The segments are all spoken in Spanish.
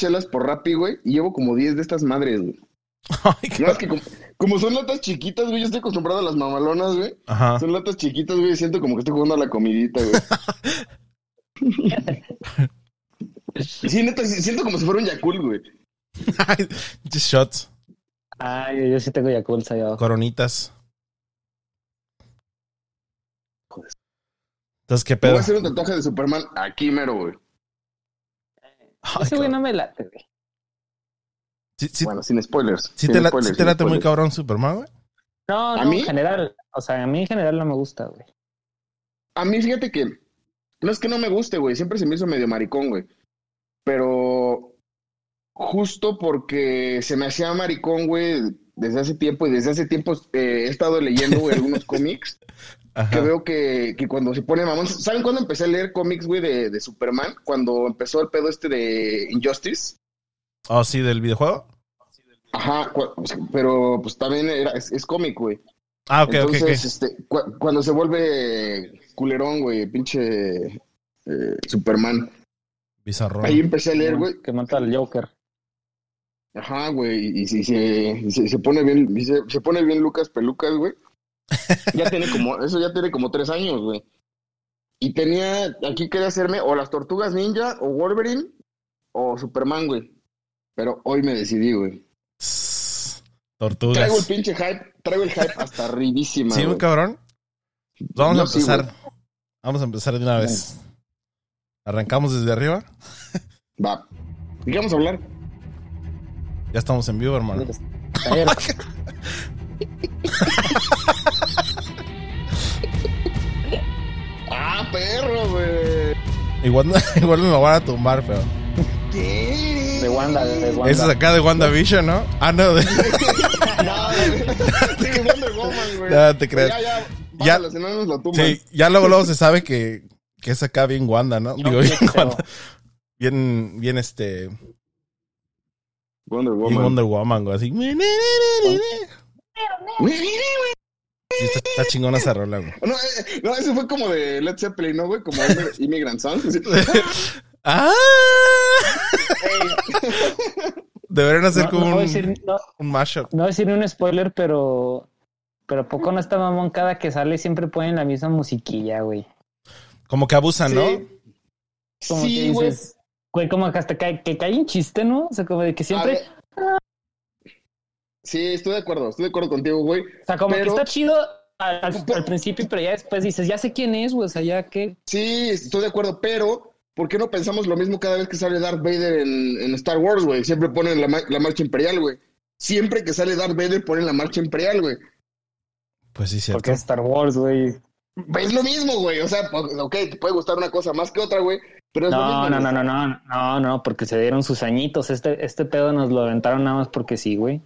chelas por Rappi, güey, y llevo como 10 de estas madres, güey. Ay, qué- No, es que como, como son latas chiquitas, güey, yo estoy acostumbrado a las mamalonas, güey. Ajá. Son latas chiquitas, güey, siento como que estoy jugando a la comidita, güey. Sí, neta, siento como si fuera un Yakult, güey. Shots, Ay, yo sí tengo allá abajo. coronitas. Joder. Entonces, ¿qué pedo? voy a hacer un tatuaje de Superman aquí mero, güey. Ay, Ese güey no me late, güey. Sí, sí- Bueno, sin spoilers. sí sin te, la- spoilers, sí te sin late muy cabrón Superman, güey. No, ¿A no, mí? en general. O sea, a mí en general no me gusta, güey. A mí, fíjate que no es que no me guste, güey. Siempre se me hizo medio maricón, güey. Pero justo porque se me hacía maricón, güey, desde hace tiempo y desde hace tiempo eh, he estado leyendo, güey, algunos cómics que veo que, que cuando se pone mamón. ¿Saben cuándo empecé a leer cómics, güey, de, de Superman? Cuando empezó el pedo este de Injustice. Oh, sí, del videojuego. Ajá, pues, pero pues también era, es, es cómic, güey. Ah, ok, ok, Entonces, ok. este, cu- cuando se vuelve culerón, güey, pinche eh, Superman. Bizarro. Ahí empecé a leer, güey. Que mata al Joker. Ajá, güey. Y, si se, y se, se pone bien, se, se pone bien Lucas Pelucas, güey. Ya tiene como, eso ya tiene como tres años, güey. Y tenía, aquí quería hacerme o las tortugas ninja, o Wolverine, o Superman, güey. Pero hoy me decidí, güey. Tss, Traigo el Tortugas. pinche hype, traigo el hype hasta arribísima, Sí, muy cabrón. Vamos a sí, empezar. Vamos a empezar de una vez. Arrancamos desde arriba. Va. ¿De qué vamos a hablar? Ya estamos en vivo, hermano. A ver, Ah, perro, güey. Igual, igual me van a tumbar, pero. ¿Qué? de Wanda, de Wanda. Ese es acá de WandaVision, ¿no? Ah, no, de- No, güey. Sí, Wonder Woman, güey. No, te creas. Ya, ya. Ya- Ya. Si no nos lo tumban. Sí, ya luego, luego se sabe que, que es acá bien Wanda, ¿no? Digo, bien quiero. Wanda. Bien, bien este. Wonder Woman. Wonder Woman, güey. Así. Sí, está, está chingona esa rola, güey. No, eh, no, ese fue como de Led Zeppelin, ¿no, güey? Como Immi- Immigrant Song. Sí. ¡Ah! Deberían hacer No, como no un, decir, no, un mashup. no voy a decir un spoiler, pero. Pero poco no está mamón cada que sale siempre ponen la misma musiquilla, güey. Como que abusan, ¿no? Como que Sí, güey. dices, güey, como que hasta cae, que cae un chiste, ¿no? O sea, como de que siempre. Sí, estoy de acuerdo. Estoy de acuerdo contigo, güey. o sea, como pero- que está chido al, al- al principio, pero ya después dices, ya sé quién es, güey, o sea, ya que. Sí, estoy de acuerdo, pero ¿por qué no pensamos lo mismo cada vez que sale Darth Vader en, en Star Wars, güey? Siempre ponen la marcha imperial, güey. Siempre que sale Darth Vader ponen la marcha imperial, güey. Pues sí, cierto. Porque es Star Wars, güey. Es lo mismo, güey. O sea, ok, te puede gustar una cosa más que otra, güey. Pero. No, no, güey. no, no, no, no, no, porque se dieron sus añitos. Este, este pedo nos lo aventaron nada más porque sí, güey.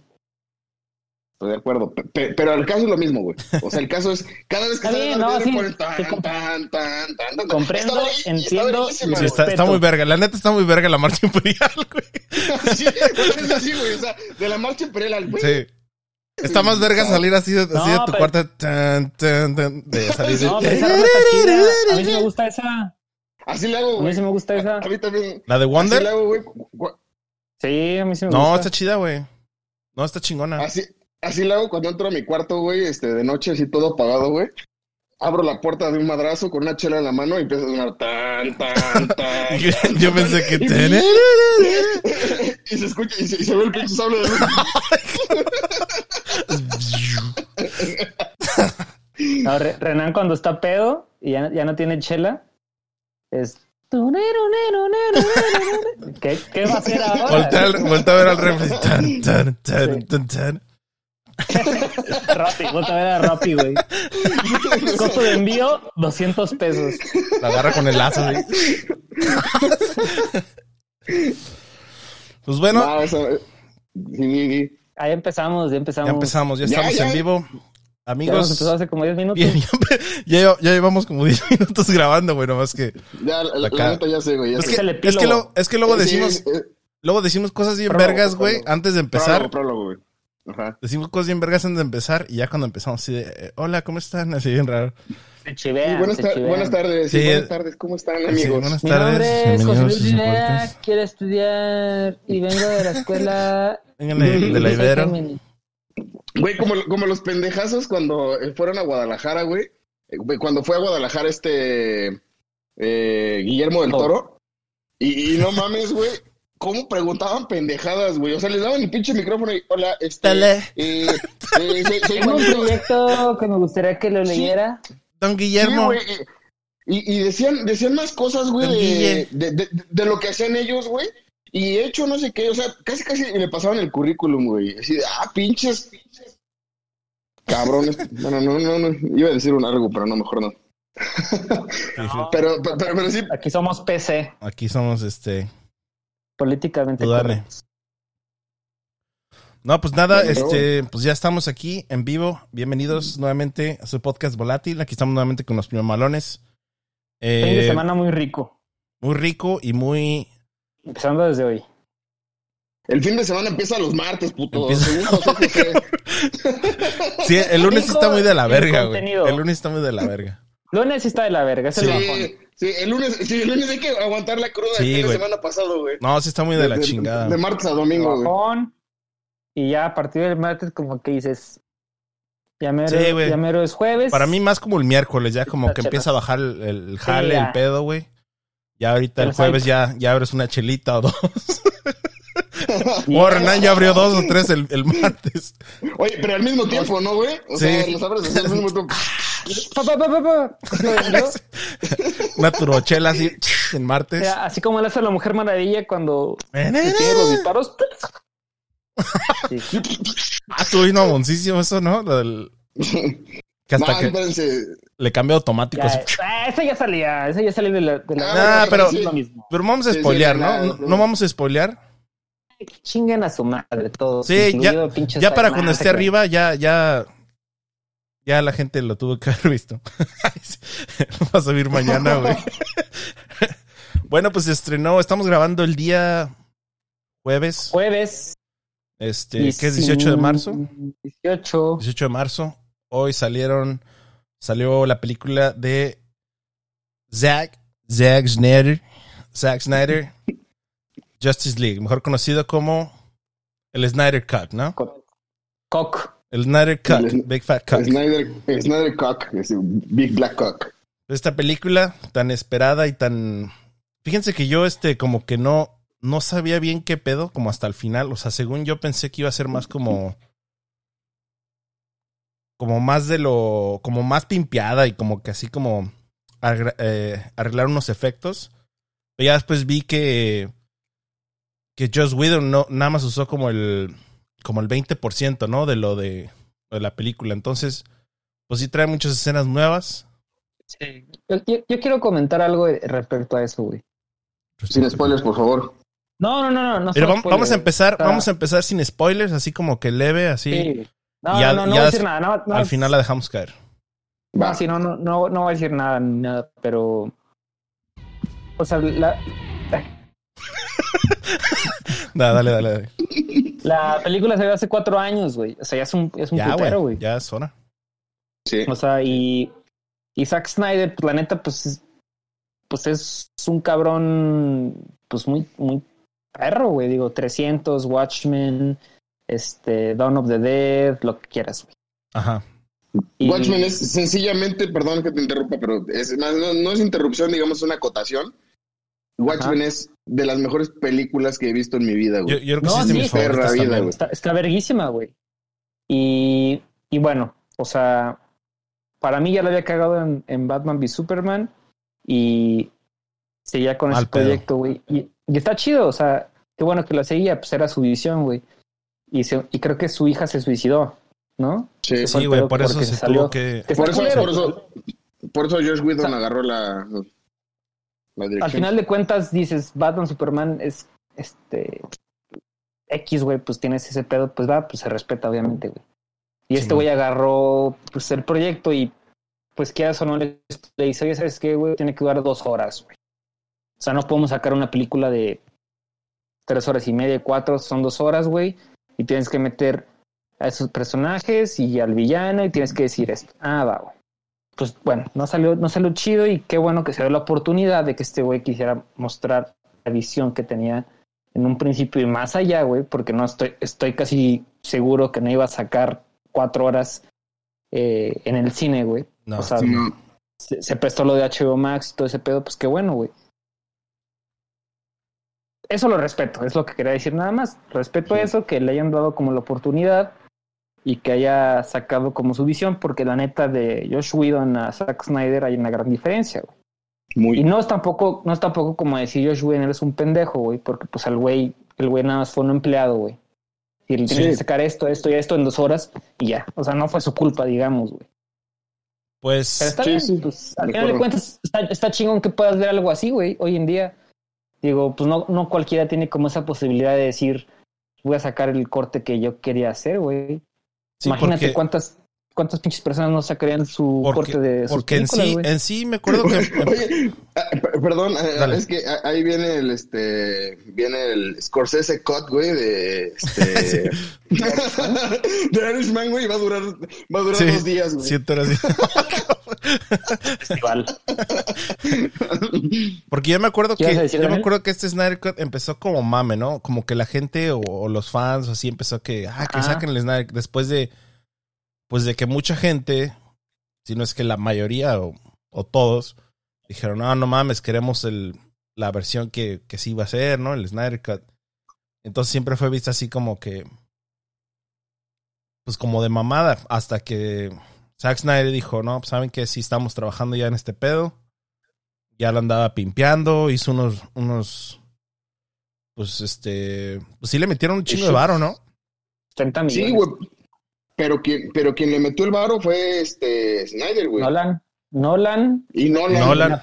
Estoy de acuerdo. Pe- pe- pero el caso es lo mismo, güey. O sea, el caso es cada vez que sale no, sí, ponen tan, tan, tan, tan, tan. Comprendo, Está entiendo, está Sí, está, está muy verga. La neta está muy verga la marcha imperial, güey. Sí, pues es así, güey. O sea, de la marcha imperial al güey. Sí. Está más verga salir así de, así No, de tu pero- cuarto. tan, tan, tan, de salir de- No, pero esa rola está chida. A mí me gusta esa. Así le hago, A mí sí me gusta esa. A mí también. La de Así Wonder. le hago, güey. Cu- Sí, a mí sí me No, gusta. está chida, güey. No, está chingona. Así, así le hago cuando entro a mi cuarto, güey, este, de noche, así todo apagado, güey. Abro la puerta de un madrazo con una chela en la mano y empiezo a sonar tan, tan, tan. Yo pensé que. y se escucha y se, y se ve el pinche sable de. No, Re- Renan cuando está pedo y ya, ya no tiene chela, es... ¿Qué, ¿Qué va a hacer ahora? Voltea a ver al refri. Tan, tan, tan, tan, tan. Rappi, volta a ver a Rappi, güey. Costo de envío, 200 pesos. La agarra con el lazo, güey. Pues bueno, No, eso, sí, sí, sí. Ahí empezamos, ya empezamos. ya empezamos, ya Ya, estamos ya. en vivo. Ya Amigos, empezado hace como 10 minutos. bien, ya, ya llevamos como 10 minutos grabando, güey, nomás que. Ya, la, la neta ya sé, güey. Ya Es sé. que, Es que, lo- es que luego Sí, decimos, eh, luego decimos cosas bien Prólogo, vergas, güey, antes de empezar. Prólogo, prólogo, güey. Ajá. Decimos cosas bien vergas antes de empezar y ya cuando empezamos así de, eh, hola, ¿cómo están? Así bien raro. Se Sí, chivean, buenas, se tar- chivean. buenas tardes, sí, Sí, buenas eh, tardes, ¿cómo están, Sí, amigos? buenas Mi tardes. nombre es José Luis a su Rivera, podcast. quiero estudiar y vengo de la escuela. Vengan de, de la Ibero. Güey, como, como los pendejazos cuando eh, fueron a Guadalajara, güey. Eh, güey, Cuando fue a Guadalajara este eh, Guillermo del Oh. Toro. Y, y no mames, güey. ¿Cómo preguntaban pendejadas, güey? O sea, les daban el pinche micrófono y, hola, este... Dale. eh, eh, se- se Tengo un proyecto que me gustaría que lo Sí. leyera. Don Sí, Guillermo. güey, y, y decían, decían más cosas, güey, de, de, de- de lo que hacían ellos, güey. Y hecho no sé qué, o sea, casi casi me pasaban el currículum, güey. Así de, ah, pinches. Cabrones. Bueno, no, no, no. Iba a decir un algo, pero no, mejor no. Sí. Pero, pero, pero, pero sí, Aquí somos PC, Aquí somos este. políticamente correctos. No, pues nada, Bueno, este, pues ya estamos aquí en vivo. Bienvenidos nuevamente a su podcast volátil. Aquí estamos nuevamente con los primamalones. Eh, Fin de semana muy rico, Muy rico y muy. Empezando desde hoy. el fin de semana empieza los martes, puto. Empieza-. Sí, el lunes sí está muy de la verga, güey. El lunes está muy de la verga. Lunes sí está de la verga, es el bajón. Sí, sí, el lunes, sí, el lunes hay que aguantar la cruda Sí, del fin de semana pasado, güey. No, sí está muy de la chingada. De martes a domingo, güey. bajón. Y ya a partir del martes como que dices, ya mero, Sí, ya mero es jueves. Para mí más como el miércoles, ya como que empieza a bajar el, el jale, el pedo, güey. Ya ahorita el El jueves ya, ya abres una chelita o dos. O Renan ya abrió dos o tres el, el martes. Oye, pero al mismo tiempo, ¿no, güey? O Sí. sea, los abres así al mismo tiempo. Pa, pa, pa, pa, pa. Lo vendió. Una turbochela así el O martes. sea, así como le hace a la Mujer Maravilla cuando Eh, tiene los disparos. Sí. Ah, estuvo eso, ¿no? Lo del- Que hasta No, que espérense. le cambia automático. Ya, así. ah, esa ya salía, esa ya salía de la... De la Ah, pero, sí. pero vamos a Sí, sí, spoilear, nada, ¿no? No, vamos a spoilear. Chinguen a su madre todos. Sí, ya, ya para cuando esté arriba, ya, ya, ya la gente lo tuvo que haber visto. Va a subir mañana, güey. bueno, pues se estrenó, estamos grabando el día jueves, Jueves. este, que es 18 de marzo. 18. 18 de marzo. Hoy salieron, salió la película de Zack, Zack Snyder, Zack Snyder, Justice League, mejor conocido como el Snyder Cut, ¿no? Cock. El Snyder Cut, El- Big Fat Cut. Snyder, Snyder Cock, es Big Black Cock. Esta película tan esperada y tan... Fíjense que yo, este, como que no, no sabía bien qué pedo, como hasta el final. O sea, según yo pensé que iba a ser más como... Como más de lo... Como más pimpeada y como que así como... eh, arreglar unos efectos. Pero ya después vi que... Que Joss Whedon no, nada más usó como el... Como el 20%, ¿no? De lo de, de la película. Entonces, pues sí trae muchas escenas nuevas. Sí. Yo, yo- yo quiero comentar algo respecto a eso, güey. Sin spoilers, por favor. No, no, no, no. no Pero vamos, vamos a empezar, Está- vamos a empezar sin spoilers, así como que leve, así. Sí. No, Ya- no, no ya voy a decir nada. No, no, Al final la dejamos caer. Va. No, sí, no, no, no, no voy a decir nada, ni nada, pero. O sea, la, Da, dale, dale, dale. la película se ve hace cuatro años, güey. O sea, ya es un, es un Ya, putero, güey. Ya es hora. Sí. O sea, y, y Zack Snyder, pues la neta, pues, es- pues es un cabrón, pues muy, muy perro, güey. Digo, 300, Watchmen, este, Dawn of the Dead, lo que quieras, güey. Ajá. Y- Watchmen es sencillamente, perdón que te interrumpa, pero es, no, no es interrupción, digamos, es una acotación. Watchmen es de las mejores películas que he visto en mi vida, güey. yo creo que No, sí es de sí, mis perra favoritas vida, güey. Está, está verguísima, güey. Y, y bueno, o sea, para mí ya la había cagado en, en Batman v Superman y seguía con Mal ese pedo. proyecto, güey. Y, y está chido, o sea, qué bueno que lo seguía, pues era su visión, güey. Y, se- y creo que su hija se suicidó, ¿no? Sí, Sí, güey, por eso se salió. tuvo que... Que Por eso, por eso, por eso Josh Whedon O sea, agarró la, la dirección. Al final de cuentas dices, Batman Superman es este X, güey, pues tienes ese pedo, pues va, pues se respeta, obviamente, güey. Y Sí, este güey agarró pues el proyecto y pues quieras o no le, le dice, oye, ¿sabes qué, güey? Tiene que durar dos horas, güey. O sea, no podemos sacar una película de tres horas y media, cuatro, son dos horas, güey. Y tienes que meter a esos personajes y al villano y tienes que decir esto. Ah, va, güey. pues bueno, no salió, no salió chido y qué bueno que se dio la oportunidad de que este güey quisiera mostrar la visión que tenía en un principio y más allá, güey, porque no estoy, estoy casi seguro que no iba a sacar cuatro horas eh, en el cine, güey. No, o sea, Sí, no. se, se prestó lo de HBO Max y todo ese pedo, pues qué bueno, güey. Eso lo respeto, es lo que quería decir nada más. Respeto Sí. eso, que le hayan dado como la oportunidad y que haya sacado como su visión, porque la neta de Josh Whedon a Zack Snyder hay una gran diferencia, güey. Muy. Y no es tampoco, no es tampoco como decir Josh Whedon eres un pendejo, güey, porque pues el güey, el güey nada más fue un empleado, güey. Y le tienes Sí. que sacar esto, esto y esto en dos horas y ya. O sea, no fue su culpa, digamos, güey. Pues Pero está Sí, bien, sí, pues al final de cuentas está, está chingón que puedas ver algo así, güey, hoy en día. Digo, pues no, no cualquiera tiene como esa posibilidad de decir, voy a sacar el corte que yo quería hacer, güey. sí, Imagínate porque, cuántas cuántas pinches personas no sacarían su porque, corte de sus porque en sí, güey. en sí me acuerdo que Oye, ah, per- perdón, eh, Dale. es que ahí viene el este viene el Scorsese cut, güey, de este de Irishman, güey, va a durar va a durar Sí, dos días, güey. siete horas. Festival. Porque yo me acuerdo ¿Qué que yo me acuerdo que este Snyder Cut empezó como mame, ¿no? Como que la gente o, o los fans o así empezó que ah que saquen el Snyder después de pues de que mucha gente, si no es que la mayoría o, o todos dijeron, "No, no mames, queremos el la versión que que sí iba a ser, ¿no? El Snyder Cut." Entonces siempre fue vista así como que pues como de mamada hasta que Zack Snyder dijo, "No, pues saben que sí estamos trabajando ya en este pedo." ya lo andaba pimpeando, hizo unos, unos, pues este, pues sí le metieron un chingo de varo, ¿no? 30 millones. Sí, güey. Pero quien, pero quien le metió el varo fue este Snyder, güey. Nolan. Nolan. Y Nolan. Nolan.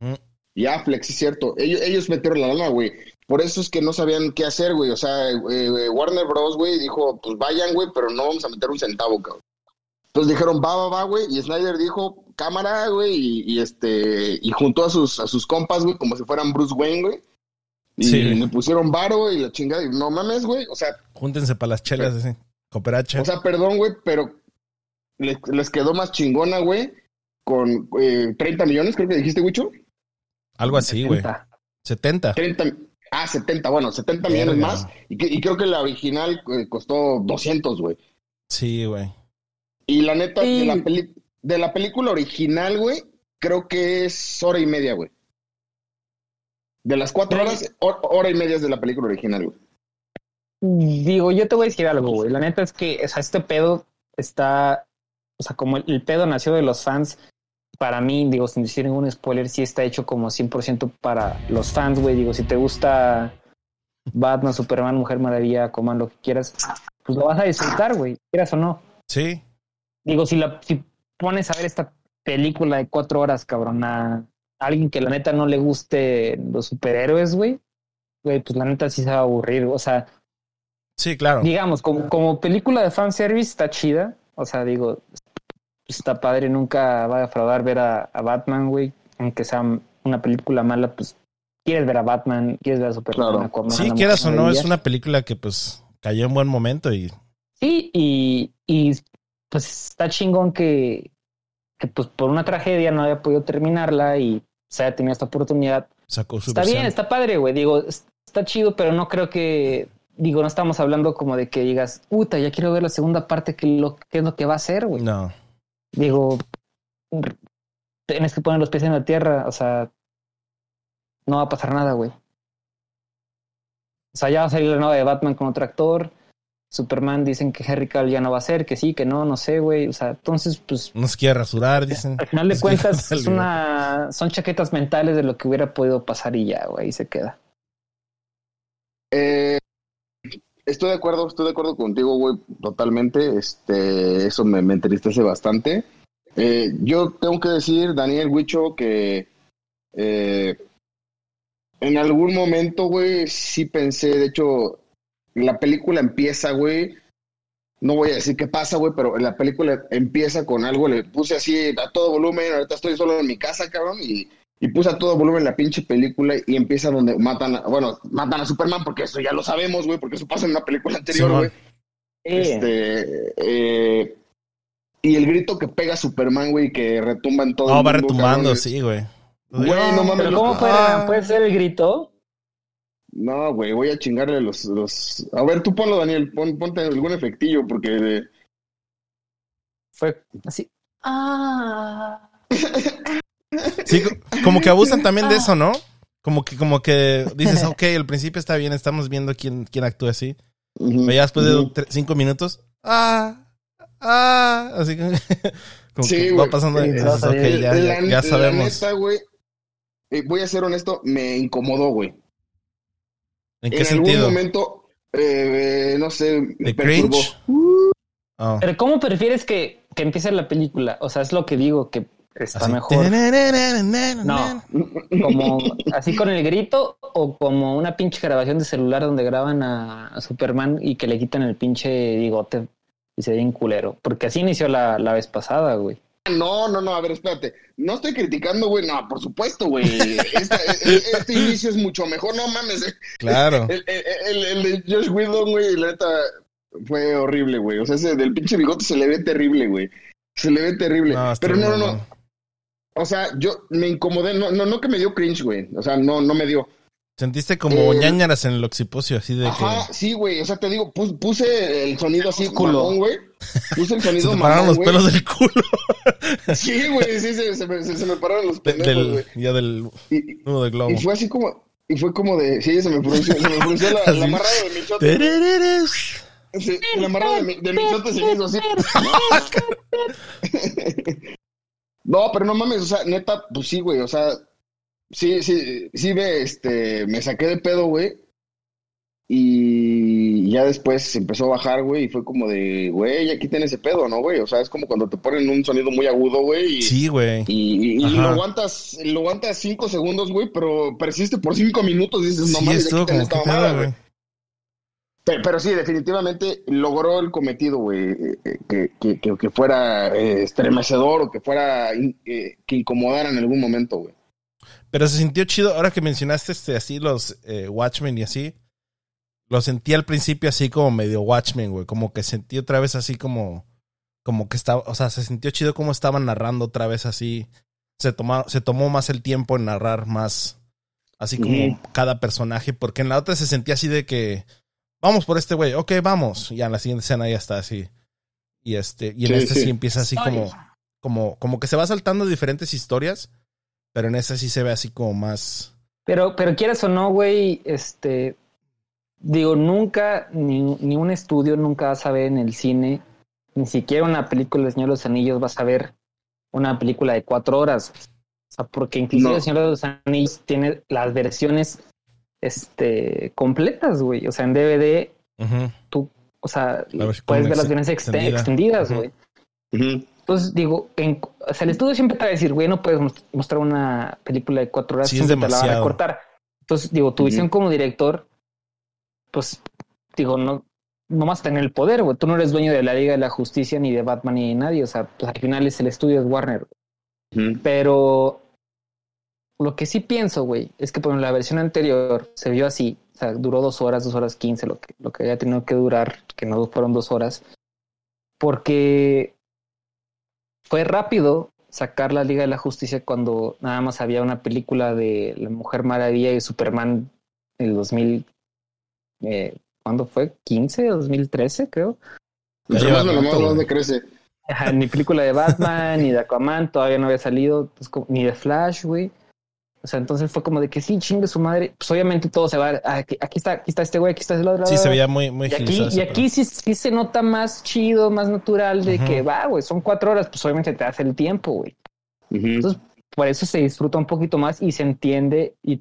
Mm. Y Affleck, sí es cierto. Ellos, ellos metieron la lana, güey. Por eso es que no sabían qué hacer, güey. O sea, eh, Warner Bros, güey, dijo, pues vayan, güey, pero no vamos a meter un centavo, cabrón. Entonces dijeron, va, va, va, güey. Y Snyder dijo, cámara, güey. Y, y, este, y juntó a sus, a sus compas, güey, como si fueran Bruce Wayne, güey. Y Sí. le pusieron varo y la chingada. Y no mames, güey. O sea, Júntense para las chelas, así, cooperacha. o sea, perdón, güey, pero les, les quedó más chingona, güey, con eh, 30 millones, creo que dijiste, Wicho. Algo así, güey. 70. 70. 30, ah, 70, bueno, 70 Verga. millones más. Y, que- y creo que la original eh, costó 200, güey. Sí, güey. Y la neta, Sí. de, la peli- de la película original, güey, creo que es hora y media, güey. De las cuatro horas, hor- hora y media es de la película original, güey. Digo, yo te voy a decir algo, güey. La neta es que, o sea, este pedo está, o sea, como el, el pedo nació de los fans, para mí, digo, sin decir ningún spoiler, sí está hecho como 100% para los fans, güey. Digo, si te gusta Batman, Superman, Mujer Maravilla, coman lo que quieras, pues lo vas a disfrutar, güey, quieras o no. Sí. Digo, si la, si pones a ver esta película de cuatro horas, cabrón, a alguien que la neta no le guste los superhéroes, güey, güey, pues la neta sí se va a aburrir. O sea, Sí, claro. digamos, como, como película de fanservice está chida. O sea, digo, está padre, nunca va a defraudar ver a, a Batman, güey. Aunque sea una película mala, pues quieres ver a Batman, quieres ver a Superman, Claro. a Aquaman, Sí, quieras o no, es una película que pues cayó en buen momento y Sí, y, y pues está chingón que, que pues por una tragedia no haya podido terminarla y se haya tenido esta oportunidad. sacó su Está versión. bien, está padre, güey. Digo, es- está chido, pero no creo que. Digo, no estamos hablando como de que digas, puta, ya quiero ver la segunda parte, que lo que es lo que va a hacer, güey. No. Digo, tienes que poner los pies en la tierra, o sea, no va a pasar nada, güey. O sea, ya va a salir la nueva de Batman con otro actor. Superman dicen que Henry Cavill ya no va a ser, que sí, que no, no sé, güey. O sea, entonces, pues, No se quiere rasurar, dicen. al final de cuentas, es una, son chaquetas mentales de lo que hubiera podido pasar y ya, güey, ahí se queda. Eh, estoy de acuerdo, estoy de acuerdo contigo, güey, totalmente. Este, eso me, me entristece bastante. Eh, yo tengo que decir, Daniel Huicho, que eh, en algún momento, güey, sí pensé, de hecho, la película empieza, güey. No voy a decir qué pasa, güey, pero la película empieza con algo, le puse así a todo volumen, ahorita estoy solo en mi casa, cabrón, y, y puse a todo volumen la pinche película y empieza donde matan, a, bueno, matan a Superman, porque eso ya lo sabemos, güey, porque eso pasa en una película anterior, güey. Este, eh, Y el grito que pega Superman, güey, que retumba en todo No, el va mundo, retumbando, cabrón. sí, güey. Güey, no mames. Pero ¿cómo puede, Ah. puede ser el grito? No, güey, voy a chingarle los, los... A ver, tú ponlo, Daniel, pon, ponte algún efectillo, porque... eh, Fue así. Ah. Sí, co- como que abusan también de eso, ¿no? Como que, como que dices, ok, al principio está bien, estamos viendo quién, quién actúa así. ujú, Pero ya después de cinco minutos, ah, ah, así que, como Sí, que va pasando. Sí, dices, va a ok, salir. ya, ya, La- ya sabemos. La neta, güey, eh, voy a ser honesto, me incomodó, güey. ¿En qué en sentido? algún momento, eh, no sé, me ¿De perturbó. Oh. Pero ¿cómo prefieres que, que empiece la película? O sea, es lo que digo, que está Así. mejor. No, como así con el grito o como una pinche grabación de celular donde graban a, a Superman y que le quitan el pinche bigote y se ve bien culero. Porque así inició la, la vez pasada, güey. No, no, no, a ver, espérate. No estoy criticando, güey, no, por supuesto, güey. E- e- este inicio es mucho mejor, no mames. Claro. El, el, el- el de Josh Whedon, güey, la neta, fue horrible, güey. O sea, ese del pinche bigote se le ve terrible, güey. Se le ve terrible. No, Pero no, no, no. O sea, yo me incomodé, no, no, no que me dio cringe, güey. O sea, no, no me dio. Sentiste como Eh, ñañaras en el occipucio, así de Ajá, que sí, güey. O sea, te digo, pus- puse el sonido así, Culo. mamón, güey. Puse el se sonido te pararon mamón, los güey. pelos del culo. Sí, güey, sí, se, se me, se, se me pararon los de- pendejos, del, güey. ya del Y, nudo de globo. y fue así como, y fue como de, sí, se me frunció, se me frunció la, la amarrada de mi chote. Terereres. Sí, la amarrada de mi, de mi chote se me hizo así. No, pero no mames, o sea, neta, pues sí, güey, o sea, sí, sí, sí me, este, me saqué de pedo, güey. Y ya después empezó a bajar, güey, y fue como de, güey, aquí tiene ese pedo, ¿no, güey? O sea, es como cuando te ponen un sonido muy agudo, güey, y, Sí, güey. y, y- y Ajá. lo aguantas, lo aguantas cinco segundos, güey, pero persiste por cinco minutos y dices, no mames, quítale como esta mamada, güey. Pero, pero sí, definitivamente logró el cometido, güey, eh, eh, que, que, que, que fuera eh, estremecedor o que fuera, eh, que incomodara en algún momento, güey. Pero se sintió chido, ahora que mencionaste este así los eh, Watchmen y así, lo sentí al principio así como medio Watchmen, güey, como que sentí otra vez así como como que estaba, o sea, se sintió chido como estaban narrando otra vez así. Se tomó se tomó más el tiempo en narrar más así como cada personaje, porque en la otra se sentía así de que vamos por este güey, ok, vamos, y ya en la siguiente escena ya está así. Y este y en Sí, este sí. sí. empieza así como como como que se va saltando diferentes historias, pero en esta sí se ve así como más Pero, pero quieras o no, güey, este, digo, nunca, ni, ni un estudio nunca vas a ver en el cine, ni siquiera una película de Señor de los Anillos vas a ver una película de cuatro horas. O sea, porque inclusive No. el Señor de los Anillos tiene las versiones, este, completas, güey. O sea, en DVD, Ujú. o sea, La versión puedes ver las versiones exte- extendida. extendidas, güey. Entonces digo, en, o sea, el estudio siempre te va a decir, güey, no puedes mos- mostrar una película de cuatro horas, Sí, es siempre te la van a demasiado. cortar. Entonces, digo, tu visión como director, pues, digo, no, no más tener el poder, güey. Tú no eres dueño de la Liga de la Justicia, ni de Batman, ni de nadie. O sea, pues al final es el estudio, es Warner. Pero lo que sí pienso, güey, es que por la versión anterior se vio así. O sea, duró dos horas, dos horas quince, lo que, lo que había tenido que durar, que no fueron dos horas. Porque fue rápido sacar la Liga de la Justicia cuando nada más había una película de La Mujer Maravilla y Superman en el 2000. Eh, ¿Cuándo fue? ¿15? ¿2013? Creo. Me crece. Ajá, ni película de Batman, ni de Aquaman, todavía no había salido, pues, como- ni de Flash, güey. O sea, entonces fue como de que sí, chingue su madre. Pues obviamente todo se va. Aquí, aquí está, aquí está este güey, aquí está el otro. Sí, se veía muy, muy Y aquí, y aquí sí, sí se nota más chido, más natural de que va, güey, son cuatro horas, pues obviamente te hace el tiempo, güey. Entonces, por eso se disfruta un poquito más y se entiende y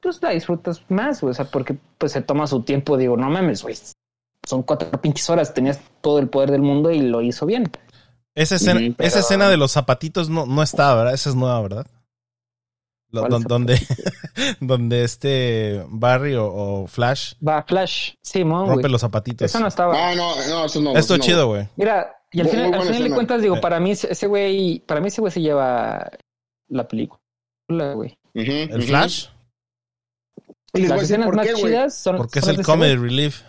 pues la disfrutas más, güey. O sea, porque pues se toma su tiempo. Digo, no mames, güey. Son cuatro pinches horas, tenías todo el poder del mundo y lo hizo bien. Esa escena, pero- esa escena de los zapatitos no, no estaba, ¿verdad? Esa es nueva, ¿verdad? Lo- ¿Cuál don- zapato? Donde, donde este Barry o, o Flash Va, Flash, Simón, rompe güey. los zapatitos. Eso no estaba. No, no, eso no. Esto es no. chido, güey. Mira, y al Muy- final, muy al buena final de cuentas, digo, Eh. para mí, ese güey, para mí ese güey se lleva la película, güey. ¿El. Flash? Y les voy a Las decir escenas por más qué, chidas son. Porque es el comedy relief.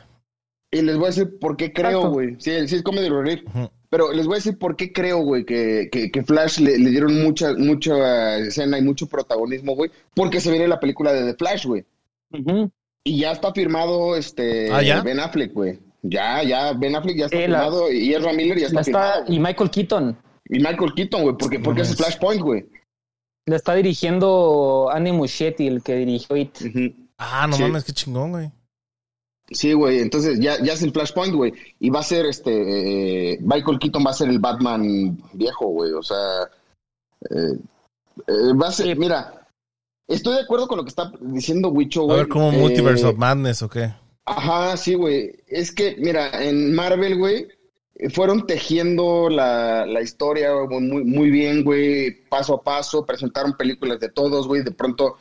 Y les voy a decir por qué creo, güey. Sí, sí es comedy relief. Ujú. Pero les voy a decir por qué creo, güey, que, que, que Flash le, le dieron mucha, mucha escena y mucho protagonismo, güey. Porque se viene la película de The Flash, güey. Y ya está firmado este ¿Ah, ya? Ben Affleck, güey. Ya, ya, Ben Affleck ya está la- firmado y Ezra Miller ya está, está, firmado. y Michael Keaton. Y Michael Keaton, güey, porque, porque es. Flashpoint, güey. La está dirigiendo Andy Muschietti, el que dirigió It. Ah, no Sí. mames, qué chingón, güey. Sí, güey, entonces ya, ya es el Flashpoint, güey. Y va a ser este. eh, Michael Keaton va a ser el Batman viejo, güey. O sea. eh, eh, va a ser. Mira, estoy de acuerdo con lo que está diciendo Wicho, A güey. ver, como Multiverse of Madness o qué. Ajá, sí, güey. Es que, mira, en Marvel, güey, fueron tejiendo la, la historia güey, muy, muy bien, güey, paso a paso. Presentaron películas de todos, güey. De pronto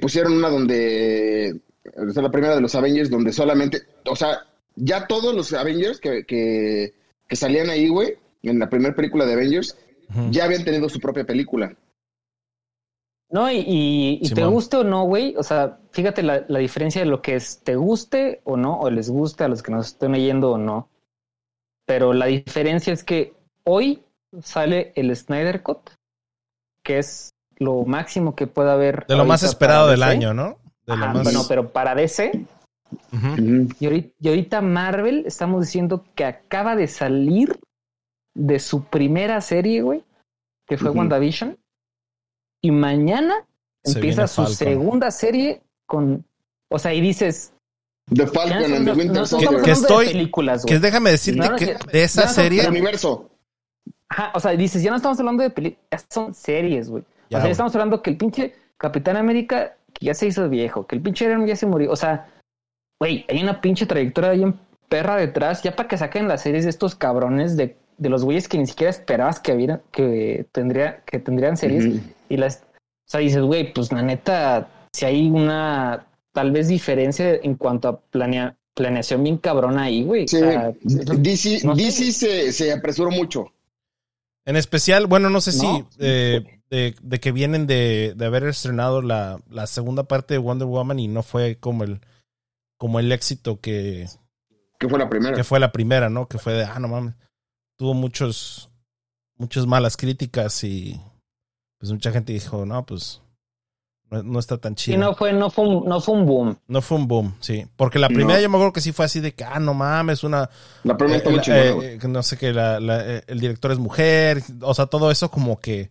pusieron una donde. O sea, la primera de los Avengers, donde solamente. O sea, ya todos los Avengers que, que, que salían ahí, güey, en la primera película de Avengers, ya habían tenido su propia película. No, y, y, y te guste o no, güey. O sea, fíjate la, la diferencia de lo que es te guste o no, o les guste a los que nos estén oyendo o no. Pero la diferencia es que hoy sale el Snyder Cut, que es lo máximo que puede haber. De lo más esperado del año, ¿no? De lo Ajá, más... bueno, pero para DC. Ujú. y ahorita, y ahorita Marvel estamos diciendo que acaba de salir de su primera serie, güey, que fue Ujú. WandaVision. Y mañana Se empieza su Falcon. segunda serie con. O sea, y dices. The Falcon and the Winter no Soldier. Que estoy- de películas, Que déjame decirte No, que ya- de esa serie... El universo. Ajá, o sea, dices, ya no estamos hablando de películas, son series, güey. O sea, ya estamos hablando que el pinche Capitán América, que ya se hizo viejo, que el pinche Iron Man ya se murió. O sea, güey, hay una pinche trayectoria ahí en perra detrás, ya para que saquen las series de estos cabrones de, de los güeyes que ni siquiera esperabas que hubiera, que tendría, que tendrían series. Y las, o sea, dices, güey, pues la neta, si hay una tal vez diferencia en cuanto a planea, planeación bien cabrona ahí, güey. Sí, O sea, DC, no sé. DC se, se apresuró mucho. En especial, bueno, no sé si No. eh, de, de que vienen de, de haber estrenado la, la segunda parte de Wonder Woman y no fue como el como el éxito que, Que fue la primera. que fue la primera, ¿no? Que fue de, ah, no mames. Tuvo muchos, muchas malas críticas y pues mucha gente dijo, no, pues no, no está tan chido. no fue, no fue un, no fue un boom. No fue un boom, sí. Porque la No. primera yo me acuerdo que sí fue así de que, ah, no mames, una... La primera eh, está muy la- chingona, eh, no sé qué, la, la- eh, el director es mujer, o sea, todo eso como que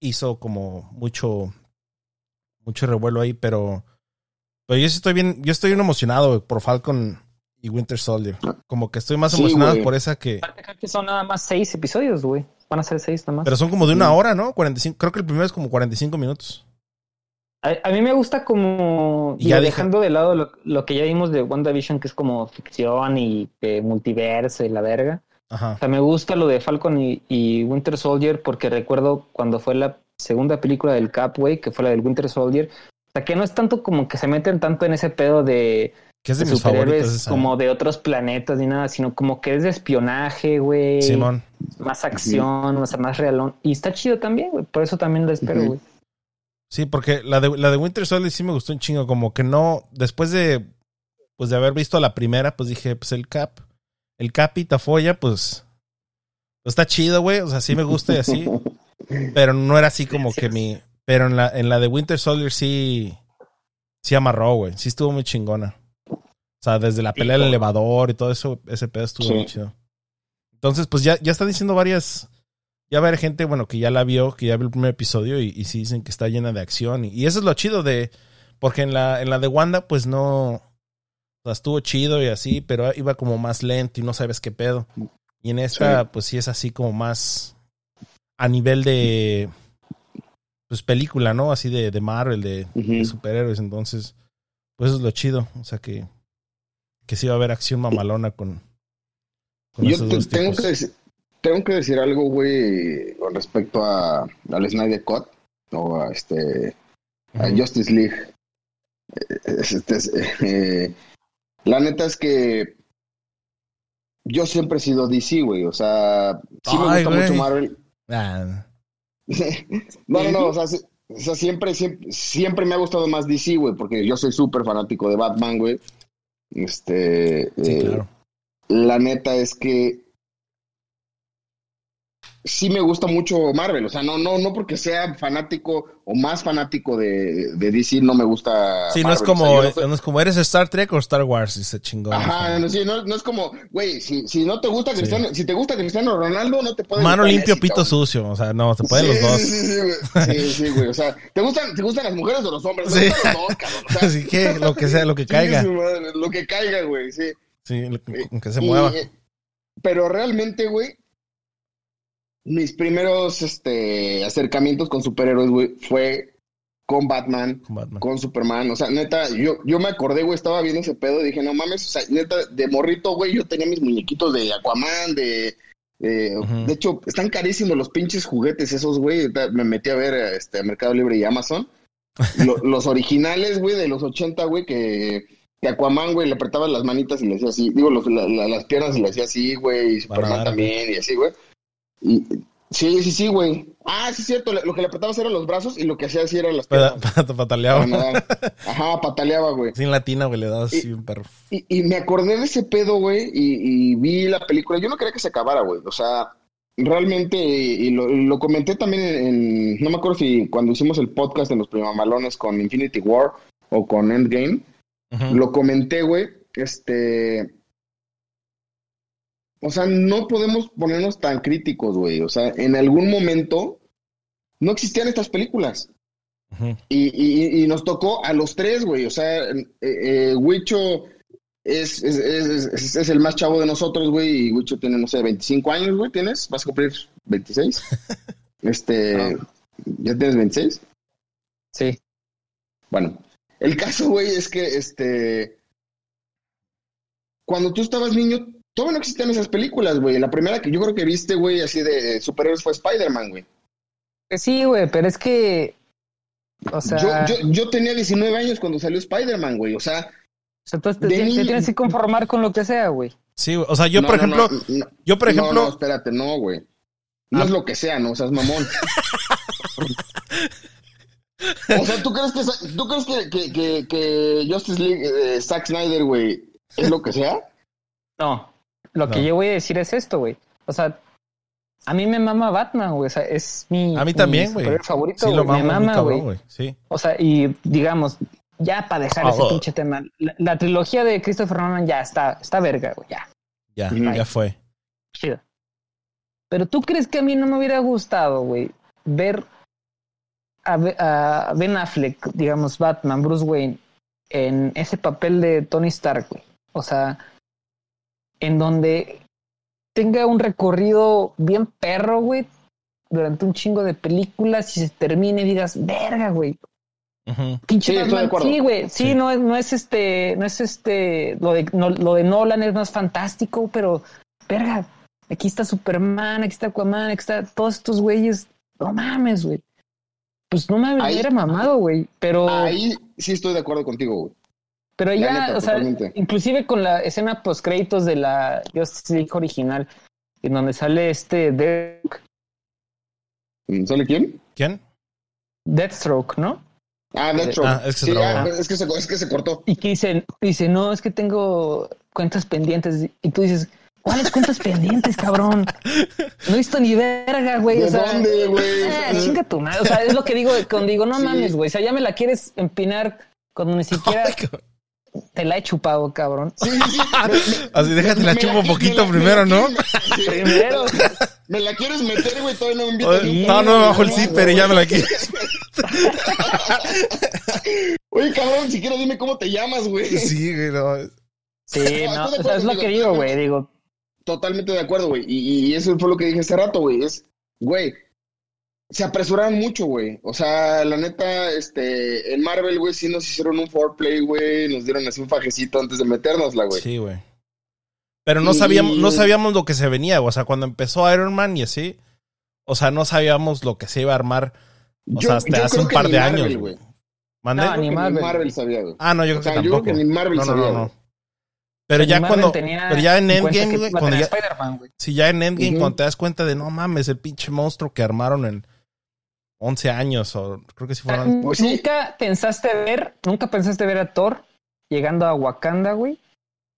hizo como mucho, mucho revuelo ahí, pero, pero yo sí estoy bien, yo estoy bien emocionado por Falcon y Winter Soldier. Como que estoy más Sí, emocionado por esa que... Que son nada más seis episodios, güey. Van a ser seis nada más. Pero son como de una Sí. hora, ¿no? 45, creo que el primero es como 45 minutos. A, a mí me gusta como Y ya dejando de lado lo, lo que ya vimos de WandaVision, que es como ficción y eh, multiverso y la verga. Ajá. O sea, me gusta lo de Falcon y, y Winter Soldier porque recuerdo cuando fue la segunda película del Cap, güey, que fue la del Winter Soldier. O sea, que no es tanto como que se meten tanto en ese pedo de, Que es de de mis favoritos. superhéroes como de otros planetas ni nada, sino como que es de espionaje, güey. Simón. Más acción, o sea, más realón. Y está chido también, güey. Por eso también la espero, güey. Sí, porque la de, la de Winter Soldier sí me gustó un chingo, como que no, después de, pues de haber visto la primera, pues dije, pues el Cap, el Cap y Tafoya, pues, está chido, güey, o sea, sí me gusta y así, pero no era así como que mi, pero en la, en la de Winter Soldier sí, sí amarró, güey, sí estuvo muy chingona. O sea, desde la pelea del elevador y todo eso, ese pedo estuvo Sí. muy chido. Entonces, pues ya, ya está diciendo varias, ya va a haber gente, bueno, que ya la vio, que ya vio el primer episodio y, y sí dicen que está llena de acción. Y, y eso es lo chido de, porque en la, en la de Wanda, pues no, o sea, estuvo chido y así, pero iba como más lento y no sabes qué pedo. Y en esta, Sí. pues sí es así como más a nivel de, pues película, ¿no? Así de, de Marvel, de, superhéroes. Entonces, pues eso es lo chido. O sea que, que sí va a haber acción mamalona con, con Yo esos te- dos tengo, tipos. que decir, tengo que decir algo, güey, con respecto a, al Snyder Cut o a este a. Justice League. Eh, este, es, eh, la neta es que yo siempre he sido DC, güey. O sea, sí me Ay, gusta güey. mucho Marvel. Ah, no, no, no. O sea, sí- o sea, siempre, siempre, siempre me ha gustado más DC, güey, porque yo soy súper fanático de Batman, güey. Este. sí, eh, claro. La neta es que sí me gusta mucho Marvel. O sea, no, no, no porque sea fanático o más fanático de, de DC, no me gusta. Sí, no es Marvel. como, O sea, no soy- no es como eres Star Trek o Star Wars, dice chingón. Ajá, no, sí, no, no es como, güey, si, si no te gusta Cristiano, si te gusta Cristiano Ronaldo, no te puedes. Mano limpio, Messi, pito sucio. O sea, no, se pueden Sí, los dos. Sí, sí, sí, güey. Sí, sí, güey. O sea, ¿te gustan, ¿te gustan las mujeres o los hombres? Sí. Los dos, cabrón. O sea, Así que lo que sea, lo que caiga. madre, lo que caiga, güey, sí. Sí, lo- con que se Y- mueva. pero realmente, güey, mis primeros este, acercamientos con superhéroes, güey, fue con Batman, Con Batman. con Superman. O sea, neta, yo, yo me acordé, güey, estaba viendo ese pedo y dije, no mames, o sea, neta, de morrito, güey, yo tenía mis muñequitos de Aquaman, de... de- Ujú. De hecho, están carísimos los pinches juguetes esos, güey. Me metí a ver este, a Mercado Libre y Amazon. Lo- los originales, güey, de los 80, güey, que, que Aquaman, güey, le apretabas las manitas y le hacía así. Digo, los- la- la- las piernas y le hacía así, güey. Y Superman Banana, también, y así, güey. Y, sí, sí, sí, güey. Ah, sí, es cierto. Lo que le apretabas eran los brazos y lo que hacía así eran las piernas. pata- Pataleaba. Ajá, pataleaba, güey. Sin latina, güey, le dabas así un perro. Y, y me acordé de ese pedo, güey, y, y vi la película. Yo no quería que se acabara, güey. O sea, realmente, y lo, lo comenté también en, en- no me acuerdo si cuando hicimos el podcast en los primamalones con Infinity War o con Endgame, lo comenté, güey, este... O sea, no podemos ponernos tan críticos, güey. O sea, en algún momento no existían estas películas. Y, y, y nos tocó a los tres, güey. O sea, eh, eh, Huicho es, es, es, es- es el más chavo de nosotros, güey. Y Huicho tiene, no sé, 25 años, güey. ¿Tienes? ¿Vas a cumplir 26? este. ¿Ya tienes 26? Sí. Bueno, el caso, güey, es que este. Cuando tú estabas niño, todavía no existían esas películas, güey. La primera que yo creo que viste, güey, así de superhéroes fue Spider-Man, güey. Pues Sí, güey, pero es que. O sea, Yo, yo, yo tenía 19 años cuando salió Spider-Man, güey. O sea, o sea, tú te, de te niño- tienes que conformar con lo que sea, güey. Sí, güey. o sea, yo, no, por no, ejemplo, no, no. yo, por No, ejemplo, No, espérate, no, güey. No Ah. es lo que sea, no, o sea, es mamón. o sea, ¿tú crees que, ¿tú crees que, que, que, que Justice League, eh, Zack Snyder, güey, es lo que sea? No. Lo que yo voy a decir es esto, güey. O sea, a mí me mama Batman, güey. O sea, es mi. a mí también, güey. favorito, Sí, lo. Me mamo muy mama, güey. Sí. O sea, y digamos, ya para dejar Ah, ese oh. pinche tema, la, la trilogía de Christopher Nolan ya está, está verga, güey, ya, Ya, ya fue. chido. Pero tú crees que a mí no me hubiera gustado, güey, ver a Ben Affleck, digamos, Batman, Bruce Wayne, en ese papel de Tony Stark, güey. O sea, en donde tenga un recorrido bien perro, güey, durante un chingo de películas y se termine y digas, verga, güey, Ujú. Pinche Sí, estoy de Batman, acuerdo. sí, güey, sí, Sí. no es, no es este, no es este, lo de, no- lo de Nolan es más fantástico, pero, verga, aquí está Superman, aquí está Aquaman, aquí está todos estos güeyes, no mames, güey. Pues no me hubiera mamado, güey, pero, Ahí sí estoy de acuerdo contigo, güey. Pero ya, neta, o sea, inclusive con la escena post créditos de la Justice League original, en donde sale este Death- ¿Sale quién? ¿Quién? Deathstroke, ¿no? Ah, Deathstroke. Ah, es que se sí, ah, es, que se, es que se cortó. Y que dice, dice, no, es que tengo cuentas pendientes. Y tú dices, ¿cuáles cuentas pendientes, cabrón? No he visto ni verga, güey. ¿De O sea, dónde, güey? eh, chinga tu madre. O sea, es lo que digo cuando digo, no Sí. mames, güey. O sea, ya me la quieres empinar cuando ni siquiera Ay, cabrón. Te la he chupado, cabrón. Sí, sí, sí. Así déjate la Me chupo un qui- poquito la- primero, me la ¿no? quieres- sí. Primero. Me la quieres meter, güey, todavía no me invitas. Oye, No, no bajo el zipper y ya me la quieres. Oye, cabrón, ni siquiera dime cómo te llamas, güey. Sí, güey, no. Sí, No, no. estoy de O sea, es lo que digo, güey. Digo, Totalmente de acuerdo, güey. Y, y eso fue lo que dije hace rato, güey. Es, güey, se apresuraron mucho, güey. O sea, la neta, este, en Marvel, güey, sí nos hicieron un foreplay, güey. Nos dieron así un fajecito antes de metérnosla, güey. Sí, güey. Pero no Y- sabíamos, no sabíamos lo que se venía, o sea, cuando empezó Iron Man y así, o sea, no sabíamos lo que se iba a armar, o sea, hasta hace creo un que par ni de Marvel, años, güey. güey. ¿Mandé? No, ni Marvel. Ni Marvel sabía, güey. Ah, no, yo creo O sea, que yo creo tampoco. que ni Marvel no, no, sabía, no, no. güey. Pero ya Marvel cuando, pero ya en Endgame, güey, güey. si ya en Endgame, cuando te das cuenta de, no mames, el pinche monstruo que armaron en 11 años, o creo que sí fueron, Pues. Nunca pensaste ver, nunca pensaste ver a Thor llegando a Wakanda, güey,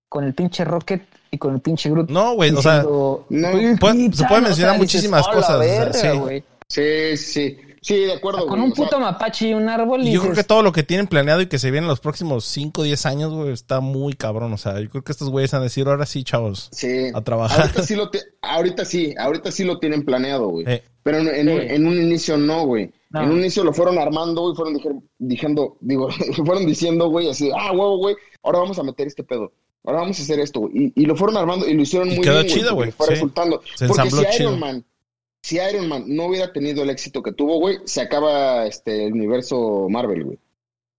con el pinche Rocket y con el pinche Groot. No, güey, o sea, diciendo, no, "Oye, puede- ¿qué se tal?", pueden o mencionar sea, muchísimas "A la cosas, o sea, verga, sí. güey". Sí, sí. Sí, de acuerdo, Con güey, un o sea, puto mapache y un árbol. Y Y yo creo que todo lo que tienen planeado y que se viene en los próximos 5 o 10 años, güey, está muy cabrón. O sea, yo creo que estos güeyes van a decir, ahora sí, chavos, Sí. a trabajar. Ahorita sí lo, te- ahorita sí, ahorita sí lo tienen planeado, güey. Eh, Pero en, en en un inicio no, güey. No. En un inicio lo fueron armando, güey, fueron diciendo, digo, fueron diciendo, güey, así, ah, huevo, güey, ahora vamos a meter este pedo. Ahora vamos a hacer esto, güey. Y, y lo fueron armando y lo hicieron Y muy quedó bien, chido, güey, Fue sí. resultando. Se Porque si chido. Iron Man, si Iron Man no hubiera tenido el éxito que tuvo, güey, se acaba este el universo Marvel, güey.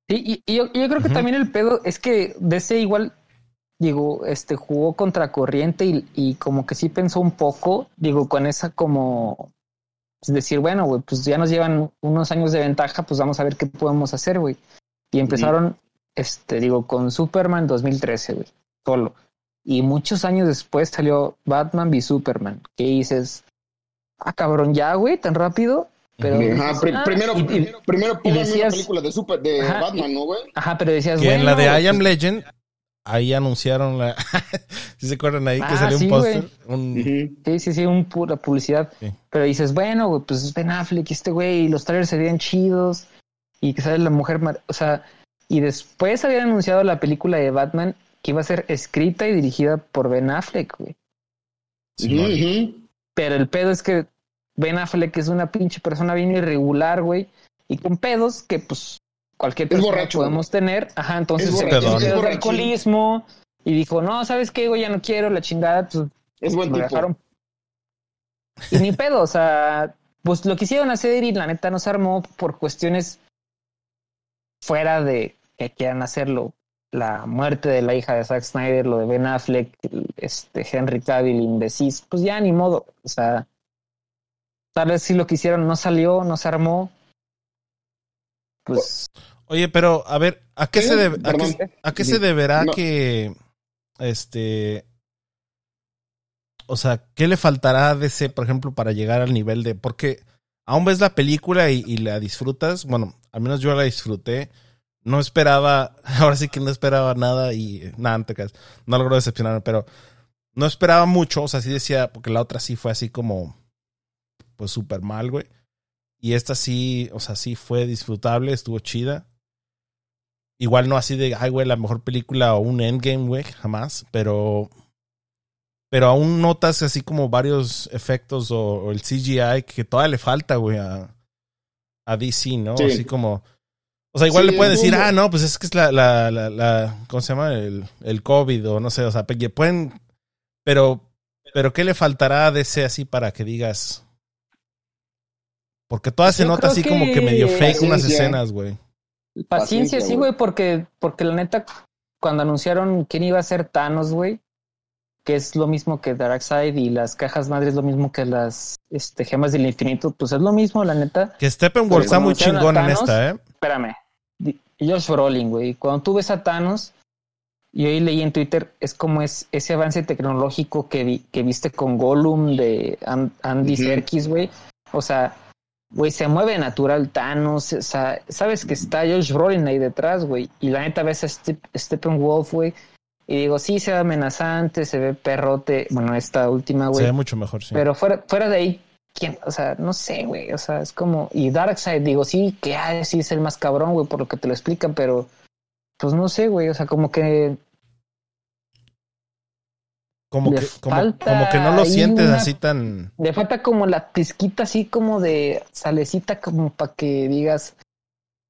Sí, y, y yo, creo que también el pedo es que DC igual, digo, este jugó contra corriente y, y como que sí pensó un poco, digo, con esa como pues, decir, bueno, güey, pues ya nos llevan unos años de ventaja, pues vamos a ver qué podemos hacer, güey. Y empezaron, este, digo, con Superman 2013, güey, solo. Y muchos años después salió Batman v Superman, que dices, ah, cabrón, ya, güey, tan rápido. Pero, Ajá, Ah, primero, y- y- primero, primero pónganme decías- una película de super de Ajá, Batman, ¿no, güey? Ajá, pero decías, que en la de I Am pues, Legend, ahí anunciaron la... ¿Sí se acuerdan ahí que Ah, salió un sí, póster? Un... Sí, sí, sí, un pura publicidad. Sí. Pero dices, bueno, güey, pues es Ben Affleck y este güey, y los trailers se veían chidos, y que sale la mujer, mar- o sea, y después habían anunciado la película de Batman que iba a ser escrita y dirigida por Ben Affleck, güey. Simón. Ujú. Pero el pedo es que Ben Affleck es una pinche persona bien irregular, güey, y con pedos que, pues, cualquier persona podemos tener. Ajá, entonces Es se borracho, metió de borracho. alcoholismo, y dijo, no, ¿sabes qué, güey? Ya no quiero la chingada, pues Es buen tipo. dejaron. Y ni pedo, o sea, pues lo quisieron hacer y la neta no se armó por cuestiones fuera de que quieran hacerlo. La muerte de la hija de Zack Snyder, lo de Ben Affleck, este Henry Cavill, Indecis, pues ya ni modo. O sea, tal vez si lo quisieron, no salió, no se armó. Pues Oye, pero a ver, ¿a qué Sí, se debe, a qué, a qué Sí. se deberá No. que este o sea, qué le faltará a DC, por ejemplo, para llegar al nivel de porque aún ves la película y, y la disfrutas, bueno, al menos yo la disfruté. No esperaba, ahora sí que no esperaba nada y nada, no te creas, no logró decepcionarme, pero no esperaba mucho, o sea, sí decía, porque la otra sí fue así como, pues súper mal, güey. Y esta sí, o sea, sí fue disfrutable, estuvo chida. Igual no así de, ay, güey, la mejor película o un endgame, güey, jamás, pero. Pero aún notas así como varios efectos o, o el CGI que todavía le falta, güey, a, a DC, ¿no? Sí. Así como. O sea, igual Sí, le pueden decir, ah, no, pues es que es la, la, la, la- ¿cómo se llama? El, el COVID o no sé, o sea, pueden, pero, pero ¿qué le fará a DC así para que digas? Porque todas se nota así como que medio fake unas escenas, güey. Paciencia, sí, güey, porque, porque la neta, cuando anunciaron quién iba a ser Thanos, güey, que es lo mismo que Darkseid y las cajas madres, lo mismo que las este, gemas del infinito, pues es lo mismo, la neta. Que Steppenwolf está muy chingón en esta, ¿eh? Espérame, Josh Brolin, güey, cuando tú ves a Thanos, y hoy leí en Twitter, es como es ese avance tecnológico que, vi, que viste con Gollum de An- Andy. Serkis, güey. O sea, güey, se mueve natural Thanos, o sea, sabes que está Josh Brolin ahí detrás, güey, y la neta ves a Step- Steppenwolf, güey, y digo, sí, se ve amenazante, se ve perrote, bueno, esta última, Se güey, ve mucho mejor, sí. pero fuera, fuera de ahí, ¿quién? O sea, no sé, güey, o sea, es como, y Darkseid, digo, sí, que ah, sí es el más cabrón, güey, por lo que te lo explican, pero, pues no sé, güey, o sea, como que como, que, como, que no lo sientes una- así tan... le falta como la pizquita así como de salecita como para que digas,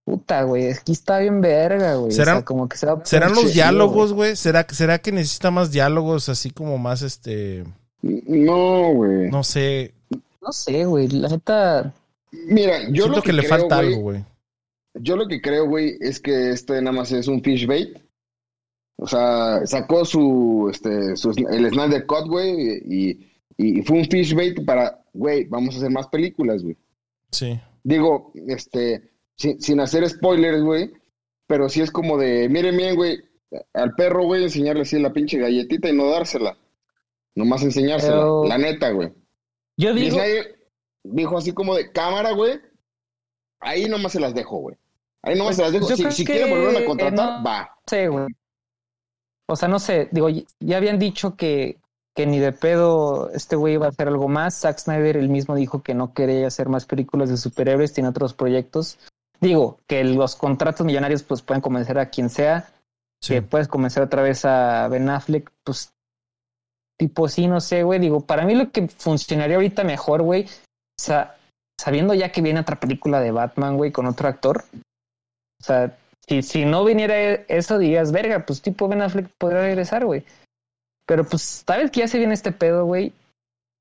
puta, güey, aquí está bien verga, güey. ¿Serán- o sea, como que se va ¿Serán los diálogos, güey? ¿Será, ¿Será que necesita más diálogos así como más, este, No, güey. no sé? No sé, güey, la neta, Mira, yo Siento lo que, que, le creo, falta güey, algo, güey. Yo lo que creo, güey, es que este nada más es un fish bait. O sea, sacó su, este, su, el Snyder Cut, güey, y, y fue un fish bait para, güey, vamos a hacer más películas, güey. Sí. Digo, este, sin, sin hacer spoilers, güey, pero sí es como de, miren bien, güey, al perro, güey, enseñarle así la pinche galletita y no dársela. Nomás enseñársela, Pero- la neta, güey. Yo Y digo, Snyder dijo así como de cámara, güey. Ahí nomás se las dejo, güey. Ahí nomás se las dejo. Si, si que, quiere volverme a eh, contratar, no- va. sé, güey. o sea, no sé, digo, ya habían dicho que, que ni de pedo este güey iba a hacer algo más. Zack Snyder él mismo dijo que no quería hacer más películas de superhéroes, tiene otros proyectos. Digo, que los contratos millonarios pues pueden convencer a quien sea, Sí. que puedes convencer otra vez a Ben Affleck, pues tipo sí, no sé, güey. Digo, para mí lo que funcionaría ahorita mejor, güey, o sea, sabiendo ya que viene otra película de Batman, güey, con otro actor. O sea, si, si no viniera eso, dirías, verga, pues tipo Ben Affleck podría regresar, güey. Pero pues, tal vez que ya se viene este pedo, güey.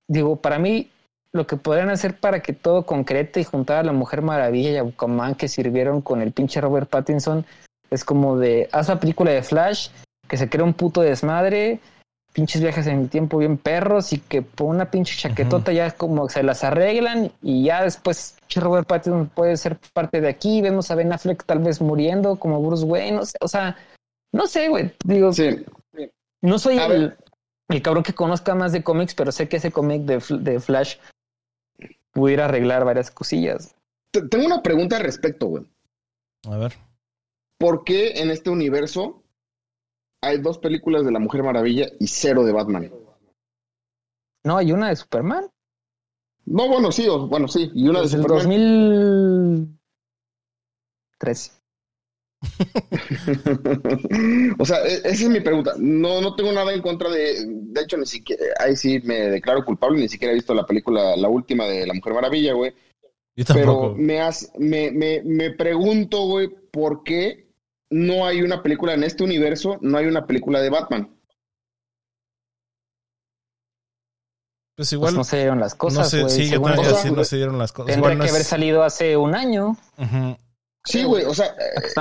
Digo, para mí, lo que podrían hacer para que todo concrete y juntar a la Mujer Maravilla y a Aquaman que sirvieron con el pinche Robert Pattinson es como de, haz la película de Flash, que se crea un puto desmadre, pinches viajes en el tiempo bien perros y que por una pinche chaquetota ya como se las arreglan y ya después Robert Pattinson puede ser parte de aquí, vemos a Ben Affleck tal vez muriendo como Bruce Wayne, no sé, o sea, no sé, güey, digo, Sí. no soy el, el cabrón que conozca más de cómics, pero sé que ese cómic de, de Flash pudiera arreglar varias cosillas. Te- Tengo una pregunta al respecto, güey. A ver. ¿Por qué en este universo hay dos películas de la Mujer Maravilla y cero de Batman? No, hay una de Superman. No, bueno, sí, o- bueno, sí. Y una de Desde el Superman. 2013. o sea, e- esa es mi pregunta. No, no tengo nada en contra de. De hecho, ni siquiera. Ahí sí me declaro culpable. Ni siquiera he visto la película, la última de La Mujer Maravilla, güey. Yo Pero me, has- me, me, me pregunto, güey, ¿por qué no hay una película en este universo? No hay una película de Batman. Pues Pues igual. no se dieron las no cosas, sé, güey. sí, yo Según también o yo, sea, así no se dieron las cosas. Tendría Igual no que haber es- salido hace un año. Sí, güey, o sea,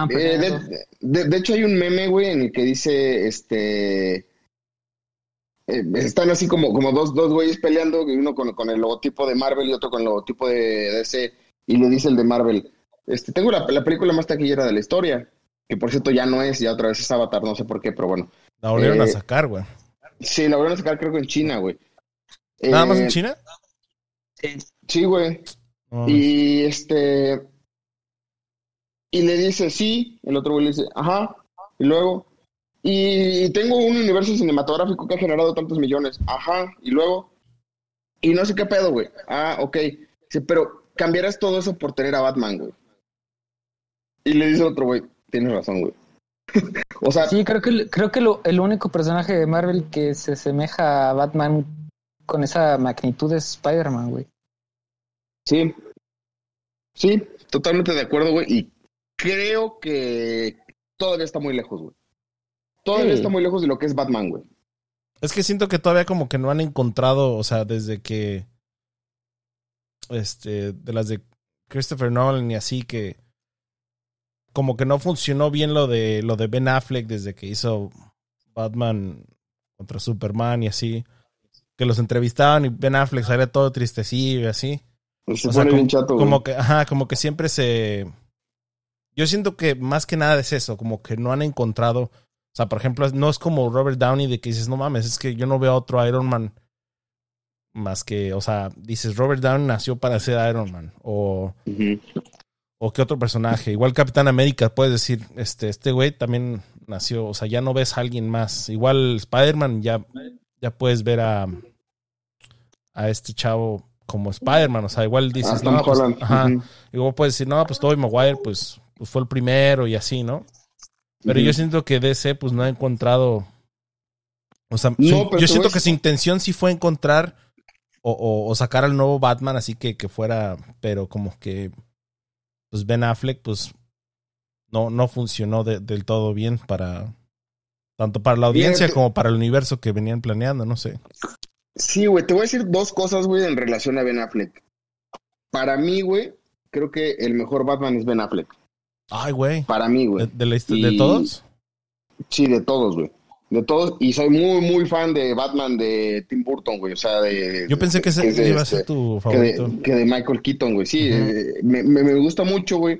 eh, de, de- de hecho hay un meme, güey, en el que dice, este, eh, están así como, como dos, dos güeyes peleando, uno con, con el logotipo de Marvel y otro con el logotipo de DC, y le dice el de Marvel, este, tengo la, la película más taquillera de la historia, que por cierto ya no es, ya otra vez es Avatar, no sé por qué, pero bueno. La volvieron a Eh, sacar, güey. Sí, la volvieron a sacar creo que en China, güey. ¿Nada más Eh, en China? Sí, güey. Y este. Y le dice sí, el otro güey le dice, ajá, y luego. Y tengo un universo cinematográfico que ha generado tantos millones, ajá, y luego. Y no sé qué pedo, güey. Ah, ok. Dice, pero cambiarás todo eso por tener a Batman, güey. Y le dice el otro güey, tienes razón, güey. o sea, Sí, creo que, creo que lo- el único personaje de Marvel que se asemeja a Batman con esa magnitud es Spider-Man, güey. Sí. Sí, totalmente de acuerdo, güey. Y creo que todavía está muy lejos, güey. Todavía Sí. está muy lejos de lo que es Batman, güey. Es que siento que todavía como que no han encontrado, o sea, desde que. Este, de las de Christopher Nolan y así que. Como que no funcionó bien lo de lo de Ben Affleck desde que hizo Batman contra Superman y así. Que los entrevistaban y Ben Affleck salía todo tristecillo y así. Se O sea, pone como, bien chato, como que, ajá, como que siempre se. Yo siento que más que nada es eso, como que no han encontrado. O sea, por ejemplo, no es como Robert Downey de que dices, no mames, es que yo no veo a otro Iron Man más que, o sea, dices, Robert Downey nació para ser Iron Man. O. o qué otro personaje. Igual Capitán América, puedes decir, este, este güey también nació, o sea, ya no ves a alguien más. Igual Spider-Man, ya, ya puedes ver a, a este chavo como Spider-Man, o sea, igual dices, Ah, no, pues, ajá. Igual puedes decir, no, pues Tobey Maguire, pues, pues fue el primero y así, ¿no? Pero yo siento que DC, pues no ha encontrado. O sea, No, su- pero yo siento que su intención sí fue encontrar o, o- o sacar al nuevo Batman, así que, que fuera, pero como que, pues Ben Affleck, pues no, no funcionó de- del todo bien para, tanto para la audiencia como para el universo que venían planeando, no sé. Sí, güey, te voy a decir dos cosas, güey, en relación a Ben Affleck. Para mí, güey, creo que el mejor Batman es Ben Affleck. Ay, güey. Para mí, ¿De, güey. de la de todos? Sí, de todos, güey. De todos. Y soy muy, muy fan de Batman de Tim Burton, güey. O sea, de. Yo pensé que ese de iba a este- ser tu que favorito. de, que de Michael Keaton, güey. Sí, eh, me, me- me gusta mucho, güey.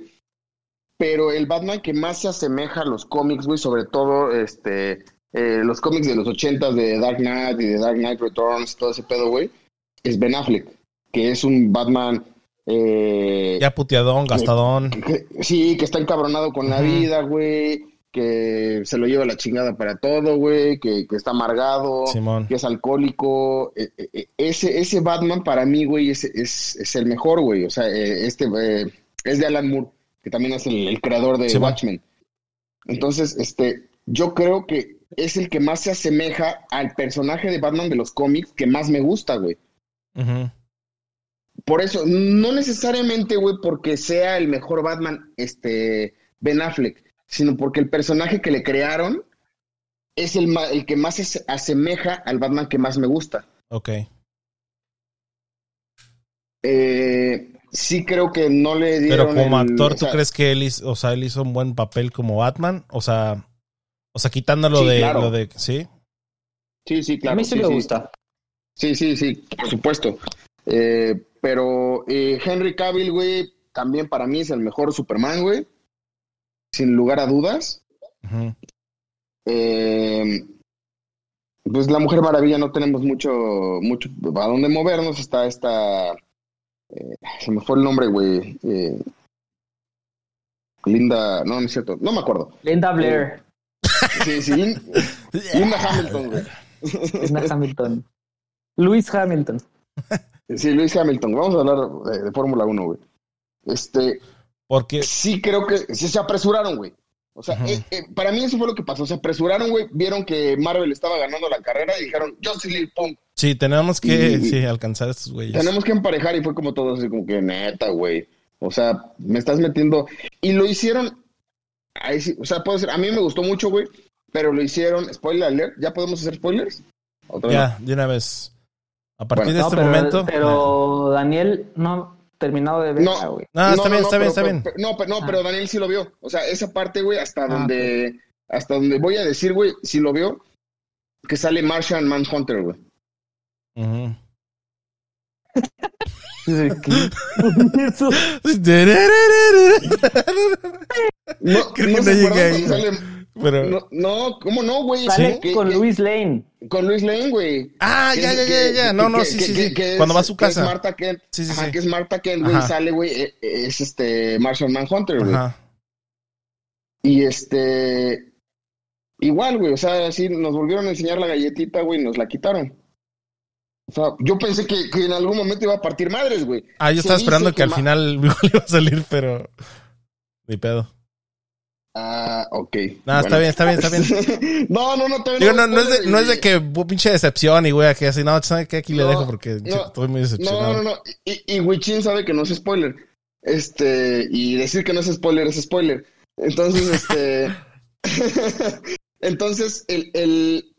Pero el Batman que más se asemeja a los cómics, güey, sobre todo este eh, los cómics de los ochentas de Dark Knight y de Dark Knight Returns, todo ese pedo, güey, es Ben Affleck, que es un Batman eh, Ya puteadón, gastadón. que- sí, que está encabronado con la vida, güey, que se lo lleva la chingada para todo, güey, que, que está amargado, Simón. que es alcohólico. Eh, eh, eh, ese, ese Batman para mí, güey, es, es, es el mejor, güey. O sea, eh, este es de Alan Moore, que también es el, el creador de Simón. Watchmen. Entonces, este, yo creo que es el que más se asemeja al personaje de Batman de los cómics que más me gusta, güey. Por eso, no necesariamente, güey, porque sea el mejor Batman, este, Ben Affleck, sino porque el personaje que le crearon es el, ma- el que más se asemeja al Batman que más me gusta. Ok. Eh, sí creo que no le dieron Pero como el- actor, o ¿tú sea, crees que él hizo, o sea, él hizo un buen papel como Batman? O sea, o sea, quitándolo Sí, de claro. lo de, ¿sí? Sí, sí, claro. a mí sí, me gusta. Sí, sí, sí, por supuesto. Eh, pero eh, Henry Cavill, güey, también para mí es el mejor Superman, güey. Sin lugar a dudas. Eh, pues la Mujer Maravilla no tenemos mucho, mucho a dónde movernos. Está esta. eh, se me fue el nombre, güey. Eh, Linda. No, no es cierto. No me acuerdo. Linda Blair, Sí, sí. Lin- Linda Hamilton, güey. Linda Hamilton. Luis Hamilton. Sí, Luis Hamilton. Vamos a hablar de, de Fórmula 1, güey. Este. Porque, Sí, creo que sí se apresuraron, güey. O sea, eh, eh, para mí eso fue lo que pasó. Se apresuraron, güey. Vieron que Marvel estaba ganando la carrera y dijeron, yo sí, Lil Pump. sí, tenemos que, Y- sí, alcanzar a estos güeyes. Tenemos que emparejar y fue como todo así, como que neta, güey. O sea, me estás metiendo. Y lo hicieron. Ahí sí, o sea, puedo decir, a mí me gustó mucho, güey. Pero lo hicieron, spoiler alert, ¿ya podemos hacer spoilers? ¿Otra vez? Ya, de una vez. A partir Bueno. de No, este pero, momento. pero Daniel no terminado de verla, No. güey. No, está bien, está pero- bien, está pero- bien. pero- no, pero, no, Ah. pero Daniel sí lo vio. O sea, esa parte, güey, hasta Ah, donde. Hasta donde voy a decir, güey, sí lo vio. Que sale Martian Manhunter, güey. Ujú. Eso. No, Creo no que se no llegué ahí, cuando sale- Pero. No, no, ¿cómo no, güey? Sale con Luis Lane. Con Luis Lane, güey. Ah, Que- ya, ya, ya, ya. No, no, que- sí, que- sí, que- sí. que es- Cuando va a su que es casa. Marta Kent. Sí, sí, Ajá, sí. que es Marta Kent, güey. Sale, güey. eh, Es este Martian Manhunter, güey. Ajá. Y este. Igual, güey. O sea, así nos volvieron a enseñar la galletita, güey, y nos la quitaron. O sea, yo pensé que, que en algún momento iba a partir madres, güey. Ah, yo Se estaba esperando que al final igual iba a salir, pero. Ni pedo. Ah, ok. No, está bien, está bien, está bien. no, no, no, Digo, no, no es de, no es de que pinche decepción y güey, que así, no, ¿sabes qué? Aquí le dejo porque no, estoy muy decepcionado. No, no, no. Y, y Wichin sabe que no es spoiler. Este, y decir que no es spoiler es spoiler. Entonces, este. Entonces, el, el,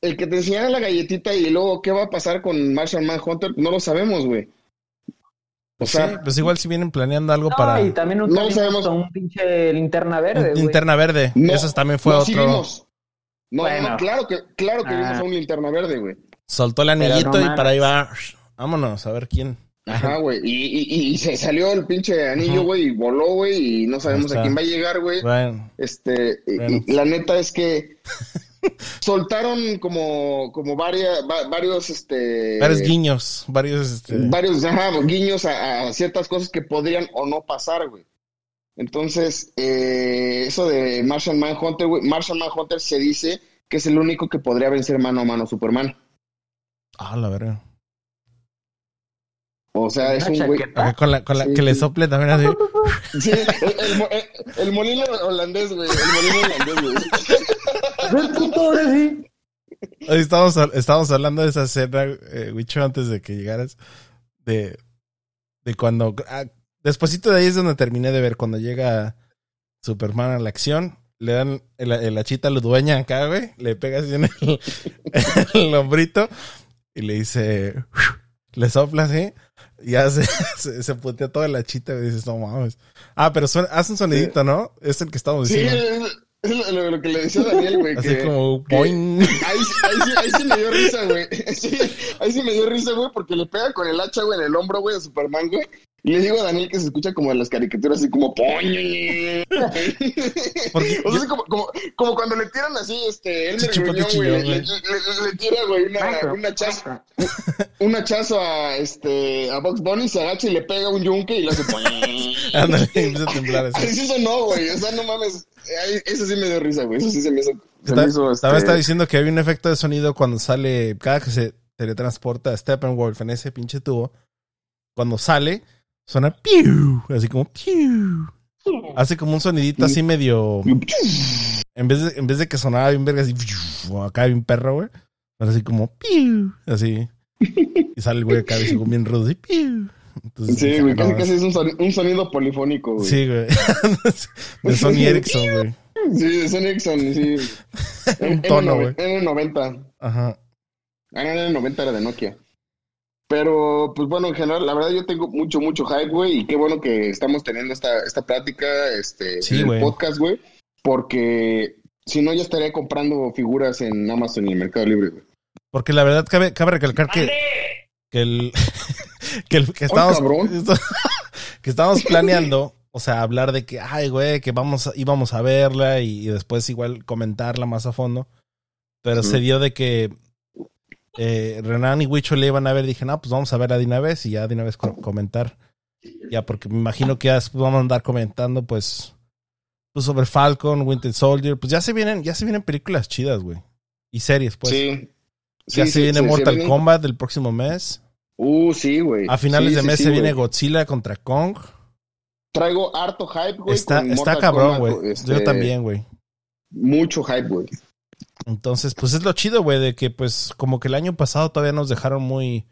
el que te enseñara la galletita y luego qué va a pasar con Martian Manhunter, no lo sabemos, güey. O Pues sea, sí, pues igual si vienen planeando algo No, para y también un, No sabemos- un pinche linterna verde, güey. linterna verde. no, Eso también fue no, otro. sí vimos. No, Bueno. no, claro que, claro que Ah. vimos a un linterna verde, güey. Soltó el anillito y para ahí va. Vámonos, a ver quién. Ajá, güey. Y, y, y se salió el pinche anillo, güey, y voló, güey, y no sabemos a quién va a llegar, güey. Bueno, Este, y- Bueno. y la neta es que soltaron como, como varias, va- varios, este, varios guiños, varios. Este, varios, ajá, guiños a, a ciertas cosas que podrían o no pasar, güey. Entonces, eh, eso de Martian Manhunter, güey, Martian Manhunter se dice que es el único que podría vencer mano a mano a Superman. Ah, la verga. O sea, es un güey. con la, con la Sí, que le sople también así. Sí, el, el- el molino holandés, güey. El molino holandés, güey. Ve, puto, sí. Estábamos, estábamos hablando de esa escena, eh, Wicho, antes de que llegaras. De, de cuando. ah, despuésito de ahí es donde terminé de ver cuando llega Superman a la acción. Le dan el, el hachita a la dueña acá, güey. Le pega así en el, el hombrito. Y le dice. Le sopla así. Y ya se, se, se putea toda la chita y dices, no mames. Ah, pero suena- hace un sonidito, ¿no? Es el que estamos Sí, diciendo. es, es lo, lo que le decía a Daniel, güey. así que- como. que- boing. Ahí, ahí, sí, ahí sí me dio risa, güey. Sí, ahí sí me dio risa, güey, porque le pega con el hacha, güey, en el hombro, güey, a Superman, güey. Y le digo a Daniel que se escucha como de las caricaturas, así como poño. Porque O sea, yo- así como, como, como cuando le tiran así, este, Elmer Chichipote Gruñón, güey, chillón, le, güey. le- le- le tira, güey, una, una chaza, un hachazo a, este, a Box Bunny, se agacha y le pega un yunque y le hace poño. Ándale, empieza a temblar así. Así sonó, güey, o sea, no mames, eso sí me dio risa, güey, eso sí se me hizo, se Está- me hizo, este... Está diciendo que había un efecto de sonido cuando sale, cada que se teletransporta a Steppenwolf en ese pinche tubo, cuando sale, suena piu, así como piu. Hace como un sonidito así medio, en vez de, en vez de que sonara bien verga así, acá bien perro, güey, suena así como piu, así. Y sale el güey acá así como bien rudo, así piu. Entonces, Sí, güey, no, casi es- casi es un sonido, un sonido polifónico, güey. Sí, güey. de Sony Ericsson, güey. Sí, de Sony Ericsson, sí. Un tono, güey. En el 90. Ajá. Ah, en el 90 era de Nokia. Pero, pues bueno, en general, la verdad yo tengo mucho, mucho hype, güey, y qué bueno que estamos teniendo esta, esta plática, este, Sí, en el podcast, güey, porque si no, ya estaría comprando figuras en Amazon y en Mercado Libre, güey. Porque la verdad cabe, cabe recalcar que, que el que, el, que estábamos cabrón. que estábamos planeando, o sea, hablar de que ay, güey, que vamos a- íbamos a verla y, y después igual comentarla más a fondo. Pero se dio de que eh, Renan y Wicho le iban a ver, dije, "No, pues vamos a ver de una vez y ya de una vez co- comentar." Ya porque me imagino que ya vamos a andar comentando pues pues sobre Falcon, Winter Soldier, pues ya se vienen ya se vienen películas chidas, güey. Y series, pues. sí. Ya Sí, se viene sí, Mortal Kombat el próximo mes. Uh, sí, güey. A finales de mes se viene. Godzilla contra Kong. Traigo harto hype, güey. Está, está cabrón, güey. este, Yo también, güey. Mucho hype, güey. Entonces, pues es lo chido, güey, de que pues como que el año pasado todavía nos dejaron muy...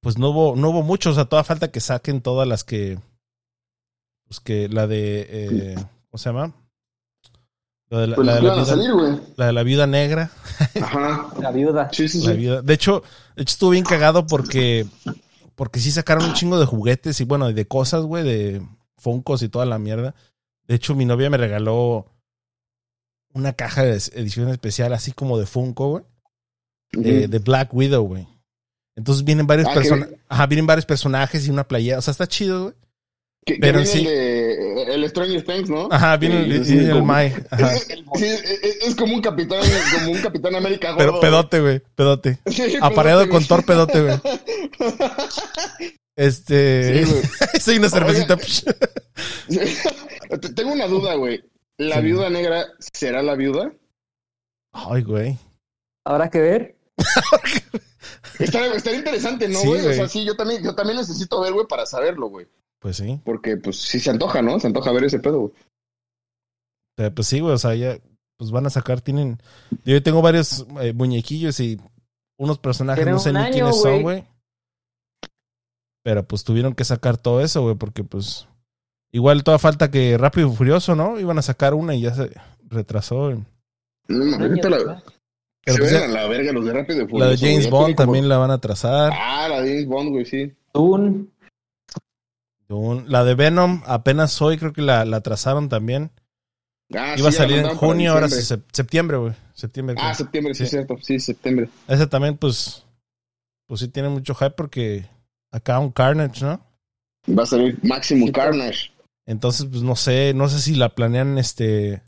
Pues no hubo, no hubo mucho, o sea, toda falta que saquen todas las que... Pues que la de... Eh, ¿Cómo se llama? La de la, Pues la de la viuda, salir, güey. la de la viuda negra. Ajá. La viuda. Sí, sí, La sí. viuda- De hecho, de hecho estuvo bien cagado porque... Porque sí sacaron un chingo de juguetes y bueno, y de cosas, güey, de Funkos y toda la mierda. De hecho, mi novia me regaló una caja de edición especial así como de Funko, güey. de, Black Widow, güey. Entonces vienen varios Ah, personajes. Ajá, vienen varios personajes y una playera. O sea, está chido, güey. Que, que pero viene sí. el el Stranger Things, ¿no? Ajá, viene el, Sí, el como- Mai. Ajá. Es, sí, es- es como un capitán, como un capitán América Pero pedote, güey. Pedote. Sí, Apareado con. Thor pedote, güey. Este. Sí, güey. Soy una cervecita. Te- Tengo una duda, güey. ¿La Sí. viuda negra será la viuda? Ay, güey. Habrá que ver. Estaría, estaría interesante, ¿no, Sí, güey? o sea, sí, yo también, yo también necesito ver, güey, para saberlo, güey. Pues sí. Porque, pues, sí se antoja, ¿no? Se antoja ver ese pedo, güey. Pero, pues sí, güey. O sea, ya. Pues van a sacar. Tienen. Yo tengo varios eh, muñequillos y unos personajes. No sé ni año, quiénes son, güey. Pero pues tuvieron que sacar todo eso, güey. Porque pues. Igual toda falta que Rápido y Furioso, ¿no? Iban a sacar una y ya se retrasó. No, mames, ahorita la, se pues a la verga los de Rápido y la de Furioso. James Bond como- también la van a atrasar. Ah, la de James Bond, güey, sí. Dune. Un- La de Venom apenas hoy creo que la, la atrasaron también. Ah, Iba a sí, la salir en junio, ahora sí, septiembre, güey. Septiembre. Ah, creo. septiembre, sí, cierto. Sí, septiembre. Ese también, pues. Pues sí tiene mucho hype porque acá un Carnage, ¿no? Va a salir Sí, Carnage. Entonces, pues no sé, no sé si la planean este.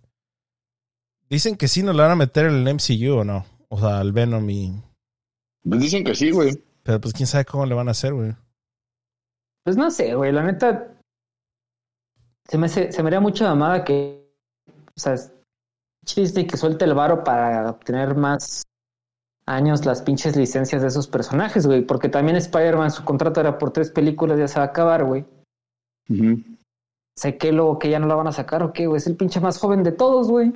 Dicen que sí nos la van a meter en el MCU o no. O sea, al Venom y. Pues dicen que sí, güey. Pero pues quién sabe cómo le van a hacer, güey. Pues no sé, güey. La neta. Se me, hace- se me haría mucha mamada que. O sea, es- Disney que suelte el varo para obtener más años las pinches licencias de esos personajes, güey. Porque también Spider-Man, su contrato era por tres películas, ya se va a acabar, güey. Ujú, Sé que luego que ya no la van a sacar o qué, güey. Es el pinche más joven de todos, güey.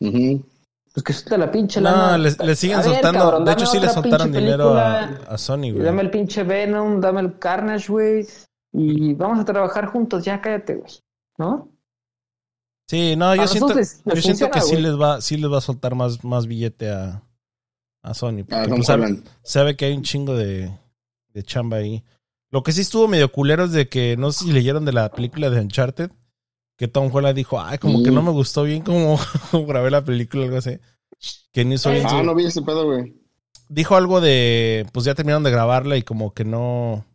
ujú. Pues que suelta la pinche No, lana. le, le siguen A ver, soltando. cabrón, de hecho, sí le soltaron dinero a, Sony, güey. Dame el pinche Venom, dame el Carnage, güey. Y vamos a trabajar juntos, ya cállate, güey. ¿No? Sí, no, yo siento, les- les yo siento que sí les va, sí les va a soltar más, más billete a, a Sony. Porque Ah, pues, sabe, sabe que hay un chingo de, de chamba ahí. Lo que sí estuvo medio culero es de que, no sé si leyeron de la película de Uncharted, que Tom Holland dijo, ay, como que Mm. no me gustó bien como, como grabé la película algo así. Que ni su- Ah, no vi ese pedo, güey. Dijo algo de, pues ya terminaron de grabarla y como que no...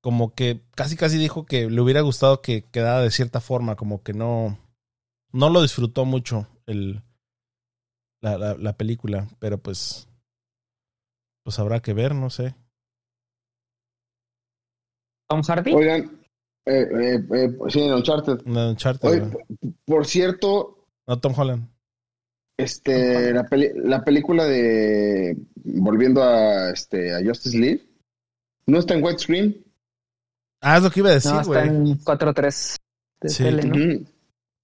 como que casi casi dijo que le hubiera gustado que quedara de cierta forma, como que no, no lo disfrutó mucho el, la, la, la película, pero pues, pues habrá que ver, no sé. Tom Hardy. Oigan, eh, eh, eh, sí, en Uncharted. No, Uncharted, Oye, güey. por cierto, no Tom Holland. este, la, peli- la película de volviendo a este a Justice League no está en widescreen. Ah, es lo que iba a decir, no, está güey. en 4-3 de Sí. tele, ¿no?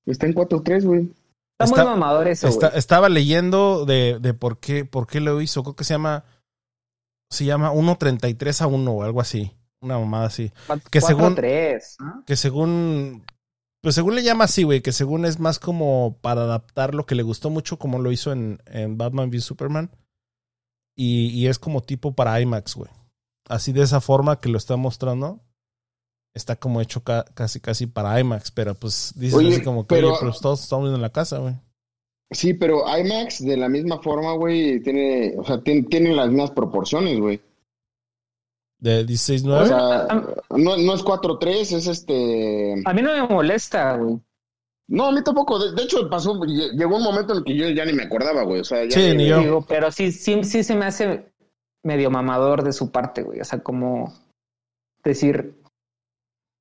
Está en 4.3, güey. Está, Está- muy mamador eso, Está- güey. estaba leyendo de, de por qué, por qué lo hizo. Creo que se llama, se llama 1.33 a 1 o algo así. Una mamada así. que según- 4-3, ¿no? Que según, pues según le llama así, güey, que según es más como para adaptar lo que le gustó mucho, como lo hizo en, en Batman v Superman. Y, y es como tipo para IMAX, güey. Así de esa forma que lo está mostrando. Está como hecho ca- casi casi para IMAX, pero pues dices Oye, así como que, pero- oye, pero todos estamos viendo en la casa, güey. Sí, pero IMAX de la misma forma, güey, tiene, o sea, tiene, tiene las mismas proporciones, güey. De O 16.9. sea, no, no es 4.3, es este... A mí no me molesta, güey. No, a mí tampoco. De, de hecho, pasó, lle- llegó un momento en el que yo ya ni me acordaba, güey. O sea, ya Sí, ni yo. Digo, pero sí, sí, sí se me hace medio mamador de su parte, güey. O sea, como decir,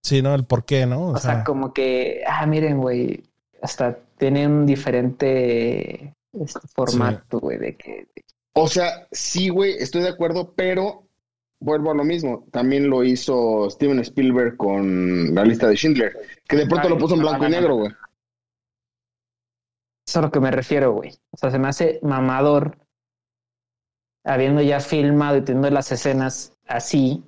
Sí, ¿no? El por qué, ¿no? o, sea, como que, ah, miren, güey, hasta tiene un diferente este, formato, güey, de que O sea, sí, güey, estoy de acuerdo, pero vuelvo a lo mismo. También lo hizo Steven Spielberg con la lista de Schindler, que de pronto Ay, lo puso en blanco y no, no. negro, güey. Eso es a lo que me refiero, güey. O sea, se me hace mamador habiendo ya filmado y teniendo las escenas así,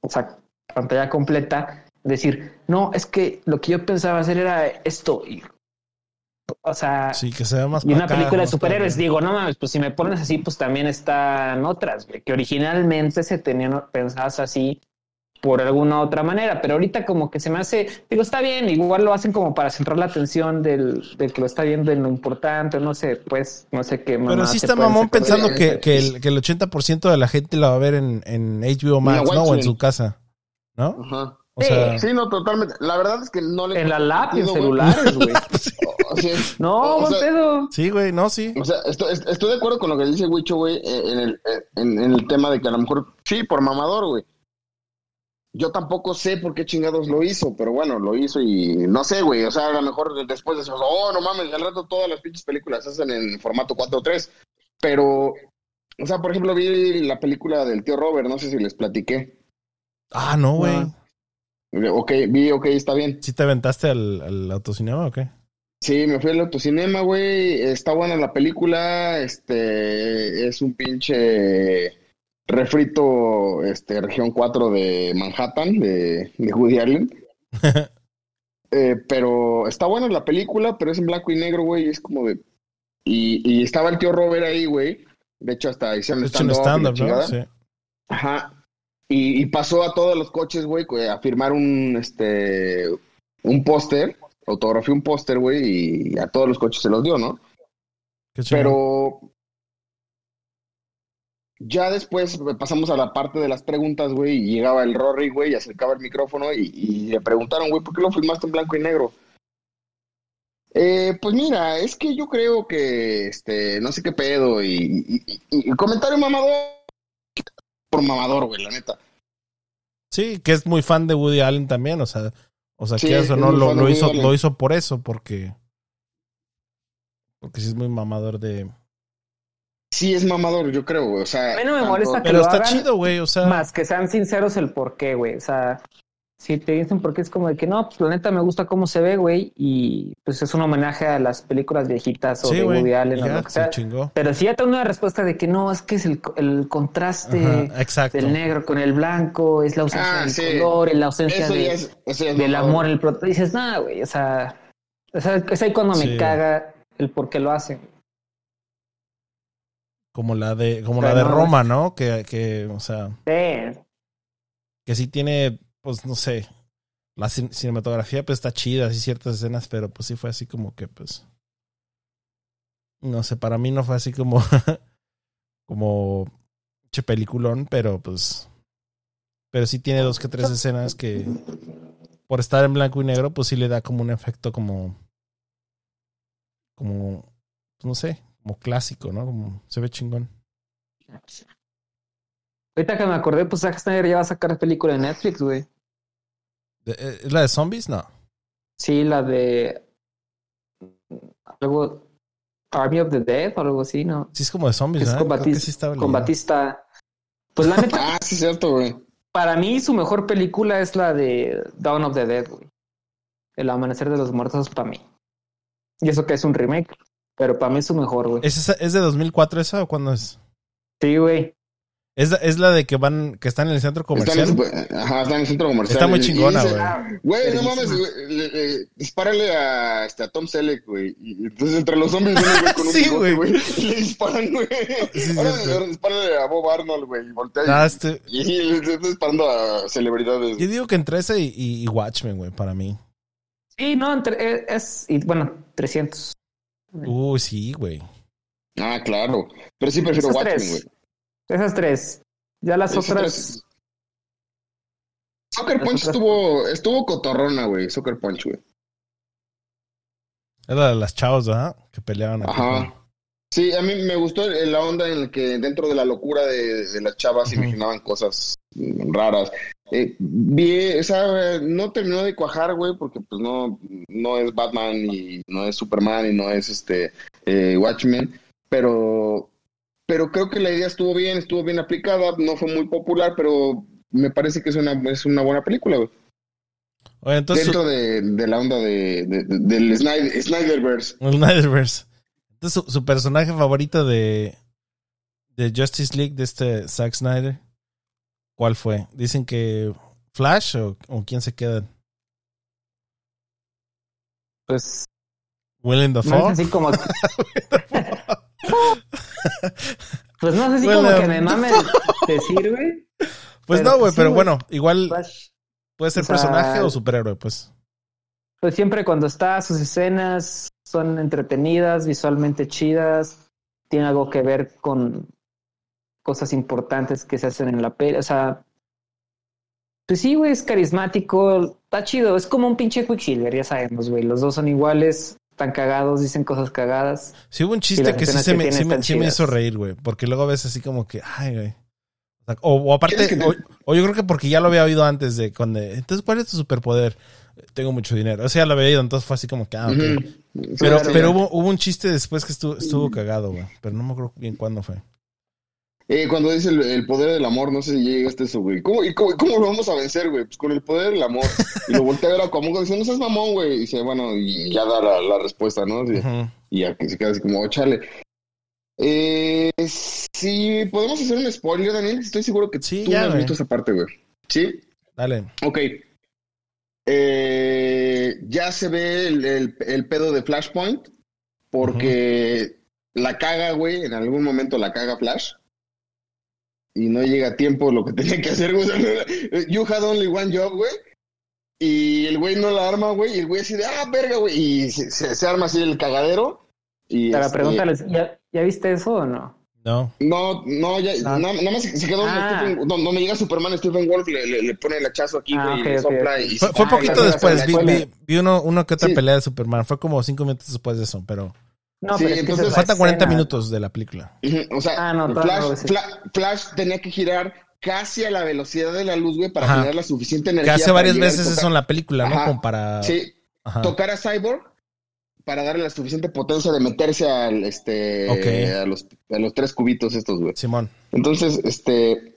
o sea, pantalla completa, decir, no, es que lo que yo pensaba hacer era esto. Y, o sea, Sí, que se ve más y una acá, película de superhéroes, digo, no mames, pues si me pones así, pues también están otras, güey, que originalmente se tenían pensadas así por alguna otra manera, pero ahorita como que se me hace, digo, está bien, igual lo hacen como para centrar la atención del, del que lo está viendo en lo importante, no sé, pues, no sé qué. Pero sí está mamón pensando que, que, el, que el 80% de la gente la va a ver en, en HBO Max, ¿no? O en su casa, ¿no? Ajá. O Sí. sea, Sí, no, totalmente. La verdad es que no le. En la lap, en celulares, güey. O sea, No, o buen sea, pedo. sí, güey, no, sí. O sea, estoy, est- estoy de acuerdo con lo que dice Wicho, güey, eh, en el, eh, en, en el tema de que a lo mejor, sí, por mamador, güey. Yo tampoco sé por qué chingados lo hizo, pero bueno, lo hizo y no sé, güey. O sea, a lo mejor después de eso, oh, no mames, al rato todas las pinches películas se hacen en formato 4.3. Pero, o sea, por ejemplo, vi la película del tío Robert, no sé si les platiqué. Ah, no, güey. No. Ok, vi, ok, está bien. ¿Sí te aventaste al, al autocinema o qué? Sí, me fui al autocinema, güey. Está buena la película. Este es un pinche refrito, este, región 4 de Manhattan, de, de Woody Allen. Eh, pero está buena la película, pero es en blanco y negro, güey. Es como de. Y, y estaba el tío Robert ahí, güey. De hecho, hasta hicieron stand-up stand-up, ¿no? Sí. Ajá. Y, y pasó a todos los coches, güey, a firmar un, este, un póster, autografió un póster, güey, y a todos los coches se los dio, ¿no? Qué. Pero ya después pasamos a la parte de las preguntas, güey, y llegaba el Rory, güey, y acercaba el micrófono y, y le preguntaron, güey, ¿por qué lo filmaste en blanco y negro? Eh, pues mira, es que yo creo que, este, no sé qué pedo, y- y comentario mamador, por mamador, güey, la neta. Sí, que es muy fan de Woody Allen también, o sea, o sea, Sí, que eso es no lo, hizo, Allen. lo hizo por eso, porque porque sí es muy mamador de. Sí es mamador, yo creo, güey, o sea... A mí no me tanto- molesta que Pero lo está hagan, chido, güey, o sea, Más que sean sinceros el por qué, güey. O sea, si te dicen por qué es como de que no, pues la neta me gusta cómo se ve, güey. Y pues es un homenaje a las películas viejitas o sí, de Woody Allen y o ya, lo que se sea. chingó. Pero si ya te da una respuesta de que no, es que es el, el contraste Ajá, exacto. del negro con el blanco, es la ausencia Ah, del sí. color, es la ausencia Eso de- ya es, eso ya es del amor el protagonista. Dices, nada, güey, o sea, o sea, es ahí cuando Sí. me caga el por qué lo hacen. Como la de, como Pero la de no, Roma, ¿no? Que, que, o sea, Sí, que sí tiene, pues no sé, la cin- cinematografía pues está chida, así ciertas escenas, pero pues sí fue así como que pues no sé, para mí no fue así como como che peliculón, pero pues Pero sí tiene dos que tres escenas que por estar en blanco y negro, pues sí le da como un efecto como. como. no sé, como clásico, ¿no? Como se ve chingón. Ahorita que me acordé, pues Zack Snyder ya va a sacar película en Netflix, güey. ¿De- eh, ¿Es la de zombies? No. Sí, la de. Algo. Army of the Dead o algo así, ¿no? Sí, es como de zombies, Es ¿verdad? con Creo que Batista. sí. Pues la neta, Ah, sí, cierto, güey. para mí su mejor película es la de Dawn of the Dead, güey. El Amanecer de los Muertos para mí. Y eso que es un remake, pero para mí es su mejor, güey. ¿Es, esa- ¿Es de 2004 esa o cuándo es? Sí, güey. Es, la- es la de que van, que están en el centro Está en, el, comercial. super- ajá, está en el centro comercial. Está muy chingona, güey. Güey, no mames, güey, le- le- dispárale a, este, a Tom Selleck, güey. Y entonces entre los zombies viene un güey con un Sí, bigote, güey. güey. Y le disparan, güey. Sí, ahora, cierto. ahora dispárale a Bob Arnold, güey. Y voltea Ah, y, este- y, le está disparando a celebridades. yo digo que entre esa y, y- y Watchmen, güey, para mí. Sí, no, entre, es, y bueno, 300. Uy, sí, güey. Ah, claro. Pero sí prefiero Watchmen, tres. güey. Esas tres. Ya las Esas otras. tres. Soccer Las Punch otras- estuvo, estuvo cotorrona, güey. Soccer Punch, güey. Es la de las chavos, ¿verdad? Que peleaban aquí. Ajá. Sí, a mí me gustó la onda en la que dentro de la locura de, de las chavas Ujú. imaginaban cosas raras. Eh, vi, esa no terminó de cuajar, güey, porque pues no, no es Batman y no es Superman y no es este eh, Watchmen, pero, pero creo que la idea estuvo bien, estuvo bien aplicada, no fue muy popular, pero me parece que es una, es una buena película, güey. Oye, entonces, Dentro de, de la onda de, de- de- del Snyder, Snyderverse. el Snyderverse. Entonces, su, su personaje favorito de, de Justice League, de este Zack Snyder, ¿cuál fue? Dicen que Flash o, o quién se queda. Pues Willem no es Dafoe. así como. pues no así Bueno, como que me mame decir, güey. Pues pero no, güey, sí, pero bueno, igual Flash. puede ser o sea, personaje o superhéroe, pues. Pues siempre cuando está, sus escenas son entretenidas, visualmente chidas, tiene algo que ver con cosas importantes que se hacen en la peli. O sea, pues sí, güey, es carismático, está chido, es como un pinche Quicksilver, ya sabemos, güey. Los dos son iguales, están cagados, dicen cosas cagadas. Sí hubo un chiste que sí, se que me, sí me- sí me hizo reír, güey. Porque luego ves así como que, ay, güey. O, sea, o- o aparte, ¿Quieres que o, o yo creo que porque ya lo había oído antes de cuando... Entonces, ¿cuál es tu superpoder? Tengo mucho dinero. O sea, ya lo había oído, entonces fue así como que, ah, ok. Ujú. Pero, Sí, pero hubo, hubo un chiste después que estuvo, estuvo cagado, güey. Pero no me acuerdo bien cuándo fue. Eh, cuando dice el, el poder del amor, no sé si llegaste a eso, güey. ¿Cómo, y cómo, cómo lo vamos a vencer, güey? Pues con el poder del amor. Y lo voltea a ver a Cuauhtémoc y dice, no seas mamón, güey. Y dice, bueno, y ya da la, la respuesta, ¿no? Y ya que se queda así como, "Oh, chale. Eh, sí, podemos hacer un spoiler, Daniel. Estoy seguro que Sí, tú ya, has visto esa parte, güey. ¿Sí? Dale. Ok. Eh, ya se ve el, el- el pedo de Flashpoint porque la caga, güey. En algún momento la caga Flash. Y no llega a tiempo lo que tenía que hacer, güey. You had only one job, güey. Y el güey no la arma, güey. Y el güey así de, ah, verga, güey. Y se, se- se arma así el cagadero. Y Para este, pregúntales, ¿ya, ¿ya viste eso o no? No. No, no, ya, Ah. nada, nada más se quedó Ah. Stephen, no, no me llega Superman, Stephen Wolf le, le, le pone el hachazo aquí, Ah, güey, y ok, le ok, sopla ok. y Fue, fue poquito después. Vi, la- vi, vi uno, uno que otra Sí. pelea de Superman. Fue como cinco minutos después de eso, pero No, Sí, pero es que entonces la faltan 40 escena. minutos de la película. O sea, Ah, no, todavía Flash, no Flash tenía que girar casi a la velocidad de la luz, güey, para Ajá. generar la suficiente Que energía. hace para varias veces tocar- eso en la película, ¿no? Como para... Sí, Ajá. tocar a Cyborg para darle la suficiente potencia de meterse al, este, Ok. a, los, a los tres cubitos estos, güey. Simón. Entonces, este.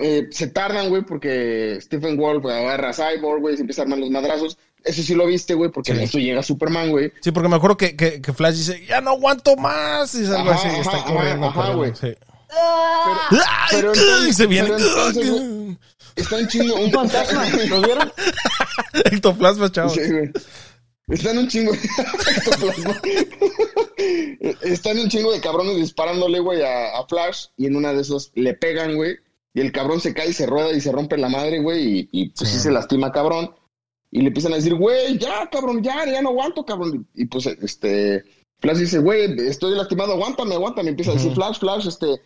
eh, se tardan, güey, porque Stephen Wolf agarra a Cyborg, güey, se empieza a armar los madrazos. Eso sí lo viste, güey, porque Sí. en eso llega Superman, güey. Sí, porque me acuerdo que, que, que Flash dice, ya no aguanto más. Y algo Ajá, así, y está ajá, corriendo, ajá, güey. sí. Pero, ¡Ay! pero y entonces- se viene. pero entonces, güey, está un chingo. Un fantasma, ¿lo vieron? Ectoplasma, chavos. Sí, güey. Están un chingo. Ectoplasma. Están un chingo de cabrones disparándole, güey, a, a Flash. Y en una de esos le pegan, güey. Y el cabrón se cae y se rueda y se rompe la madre, güey. Y, y, pues sí. Sí. se lastima, cabrón. Y le empiezan a decir, güey, ya, cabrón, ya, ya no aguanto, cabrón. Y pues, este. Flash dice, güey, estoy lastimado, aguántame, aguántame. Empieza a decir. Flash, Flash, este.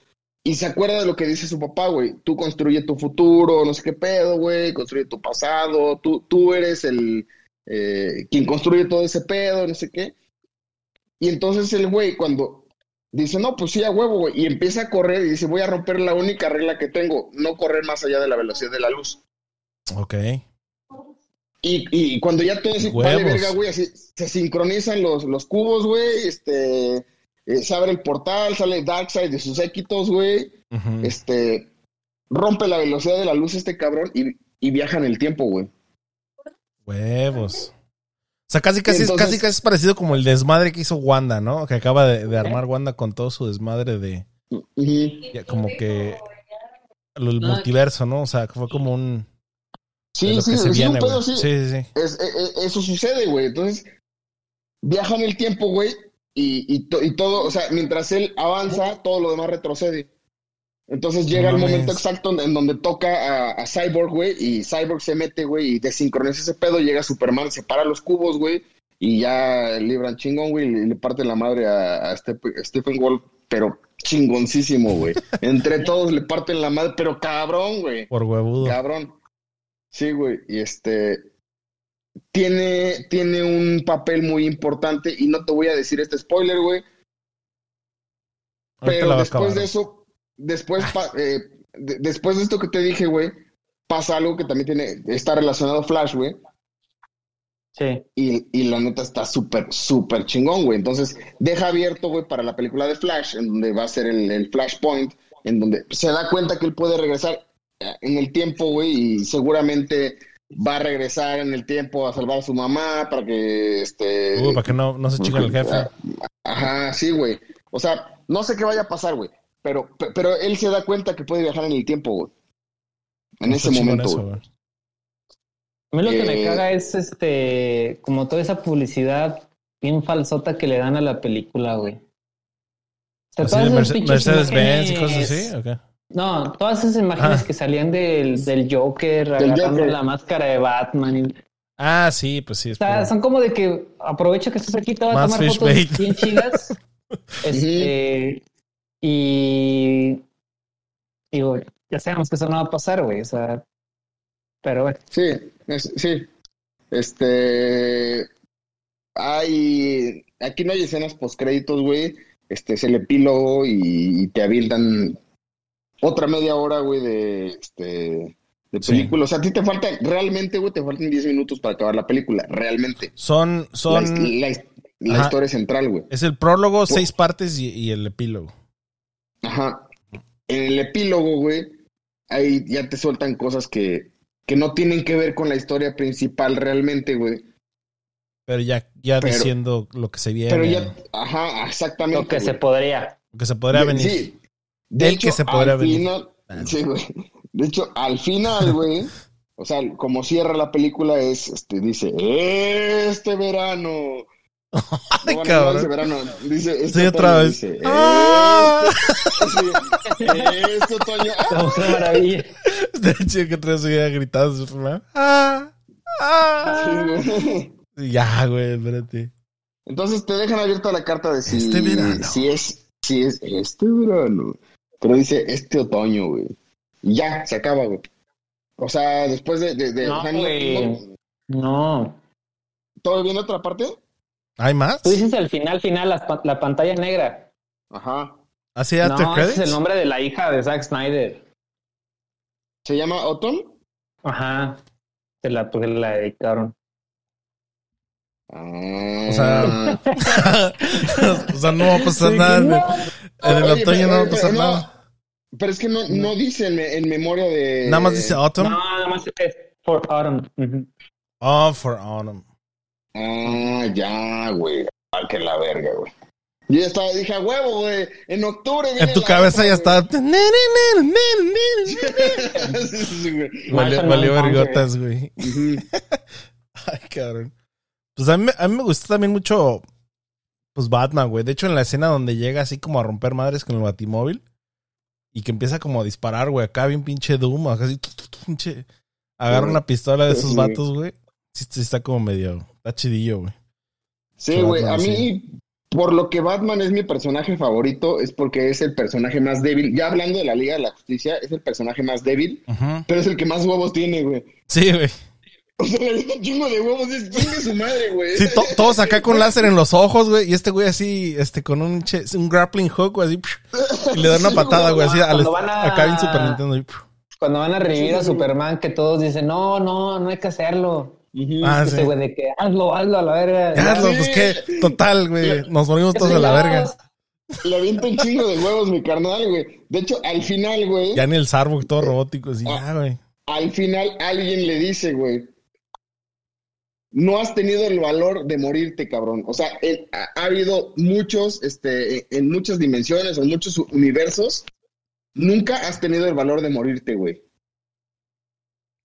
y se acuerda de lo que dice su papá, güey. Tú construye tu futuro, no sé qué pedo, güey. Construye tu pasado. Tú, tú eres el eh, quien construye todo ese pedo, no sé qué. Y entonces el güey, cuando dice, no, pues sí, a huevo, güey. Y empieza a correr y dice, voy a romper la única regla que tengo, no correr más allá de la velocidad de la luz. Ok. Y, y cuando ya todo se vale verga, güey, así se sincronizan los, los cubos, güey. Este, eh, se abre el portal, sale Darkseid de sus séquitos, güey. Este, rompe la velocidad de la luz este cabrón y, y viaja en el tiempo, güey. Huevos. O sea, casi casi, Entonces- casi casi es parecido como el desmadre que hizo Wanda, ¿no? Que acaba de, de armar Wanda con todo su desmadre de ya como que el multiverso, ¿no? O sea, fue como un Sí, sí, es viene, un pedo, sí. Sí, sí, sí. Es- e- e- eso sucede, güey. Entonces, viaja en el tiempo, güey, y, y, to- y todo, o sea, mientras él avanza, todo lo demás retrocede. Entonces llega No el momento exacto en, en donde toca a, a Cyborg, güey, y Cyborg se mete, güey, y desincroniza ese pedo, llega Superman, separa los cubos, güey, y ya libran chingón, güey, y le parte la madre a, a Step- Stephen Wolf, pero chingoncísimo, güey. Entre todos le parten la madre, pero cabrón, güey. Por huevudo. Cabrón. Sí, güey. Y este. Tiene, tiene un papel muy importante. Y no te voy a decir este spoiler, güey. Pero después de eso. Después, pa- eh, de- después de esto que te dije, güey. Pasa algo que también tiene. Está relacionado a Flash, güey. Sí. Y, y la neta está súper, súper chingón, güey. Entonces, deja abierto, güey, para la película de Flash, en donde va a ser el, el Flashpoint, en donde se da cuenta que él puede regresar en el tiempo, güey, y seguramente va a regresar en el tiempo a salvar a su mamá para que, este... Uh, para que no, no se chingue el jefe. Ajá, sí, güey. O sea, no sé qué vaya a pasar, güey. Pero, pe- pero él se da cuenta que puede viajar en el tiempo, güey. En ese momento, eso, güey. güey. A mí lo que me Eh, caga es este, como toda esa publicidad bien falsota que le dan a la película, güey. O sea, Mercedes-Benz y cosas así, ¿o qué? No, todas esas imágenes Ah. que salían del, del Joker, agarrando Joker. la máscara de Batman. y- Ah, sí, pues sí. Es O sea, por- son como de que aprovecho que estás aquí, te voy a tomar fotos bait. bien chidas. este, y digo, ya sabemos que eso no va a pasar, güey. O sea, pero bueno. Sí, es- sí. Este. Hay. Aquí no hay escenas postcréditos, güey. Este es el epílogo y, y te avientan otra media hora, güey, de este. De Sí. película. O sea, a ti te falta, realmente, güey, te faltan 10 minutos para acabar la película. Realmente. Son, La, son, la- historia central, güey. es el prólogo, seis partes y, y el epílogo. Ajá. En el epílogo, güey, ahí ya te sueltan cosas que, que no tienen que ver con la historia principal realmente, güey. Pero ya, ya Pero- diciendo lo que se viene. Pero ya, ajá, exactamente. Lo que se podría. lo que se podría venir. Sí. De El hecho, que se podría al venir. final- Ah, sí, güey. De hecho, al final, güey, o sea, como cierra la película es, este, dice, este verano. Ay, No, cabrón. dice verano, dice, este Sí, otra otoño, vez. dice, ¡Ah! este, este otoño. ¡ah! Maravilla. De hecho, que tres hubiera gritado Superman. ¡Ah! ¡Ah! Sí, güey. Ya, güey, espérate. Entonces te dejan abierta la carta de si, Este verano. si es, si es este verano. Pero dice este otoño, güey. Y ya, se acaba, güey. O sea, después de... de, de- No, güey. no- No. ¿Todo bien otra parte? ¿Hay más? Tú dices el final, final, la, la pantalla negra. Ajá. ¿Así after no, ese credits? es el nombre de la hija de Zack Snyder. ¿Se llama Autumn? Ajá. Se la, pues, la dedicaron. Ah. O sea, o sea, no va a pasar Sí, nada. En, no. en el Oye, otoño no va a pero- pasar no, nada. Pero es que no, no dice en, en memoria de... Nada más dice autumn. No, nada más es for autumn. Ujú. Oh, for autumn. Ah, ya, güey. Ah, que la verga, güey. Yo ya estaba, dije, a huevo, güey. En octubre viene En tu la cabeza ya güey. está. Sí, sí, sí, güey. Valió, vergotas, güey. Ay, cabrón. Pues a mí, me- a mí me gustó también mucho, pues Batman, güey. De hecho, en la escena donde llega así como a romper madres con el batimóvil y que empieza como a disparar, güey. Acá bien pinche Doom, acá así, pinche. Agarra una pistola de esos vatos, güey. Sí, sí está como medio, está chidillo, güey. Sí, güey. A sí. mí, por lo que Batman es mi personaje favorito, es porque es el personaje más débil. Ya hablando de la Liga de la Justicia, es el personaje más débil, pero es el que más huevos tiene, güey. Sí, güey. O sea, le dio un chingo de huevos, es chingue su madre, güey. Sí, to- todos acá con láser en los ojos, güey. Y este güey así, este, con un, che- un grappling hook, güey, así. Y le da una patada, güey, así, al a- acá en Super Nintendo. y. Cuando van a revivir a. Superman, que todos dicen, no, no, no hay que hacerlo. Ah, Ese sí. güey de que hazlo, hazlo a la verga. Ya, Sí. no, pues qué, total, güey. Nos morimos todos a la verga. Le avienta un chingo de huevos, mi carnal, güey. De hecho, al final, güey, Ya ni el Starbucks todo robótico, así, Ah. ya, güey. al final alguien le dice, güey, no has tenido el valor de morirte, cabrón. O sea, ha, ha habido muchos, este, en muchas dimensiones o en muchos universos, nunca has tenido el valor de morirte, güey.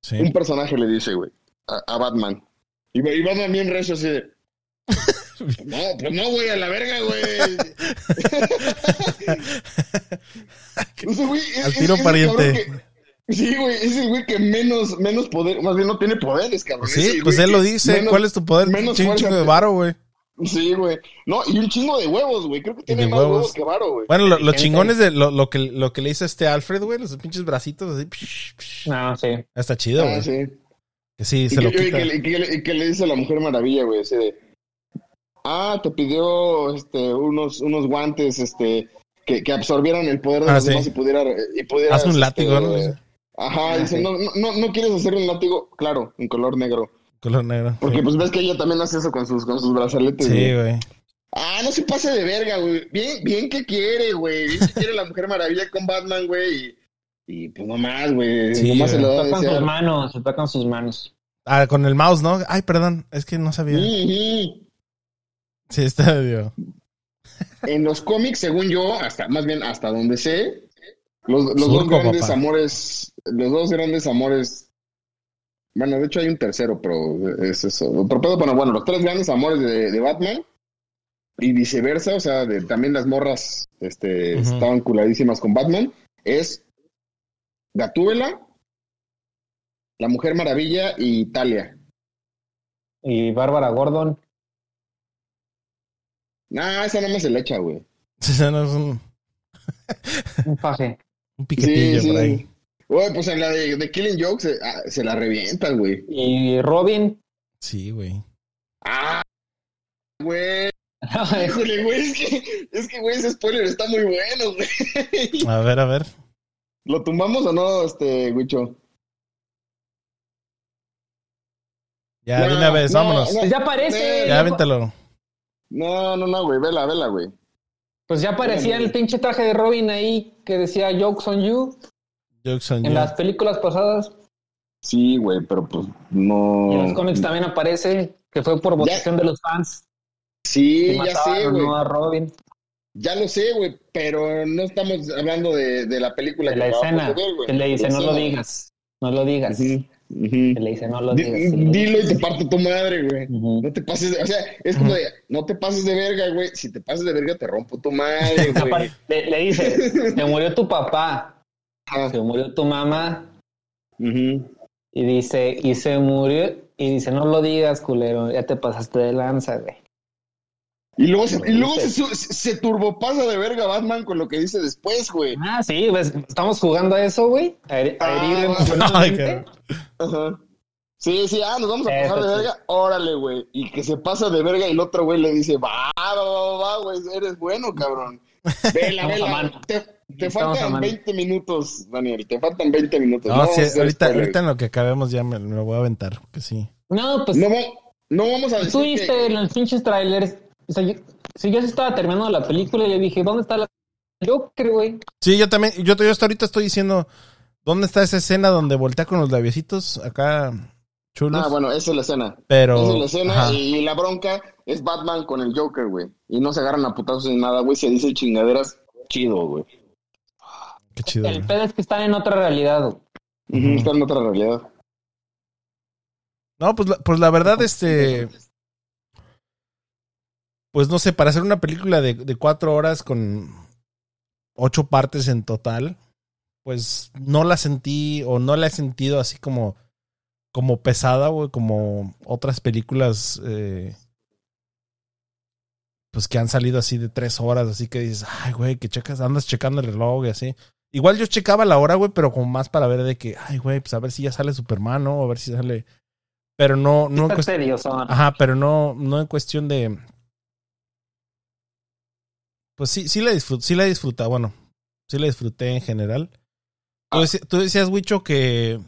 Sí. Un personaje le dice, güey, a, a Batman. Y, y Batman bien recio así de... No, pues no, güey, a la verga, güey. Al tiro pariente. Sí, güey, es el güey que menos, menos poder, más bien no tiene poderes, cabrón. Sí, el pues güey él lo dice. menos- ¿Cuál es tu poder? menos Chingo fuerza de varo, güey. Sí, güey. No, y un chingo de huevos, güey. Creo que tiene de más huevos. huevos que varo, güey. Bueno, lo, lo Inteligente. chingón es de lo, lo que, lo que le hizo este Alfred, güey, los pinches bracitos así. psh, psh. No, sí. Está chido, Ah, güey. sí. Que sí, Y se que, lo y que quita. le- y que le- y que le dice a la Mujer Maravilla, güey, de... Ah, te pidió este, unos, unos guantes este, que, que absorbieran el poder de Ah, los sí. demás y pudiera... Y pudiera Haz un látigo, ¿no? Ajá, Ah, dice, sí. no, no, no quieres hacer un látigo, claro, en color negro. Color negro. Porque Sí, pues ves que ella también hace eso con sus, con sus brazaletes. Sí, güey. Ah, no se pase de verga, güey. Bien, bien que quiere, güey. Bien que quiere la Mujer Maravilla con Batman, güey. Y, y pues nomás, güey. Sí, nomás se lo da Tocan sus manos, se tocan sus manos. Ah, con el mouse, ¿no? Ay, perdón, es que no sabía. Ujú. Sí, está medio. En los cómics, según yo, hasta más bien hasta donde sé, los, los dos grandes papá. amores, los dos grandes amores. Bueno, de hecho hay un tercero, pero es eso. Otro pedo, bueno, bueno, los tres grandes amores de, de Batman y viceversa, o sea, de, también las morras este, Ujú. estaban culadísimas con Batman, es Gatúbela, la Mujer Maravilla y Talia. Y Bárbara Gordon. Nah, esa nada más se le echa, güey. Ese no es un, Un paje. Un piquetillo Sí, por sí. ahí. Güey, pues en la de, de Killing Joke se, ah, se la revientan, güey. Y Robin. Sí, güey. Ah, güey. Híjole, güey, es que, es que, güey, ese spoiler está muy bueno, güey. A ver, a ver. ¿Lo tumbamos o no, este, Wicho? Ya, No, de una vez, no, vámonos. no. Pues ya aparece. Ya, avéntalo. No, no, no, güey, vela, vela, güey. Pues ya aparecía el pinche traje de Robin ahí que decía Jokes on You Jokes on en you. las películas pasadas. Sí, güey, pero pues no. Y en los cómics también aparece que fue por votación de los fans. Sí, que ya sé, güey. ¿no? a Robin. Ya lo sé, güey, pero no estamos hablando de, de la película De que la escena. ver. Que le dice, no lo digas. No lo digas. Ujú, Que le dice, no lo Di- digas. Dilo y te parto tu madre, güey. No te pases de, o sea, es como de, no te pases de verga, güey. Si te pases de verga, te rompo tu madre, güey. Le, le dice, se murió tu papá, Ajá. se murió tu mamá, y dice, y se murió, y dice, no lo digas, culero, ya te pasaste de lanza, güey. Y luego, se, y luego se, se turbopasa de verga Batman con lo que dice después, güey. Ah, sí, pues, estamos jugando a eso, güey, a, her- a Ah, herir Ay, emocionalmente. Ajá. Sí, sí, ah, nos vamos a Eso pasar de sí. verga. Órale, güey. Y que se pasa de verga y el otro güey le dice, va, va, va, va, güey, eres bueno, cabrón. Vela, a vela. mano. Te, te a faltan mano. 20 minutos, Daniel. Te faltan 20 minutos. No, sí, a ahorita, ahorita en lo que acabemos ya me, me lo voy a aventar. Que sí. No, pues, No, no vamos a decir tú que- los pinches trailers, o sea, yo, si yo se estaba terminando la película, yo dije, ¿dónde está la Joker, güey? Sí, yo también. Yo, yo hasta ahorita estoy diciendo. ¿Dónde está esa escena donde voltea con los labiositos acá chulos? Ah, bueno, esa es la escena. Pero. Esa es la escena ajá. y la bronca es Batman con el Joker, güey. Y no se agarran a putazos ni nada, güey. Se dice chingaderas chido, güey. Qué chido. El pedo es que están en otra realidad, güey. Ujú, Está en otra realidad. No, pues la, pues la verdad, este. Pues no sé, para hacer una película de, de cuatro horas con ocho partes en total, pues no la sentí o no la he sentido así como, como pesada, güey, como otras películas eh, pues que han salido así de tres horas, así que dices, ay, güey, que checas, andas checando el reloj y así. Igual yo checaba la hora, güey, pero como más para ver de que, ay, güey, pues a ver si ya sale Superman, ¿no? A ver si sale. Pero no, no. Ajá, pero no, no en cuestión de. Pues sí, sí la disfruté, sí la disfruté, bueno, sí la disfruté en general. Tú, deci- tú decías, Wicho, que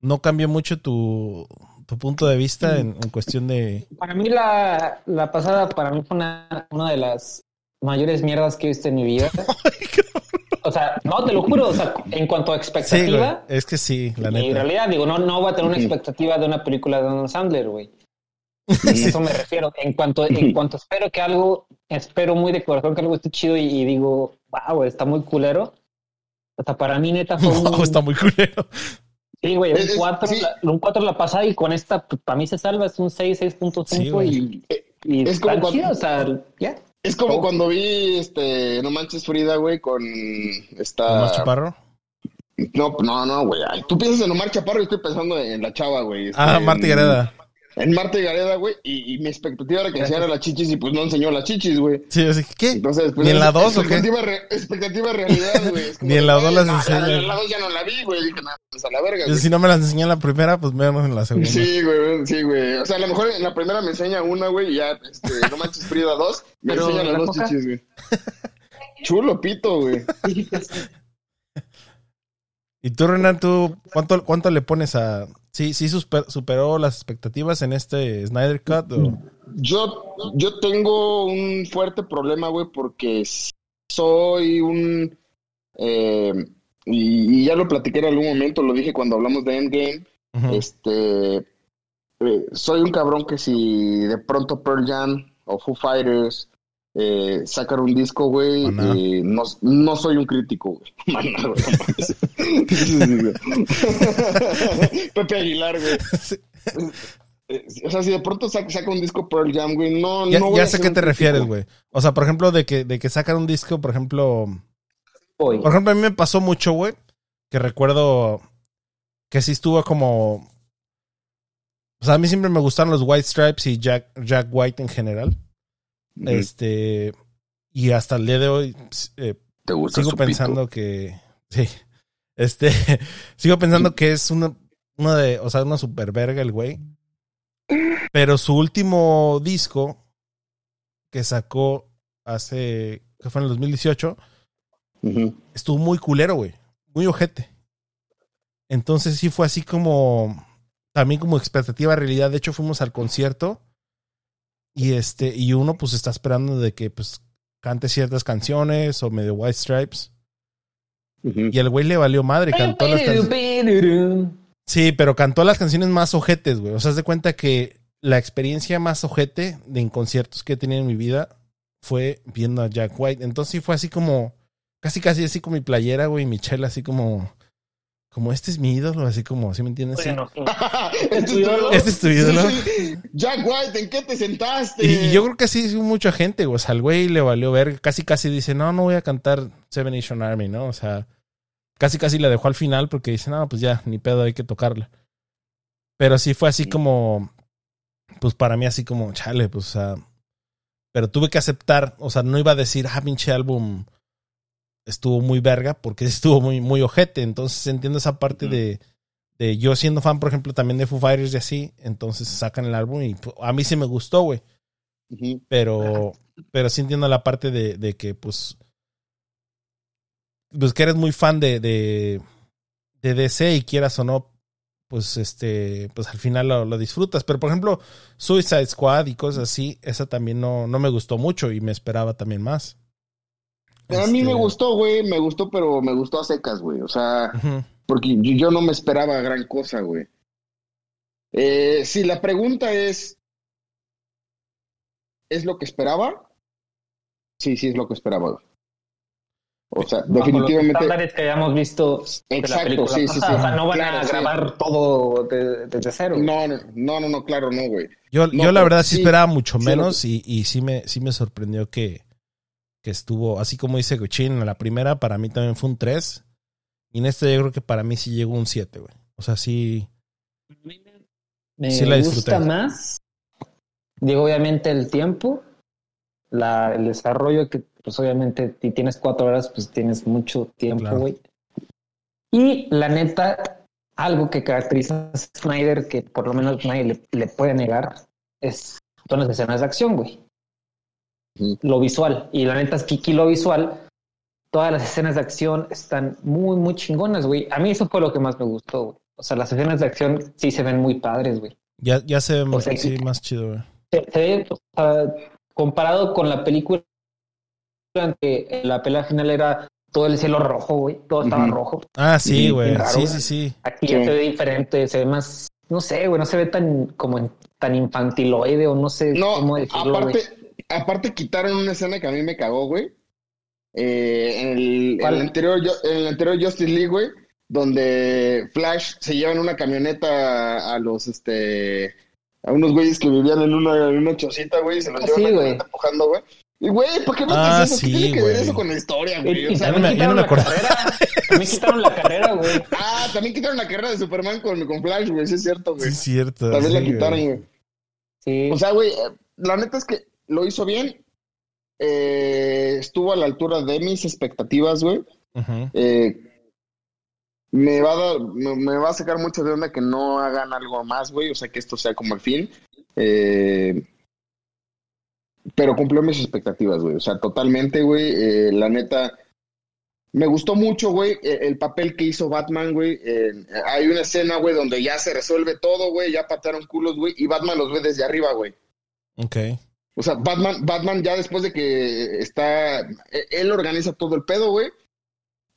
no cambió mucho tu, tu punto de vista en, en cuestión de. Para mí la, la pasada, para mí fue una, una de las mayores mierdas que he visto en mi vida. o sea, no, te lo juro, o sea, en cuanto a Sí, expectativa, Es que sí, la y en neta. realidad digo, no, no voy a tener una expectativa de una película de Adam Sandler, güey. A eso me refiero. En cuanto, en cuanto espero que algo, espero muy de corazón que algo esté chido y, y digo, wow, está muy culero. O sea, para mí neta fue un, está muy culero. sí, güey, Es- un 4, sí. un 4 la pasada y con esta, pues, para mí se salva, es un 6, 6.5 Sí, y, y Es está como cuando- chido, o sea, ya. Es como Oh. cuando vi este No Manches Frida, güey, con esta. Más chaparro. No, no, no, güey. Tú piensas en Omar Chaparro y estoy pensando en la chava, güey. este, Ah, Marta Gareda. En Marta Gareda, güey. Y, y mi expectativa era que enseñara las chichis y pues no enseñó las chichis, güey. Sí, así que, ¿qué? Entonces, pues, ¿Ni en la es- 2 o qué? expectativa, re- expectativa realidad, güey. Ni en la güey, dos las no, enseñan. La, la 2 ya no la vi, güey. Dije, nada, pues a la verga, güey. Si no me las enseñan en la primera, pues menos en la segunda. Sí, güey, sí, güey. O sea, a lo mejor en la primera me enseña una, güey, y ya, este, no manches Frida 2, me Pero, enseña ¿la las dos chichis, güey. Chulo pito, güey. Y tú, Renan, ¿tú cuánto, cuánto le pones a... Sí, sí superó las expectativas en este Snyder Cut o... Yo, yo tengo un fuerte problema, güey, porque soy un... eh, y, y ya lo platiqué en algún momento, lo dije cuando hablamos de Endgame, este... eh, soy un cabrón que si de pronto Pearl Jam o Foo Fighters eh, sacan un disco, güey, eh, no, no soy un crítico, güey. Maná, güey, no. Pepe Aguilar, güey. Eh, O sea, si de pronto saca, saca un disco Pearl Jam, güey, no, Ya, no voy ya sé a qué te refieres, güey. O sea, por ejemplo, de que, de que sacan un disco, por ejemplo... Hoy. Por ejemplo, a mí me pasó mucho, güey, que recuerdo que sí estuvo como... O sea, a mí siempre me gustaron los White Stripes y Jack, Jack White en general. Este... Y hasta el día de hoy eh, ¿Te gusta sigo pito? pensando que... Sí. Este... sigo pensando que es una, una de... O sea, una super verga el güey. Pero su último disco que sacó hace... que fue en el 2018 Ujú. estuvo muy culero, güey. Muy ojete. Entonces sí fue así como. También como expectativa realidad. De hecho, fuimos al concierto. Y este. Y uno, pues, está esperando de que pues cante ciertas canciones. O medio White Stripes. Y el güey le valió madre. Cantó las canciones. Sí, pero cantó las canciones más ojetes, güey. O sea, haz de cuenta que la experiencia más ojete de en conciertos que he tenido en mi vida fue viendo a Jack White. Entonces sí fue así como, casi casi así con mi playera, güey, y mi chela, así como, como este es mi ídolo, así como, ¿sí me entiendes? Sí. Bueno, ¿Este es tu ídolo? Este es tu ídolo. Sí, sí. Jack White, ¿en qué te sentaste? Y, y yo creo que sí, sí, mucha gente, güey. O sea, al güey le valió ver, casi casi dice, no, no voy a cantar Seven Nation Army, ¿no? O sea, casi casi la dejó al final porque dice, no, pues ya, ni pedo, hay que tocarla. Pero sí fue así como, pues para mí así como, chale, pues, o sea, pero tuve que aceptar, o sea, no iba a decir, ah, pinche álbum estuvo muy verga, porque estuvo muy, muy ojete. Entonces entiendo esa parte de, de yo siendo fan, por ejemplo, también de Foo Fighters y así, entonces sacan el álbum y a mí sí me gustó, güey. Pero, pero sí entiendo la parte de, de que, pues, pues que eres muy fan de, de, de DC y quieras o no, pues, este, pues al final lo, lo disfrutas. Pero, por ejemplo, Suicide Squad y cosas así, esa también no, no me gustó mucho y me esperaba también más. A mí Este, me gustó, güey, me gustó, pero me gustó a secas, güey. O sea, porque yo, yo no me esperaba gran cosa, güey. Eh, si la pregunta es, ¿es lo que esperaba? Sí, sí, es lo que esperaba, güey. O sea, Bajo los definitivamente. estándares que hayamos visto de la Exacto, sí, sí, sí. O sea, no van Claro, a sí. grabar todo de- desde cero. No, no, no, no, no, claro, no, güey. Yo, No, yo la verdad sí, sí, esperaba mucho sí, menos y, y sí me, sí me sorprendió que, que estuvo, así como dice Guchin, en la primera para mí también fue un 3 y en este yo creo que para mí sí llegó un 7, güey. O sea, sí, Me Sí la disfruté. gusta más. Digo, obviamente, el tiempo. la, el desarrollo que, pues obviamente, si tienes cuatro horas, pues tienes mucho tiempo, Claro. güey. Y la neta, algo que caracteriza a Snyder, que por lo menos nadie le, le puede negar, es son las escenas de acción, güey. Lo visual. Y la neta es que aquí lo visual, todas las escenas de acción están muy, muy chingonas, güey. A mí eso fue lo que más me gustó, güey. O sea, las escenas de acción sí se ven muy padres, güey. Ya, ya se ve O sea, sí, más chido, güey. Se- se ve, o sea, comparado con la película que la pelea final era todo el cielo rojo, güey. Todo estaba rojo. Ah, sí, Sí, güey. Sí, sí, sí. Aquí ya se ve diferente, se ve más, no sé, güey, no se ve tan como en- tan infantiloide o no sé No, cómo decirlo, güey. aparte, aparte quitaron una escena que a mí me cagó, güey. Eh, en, el, en el anterior, en el anterior Justice League, güey, donde Flash se lleva en una camioneta a, a los, este, a unos güeyes que vivían en una, en una chocita, güey, y se los Ah, llevan sí, güey. empujando, güey. Y, güey, ¿por qué metes Ah, eso? ¿Qué sí, tiene que ver güey. eso con la historia, güey? O y sea, no me- también yo no me quitaron la carrera. También quitaron la carrera, güey. ah, también quitaron la carrera de Superman con, con Flash, güey, sí es cierto, Sí, güey. es cierto. También sí, la quitaron, güey. güey. Sí. O sea, güey, eh, la neta es que lo hizo bien. Eh, estuvo a la altura de mis expectativas, güey. Eh, me va a dar, me, me va a sacar mucho de onda que no hagan algo más, güey. O sea, que esto sea como el fin. Eh, pero cumplió mis expectativas, güey. O sea, totalmente, güey. Eh, la neta, me gustó mucho, güey, eh, el papel que hizo Batman, güey. Eh, hay una escena, güey, donde ya se resuelve todo, güey. Ya patearon culos, güey. Y Batman los ve desde arriba, güey. Ok. O sea, Batman, Batman ya después de que está, e- él organiza todo el pedo, güey.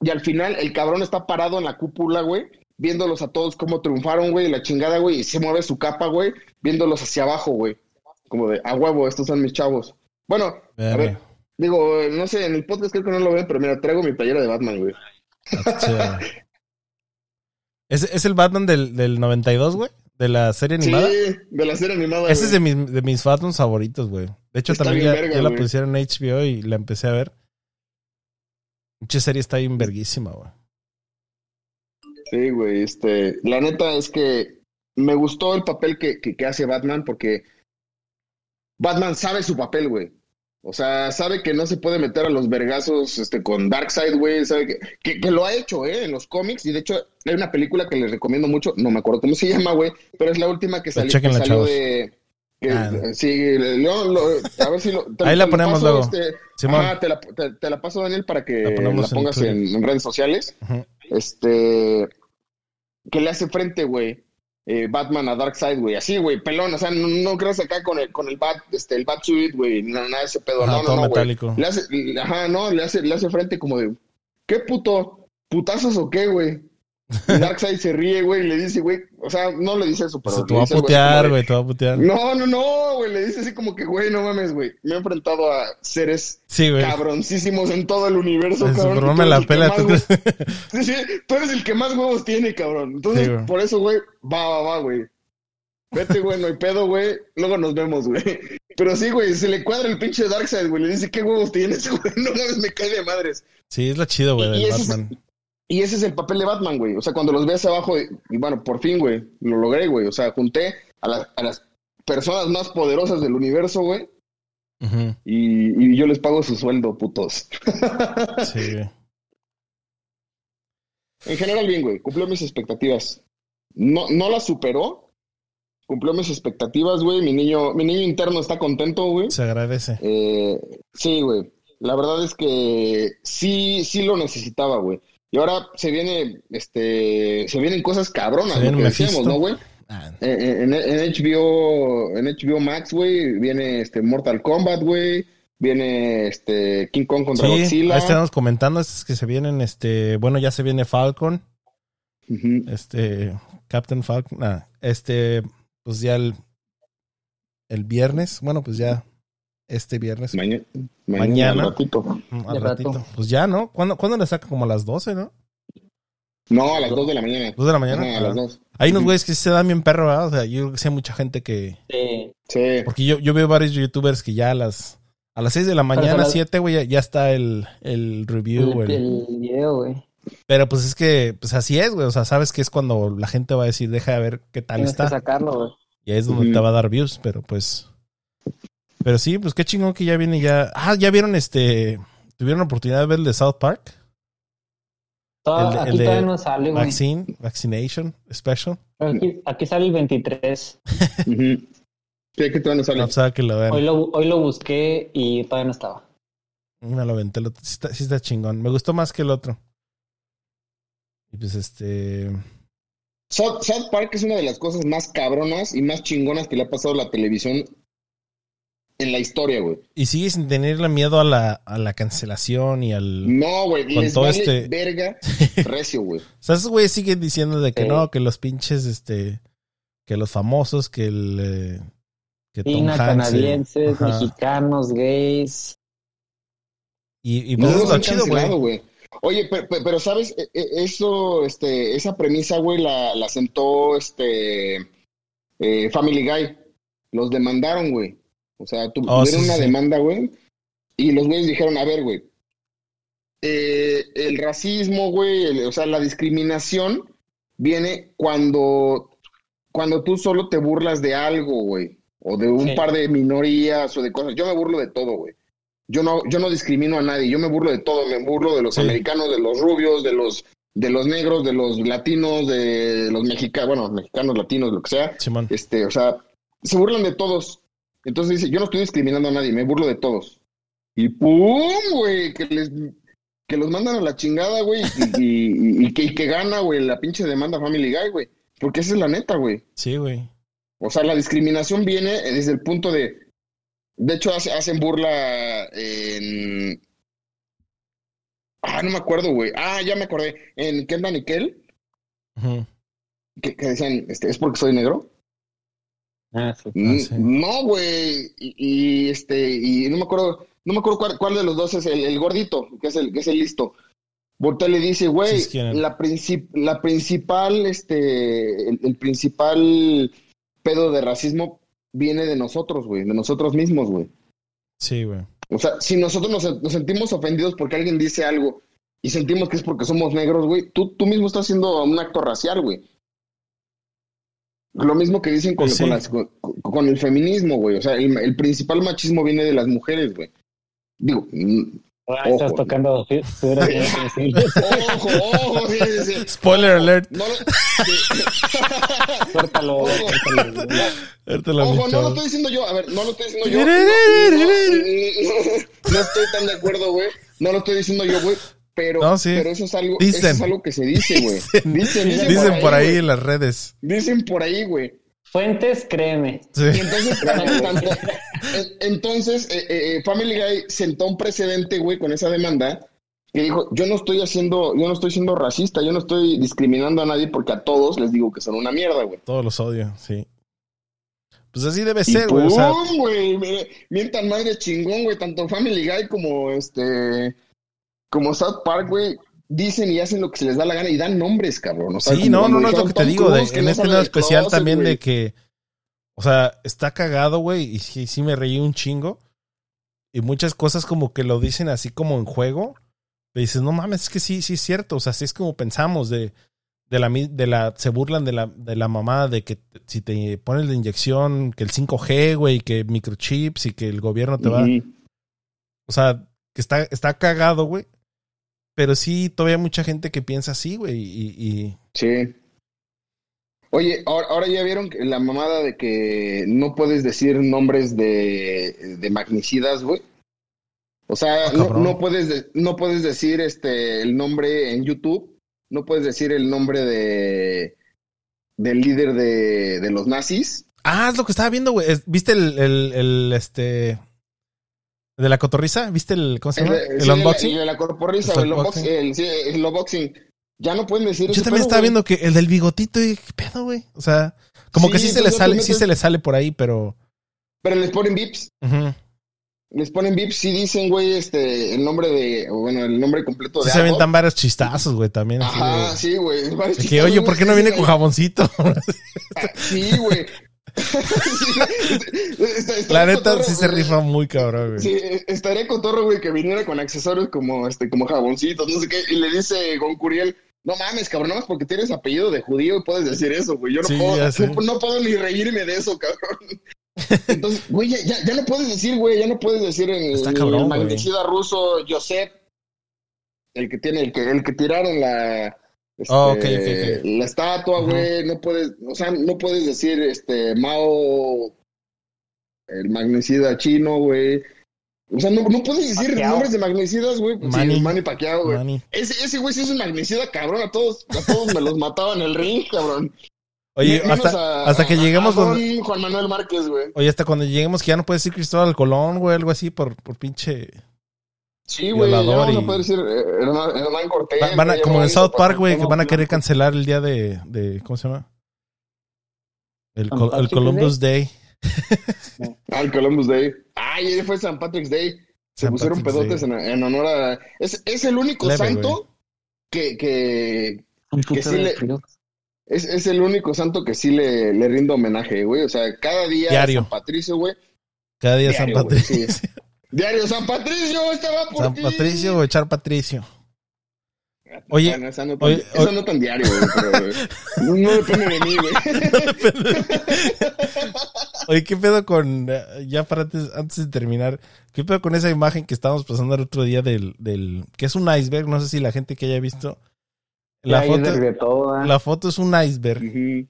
Y al final el cabrón está parado en la cúpula, güey, viéndolos a todos cómo triunfaron, güey, la chingada, güey, y se mueve su capa, güey, viéndolos hacia abajo, güey. Como de, a huevo, estos son mis chavos. Bueno, a ver, digo, no sé, en el podcast creo que no lo ven, pero mira, traigo mi playera de Batman, güey. Güey. ¿Es, ¿Es el Batman del, del 92, güey? ¿De la serie Sí, animada? de la serie animada. Ese es de mis, de mis favoritos, güey. De hecho, Está también ya, verga, ya la pusieron en HBO y la empecé a ver. Mucha serie está bien verguísima, güey. Sí, güey, este, la neta es que me gustó el papel que, que, que hace Batman porque Batman sabe su papel, güey. O sea, sabe que no se puede meter a los vergazos este, con Darkseid, güey. Sabe que, que, que lo ha hecho, ¿eh? En los cómics. Y de hecho, hay una película que les recomiendo mucho. No me acuerdo cómo se llama, güey. Pero es la última que, sali- que chéquenla, salió de. que- Ah, no. Sí, lo- lo- a ver si lo. te- Ahí la ponemos luego. este, Simón. ajá, te la, te- te la paso, Daniel, para que La pongas en, en redes sociales este que le hace frente, güey, eh, Batman a Darkseid, güey, así, güey, pelón, o sea, no, no creas acá con el con el bat, este, el Batsuit, güey, no, nada de ese pedo, Ajá, no, no, no, güey. metálico. Le hace, le- ajá, no, le hace, le hace frente como de, ¿qué puto? ¿Putazos o qué, güey? Y Darkseid se ríe, güey, y le dice, güey, o sea, no le dice eso, pero Se le te va a putear, güey, te va a putear. No, no, no, güey, le dice así como que, güey, no mames, güey, me he enfrentado a seres Sí, cabroncísimos en todo el universo, El cabrón. Tú me la pela. más, tú? Sí, sí, tú eres el que más huevos tiene, cabrón. Entonces, Sí, por eso, güey, va, va, va, güey. Vete, güey, no hay pedo, güey. Luego nos vemos, güey. Pero sí, güey, se le cuadra el pinche Darkseid, güey. Le dice, ¿qué huevos tienes, güey? No mames, me cae de madres. Sí, es la chido, güey, del es- Batman. Y ese es el papel de Batman, güey. O sea, cuando los ves abajo, y bueno, por fin, güey, lo logré, güey. O sea, junté a, la- a las personas más poderosas del universo, güey. Y, y yo les pago su sueldo, putos. Sí, güey. En general, bien, güey. Cumplió mis expectativas. No, no las superó. Cumplió mis expectativas, güey. Mi niño, mi niño interno está contento, güey. Se agradece. Eh, sí, güey. La verdad es que sí, sí lo necesitaba, güey. Y ahora se viene, este, se vienen cosas cabronas, lo que decíamos. ¿no, güey? Ah, En, en HBO, en HBO Max, güey, viene este Mortal Kombat, güey. Viene este King Kong contra Sí, Godzilla. ahí estábamos comentando es que se vienen, este, bueno, ya se viene Falcon, este, Captain Falcon, ah, este, pues ya el, el viernes, bueno, pues ya este viernes, Maña- Mañana. mañana. al ratito. mm, al rato. ratito, pues ya, ¿no? ¿Cuándo, ¿Cuándo le saca? Como a las 12, ¿no? No, a las 2 de la mañana. ¿2 de la mañana? Ajá, a las Ah. 2. Hay unos güeyes que se dan bien perro, ¿verdad? O sea, yo creo que sí hay mucha gente que... Sí. Sí. Porque yo, yo veo varios youtubers que ya a las... A las 6 de la mañana, las- 7, güey, ya, ya está el, el review, El, el- el video, güey. Pero pues es que, pues así es, güey. O sea, sabes que es cuando la gente va a decir, deja de ver qué tal Tienes que está. sacarlo, güey. Y ahí es donde te va a dar views, pero pues. Pero sí, pues qué chingón que ya viene ya. Ah, ya vieron este. ¿Tuvieron oportunidad de ver el de South Park? Todo- El aquí el de todavía no sale, güey. Vaccine, Vaccination Special. Aquí, aquí sale el 23. Ujú. Sí, que todavía no sale. No sabe que lo vean. Hoy lo, hoy lo busqué y todavía no estaba. Me lo aventé. Sí está, sí está chingón. Me gustó más que el otro. Y pues este. South, South Park es una de las cosas más cabronas y más chingonas que le ha pasado a la televisión en la historia, güey. Y sigue sin tenerle miedo a la, a la cancelación y al. No, güey, Con les todo vale este- verga recio, güey. O sea, esos güeyes siguen diciendo de que no, que los pinches, este. Que los famosos, que el. eh, que Tom China, Hanks, eh, canadienses, ajá. mexicanos, gays. Y, y No pues eso los es lo chido, güey. cancelado, güey. Oye, pe- pe- pero, ¿sabes? E- e- Eso, este, esa premisa, güey, la, la sentó este eh, Family Guy. Los demandaron, güey. O sea, tu- Oh, tuvieron sí, una sí. demanda, güey. Y los güeyes dijeron, a ver, güey. eh, el racismo, güey, el- o sea, la discriminación viene cuando, cuando tú solo te burlas de algo, güey. O de un Sí. par de minorías o de cosas. Yo me burlo de todo, güey. Yo no, yo no discrimino a nadie, yo me burlo de todo, me burlo de los Sí. americanos, de los rubios, de los, de los negros, de los latinos, de los mexicanos, bueno, mexicanos, latinos, lo que sea. Simón. Este, o sea, se burlan de todos. Entonces dice, yo no estoy discriminando a nadie, me burlo de todos. Y pum, güey, que les que los mandan a la chingada, güey, y, y- y que, y que gana, güey, la pinche demanda Family Guy, güey. Porque esa es la neta, güey. Sí, güey. O sea, la discriminación viene desde el punto de. De hecho, hace- hacen burla en. Ah, no me acuerdo, güey. Ah, ya me acordé. En Kendall y Kel, Ujú. que, que decían, este, ¿es porque soy negro? Ah, sí. Sí. No, güey. Y, y, este, y no me acuerdo, no me acuerdo cuál, cuál de los dos es el, el gordito, que es el, que es el listo. Voltea y le dice, güey, Sí, la, princip- la principal, este, el, el principal pedo de racismo viene de nosotros, güey, de nosotros mismos, güey. Sí, güey. O sea, si nosotros nos, nos sentimos ofendidos porque alguien dice algo y sentimos que es porque somos negros, güey, tú, tú mismo estás haciendo un acto racial, güey. Lo mismo que dicen con, Pues sí. con las- con- con el feminismo, güey. O sea, el, el principal machismo viene de las mujeres, güey. Digo, mm, Ah, Ojo. estás tocando sensibles. ojo, ojo, sí, sí, sí. Spoiler alert. No lo, sí. Suéltalo, Ojo. suéltalo. Ojo, no lo estoy diciendo yo. A ver, no lo estoy diciendo yo. No, no, no estoy tan de acuerdo, güey. No lo estoy diciendo yo, güey. Pero, No, sí. pero eso es algo, Dicen. eso es algo que se dice, güey. Dicen. Dicen, dicen, Dicen por ahí en las redes. Dicen por ahí, güey. Fuentes, créeme. Sí. Entonces, tanto- entonces eh, eh, Family Guy sentó un precedente, güey, con esa demanda que dijo, yo no estoy haciendo, yo no estoy siendo racista, yo no estoy discriminando a nadie porque a todos les digo que son una mierda, güey. Todos los odio, sí. Pues así debe Y ser, güey. O sea, mientan madre chingón, güey, tanto Family Guy como este, como South Park, güey, dicen y hacen lo que se les da la gana y dan nombres, cabrón. O sea, sí, no, no, no es lo que te digo. de- que en no este lado especial closet, también de que, o sea, está cagado, güey, y sí, sí me reí un chingo. Y muchas cosas como que lo dicen así como en juego. Le dices, no mames, es que sí, sí es cierto. O sea, así es como pensamos de, de la, de la, se burlan de la, de la mamá de que si te pones la inyección, que el 5G, güey, que microchips y que el gobierno te va, o sea, que está, está cagado, güey. Pero sí, todavía hay mucha gente que piensa así, güey, y, y, Sí. Oye, ahora, ahora ya vieron la mamada de que no puedes decir nombres de, de magnicidas, güey. O sea, Ah, no, no puedes de- no puedes decir este el nombre en YouTube, no puedes decir el nombre de del líder de, de los nazis. Ah, es lo que estaba viendo, güey. ¿Viste el, el, el, este. De la cotorriza? ¿Viste el. ¿Cómo se llama? El, unboxing. El, de la corporiza, El el, unboxing. Ya no pueden decir Yo también estaba güey. viendo que el del bigotito, y qué pedo, güey. O sea, como Sí, que sí se le sale, sí se le sale por ahí, pero. Pero les ponen bips. ujú. Les ponen bips sí dicen, güey, este, el nombre de, bueno, el nombre completo Sí de se aventan varios chistazos, güey, también. así Ajá, de- sí, güey. de que, oye, ¿por qué no viene con jaboncito? Sí, güey. Sí, está- está La neta cotorro, sí se rifa muy cabrón, güey. Sí, estaría cotorro, güey, que viniera con accesorios como, este, como jaboncitos, no sé qué, y le dice Goncuriel, no mames, cabrón, nada más porque tienes apellido de judío y puedes decir eso, güey. Yo no, Sí, puedo, no, no puedo ni reírme de eso, cabrón. Entonces, güey, ya, ya, ya no puedes decir, güey, ya no puedes decir en Está el, cabrón, el güey. magnicida ruso Josep, el que tiene, el que, el que tiraron la, este, Oh, ok, ok, ok. la estatua, güey, no puedes, o sea, no puedes decir este Mao, el magnicida chino, güey. O sea, no, no puedes decir nombres de magnicidas, güey. pues, Manny. Sí, Manny Pacquiao, güey. Ese, ese güey sí es un magnicida, cabrón. A todos, a todos me los mataba en el ring, cabrón. Oye, Menos hasta, a- hasta que a- lleguemos a don Juan Manuel Márquez, güey. Oye, hasta cuando lleguemos que ya no puedes decir Cristóbal Colón, güey, algo así por, por pinche. Sí, güey, ya Violador vamos y- a poder decir eh, Hernán, Hernán Cortés. Va- van a- como en South Park, güey, que van a querer cancelar el día de, de ¿cómo se llama? El, el Columbus Day. Ah, el Columbus Day. Ay, ese fue San Patrick's Day. Se San pusieron Patrick's pedotes en, en honor a... Es, es el único Leve, santo que, que... Un Que sí de le-. Es, es el único santo que sí le, le rindo homenaje, güey. O sea, cada día Diario. San Patricio, güey. Cada día San Diario, Patricio. sí. Diario, San Patricio, estaba por San ti. Patricio o echar Patricio. Oye, Bueno, esa no tan, oye, esa no tan diario, güey, pero no, no depende de mí, güey. Oye, ¿qué pedo con, eh, ya para antes, antes de terminar, qué pedo con esa imagen que estábamos pasando el otro día del, del, que es un iceberg, no sé si la gente que haya visto. La foto, iceberg de todo, la foto es un iceberg.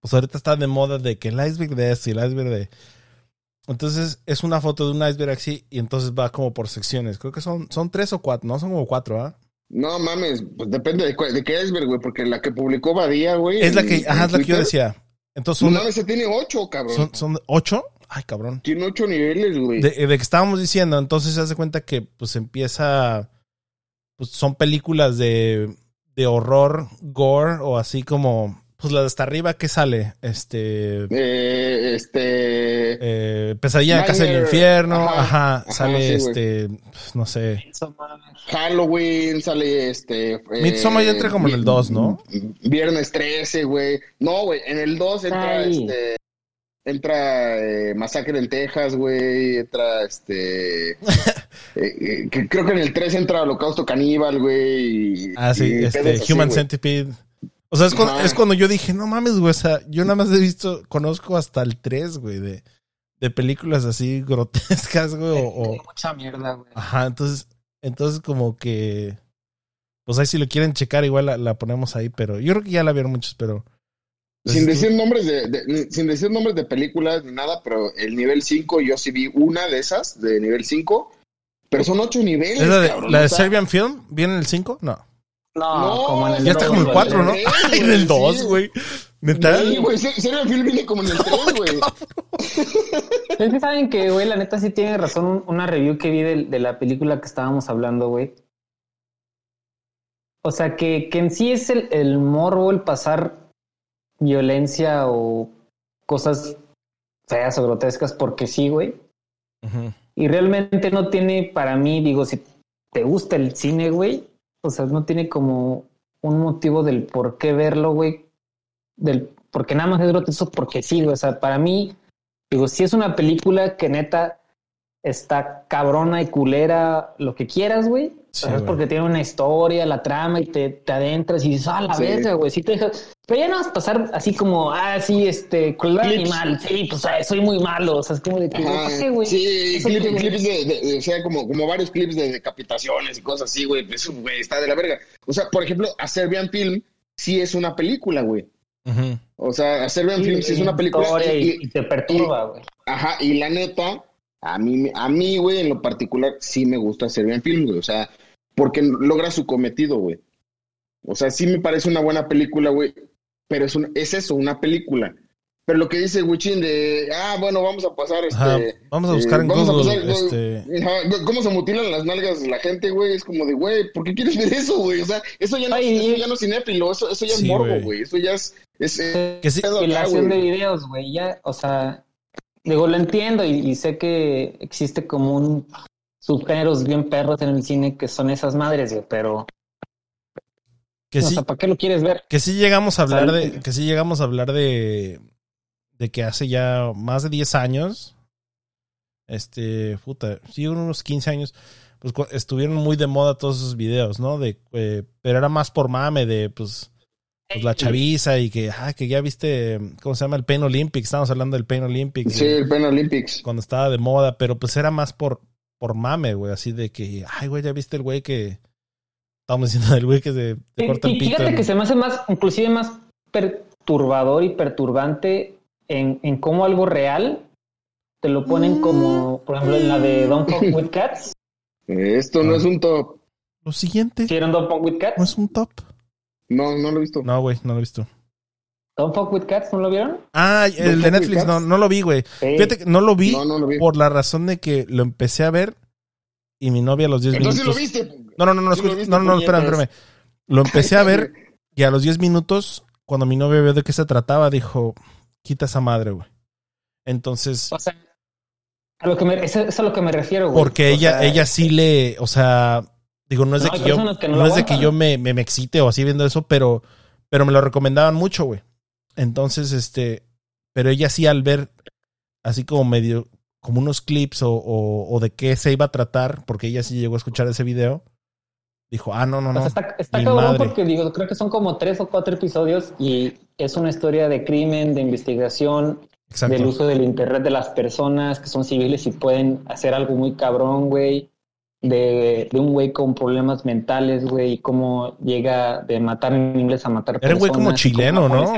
Pues ahorita está de moda de que el iceberg de esto y el iceberg de... Entonces es una foto de un iceberg así y entonces va como por secciones. Creo que son, son tres o cuatro, no son como cuatro, ¿ah? No mames, pues depende de, de qué iceberg, güey, porque la que publicó Badía, güey. Es la que, en ajá, es la que yo decía. Entonces No son, mames, se tiene ocho, cabrón. son, son ocho. Ay, cabrón. Tiene ocho niveles, güey. De, de que estábamos diciendo, entonces se hace cuenta que pues empieza, pues son películas de, de horror, gore o así como, pues la de hasta arriba que sale, este, Eh, este. eh, pesadilla en casa del infierno, ajá, ajá, ajá, sale sí, este, pues, no sé. Halloween, sale este. eh, Midsommar ya entra como en el vi- 2, ¿no? Viernes 13, güey. No, güey, en el 2 entra Ay. este. Entra eh, Masacre en Texas, güey. Entra este. eh, eh, que creo que en el 3 entra Holocausto Caníbal, güey. Ah, sí, y este, así, Human güey. O sea, es cuando, es cuando yo dije, no mames, güey, o sea, yo nada más he visto, conozco hasta el 3, güey, de, de películas así grotescas, güey, o- mucha mierda, güey. Ajá, entonces, entonces como que, pues ahí si lo quieren checar, igual la, la ponemos ahí, pero yo creo que ya la vieron muchos, pero... Sin Entonces, decir nombres de, de- sin decir nombres de películas ni nada, pero el nivel 5 yo sí vi una de esas de nivel 5, pero son ocho niveles, ¿Es la de, cabrón, la de Serbian Film? ¿Viene en el 5? No. No, No, como en el Ya está dos, como el güey. 4, ¿no? Ay, en el 2, sí. güey. ¿Neta? Sí, güey, Film viene como en el 3, güey. Es que saben que, güey, la neta sí tiene razón un- una review que vi de, de la película que estábamos hablando, güey. O sea, que, que en sí es el, el morbo, el pasar violencia o cosas feas o grotescas porque sí, güey. Ujú. Y realmente no tiene para mí, digo, si te gusta el cine, güey, o sea, no tiene como un motivo del por qué verlo, güey. Del porque nada más es grotesco porque sí, güey. O sea, para mí, digo, si es una película que neta está cabrona y culera, lo que quieras, güey. Sí, es porque tiene una historia, la trama y te, te adentras y dices, ah, la Sí. verga, güey. Sí te dejas. Pero ya no vas a pasar así como, ah, sí, este, Clips. animal. Sí, pues ah, soy muy malo. O sea, es como de que, Ajá, ¿para qué, güey? Sí, Eso clip- que, güey. clips de, de- de- o sea, como, como varios clips de decapitaciones y cosas así, güey. Eso, güey, está de la verga. O sea, por ejemplo, a Serbian Film sí es una película, güey. Ujú. O sea, a Serbian Film sí es una película. y- y, te perturba, güey. Ajá, y la neta, a mí, me- a mí, güey, en lo particular, sí me gusta Serbian Film, güey. O sea, porque logra su cometido, güey. O sea, sí me parece una buena película, güey. Pero es, un, es eso, una película. Pero lo que dice Wichin de, ah, bueno, vamos a pasar, este... Ajá, vamos a buscar eh, en vamos a Google, pasar, este... ¿Cómo se mutilan las nalgas de la gente, güey? Es como de, güey, ¿por qué quieres ver eso, güey? O sea, eso ya no, Ay, eso ya no es cinéfilo, eso, eso ya Sí, es morbo, güey. Eso ya es... es eh, Que sí, Compilación de videos, güey. Ya, o sea, digo, lo entiendo y, y sé que existe como un subgéneros bien perros en el cine que son esas madres, güey, pero, que sí, sea, ¿para qué lo quieres ver? que sí llegamos a hablar de, que sí llegamos a hablar de, de que hace ya más de 10 años, este, puta, sí, unos 15 años, pues estuvieron muy de moda todos esos videos, ¿no? De, eh, pero era más por mame, de, pues, pues, la chaviza y que, ah, que ya viste, ¿cómo se llama? El Pain Olympics. Estamos hablando del Pain Olympics. Sí, el Pain Olympics. Cuando estaba de moda, pero pues era más por, por mame, güey. Así de que, ay, güey, ya viste el güey que. Estábamos diciendo del güey que se, se corta el Y pito. fíjate en- que se me hace más, inclusive más perturbador y perturbante en, en cómo algo real te lo ponen como, por ejemplo, en la de Don't Fuck With Cats. Esto no Ah. es un top. Lo siguiente, ¿Sí vieron Don't Fuck With no Cats? es un top. No, no lo he visto. No, güey, no lo he visto. Don't Fuck With Cats, ¿no lo vieron? Ah, el ¿Don't de Netflix, no, no lo vi, güey. Sí. Fíjate que no lo vi No, no lo vi. por la razón de que lo empecé a ver y mi novia a los 10 Entonces sí lo minutos. viste. No, no, no, no, escucha- no, no, no, espérame, espérame. Lo empecé a ver y a los 10 minutos, cuando mi novia vio de qué se trataba, dijo, quita esa madre, güey. Entonces, O sea, a lo que me, es, es a lo que me refiero, güey. porque O ella, sea, ella sí le, o sea, digo, no es de que yo, que no es de que yo me, me, me excite o así viendo eso, pero, pero me lo recomendaban mucho, güey. Entonces, este, pero ella sí al ver así como medio, como unos clips o, o, o de qué se iba a tratar, porque ella sí llegó a escuchar ese video, dijo, ah, no, no, no. está, está cabrón madre. porque digo, creo que son como tres o cuatro episodios y es una historia de crimen, de investigación, Exacto. del uso del internet de las personas que son civiles y pueden hacer algo muy cabrón, güey. De, de un güey con problemas mentales, güey, y cómo llega de matar en inglés a matar Era un güey como chileno, ¿no?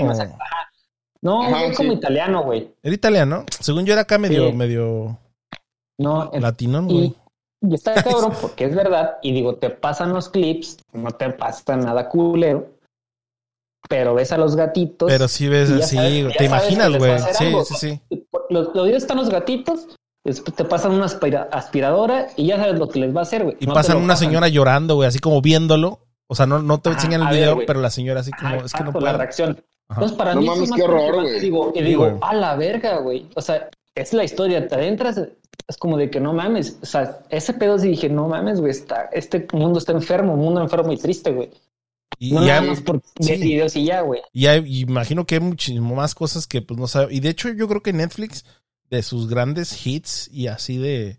no Ajá. Güey sí. como italiano, güey. Era italiano. Según yo era acá medio, Sí. medio No, latino, güey. y, está cabrón porque es verdad. Y digo, te pasan los clips, no te pasa nada culero, pero ves a los gatitos. Pero sí ves así, sabes- te imaginas, güey. Sí, algo. sí, sí. Los, los videos están los gatitos, te pasan una aspira- aspiradora y ya sabes lo que les va a hacer, güey. Y No pasan una pasan. señora llorando, güey, así como viéndolo. O sea, no, no te enseñan el ver, video, pero la señora así como, Ajá, es que no exacto, la reacción. Ajá. Entonces, para No mí mames, es más qué horror, güey. Digo, y digo, a la verga, güey. O sea, es la historia, te adentras, es como de que no mames. O sea, ese pedo sí dije, no mames, güey, está, este mundo está enfermo, un mundo enfermo y triste, güey. Y, No y nada más por sí. videos y ya, güey. y hay- imagino que hay muchísimo más cosas que pues no sabe. Y de hecho, yo creo que Netflix, de sus grandes hits y así de.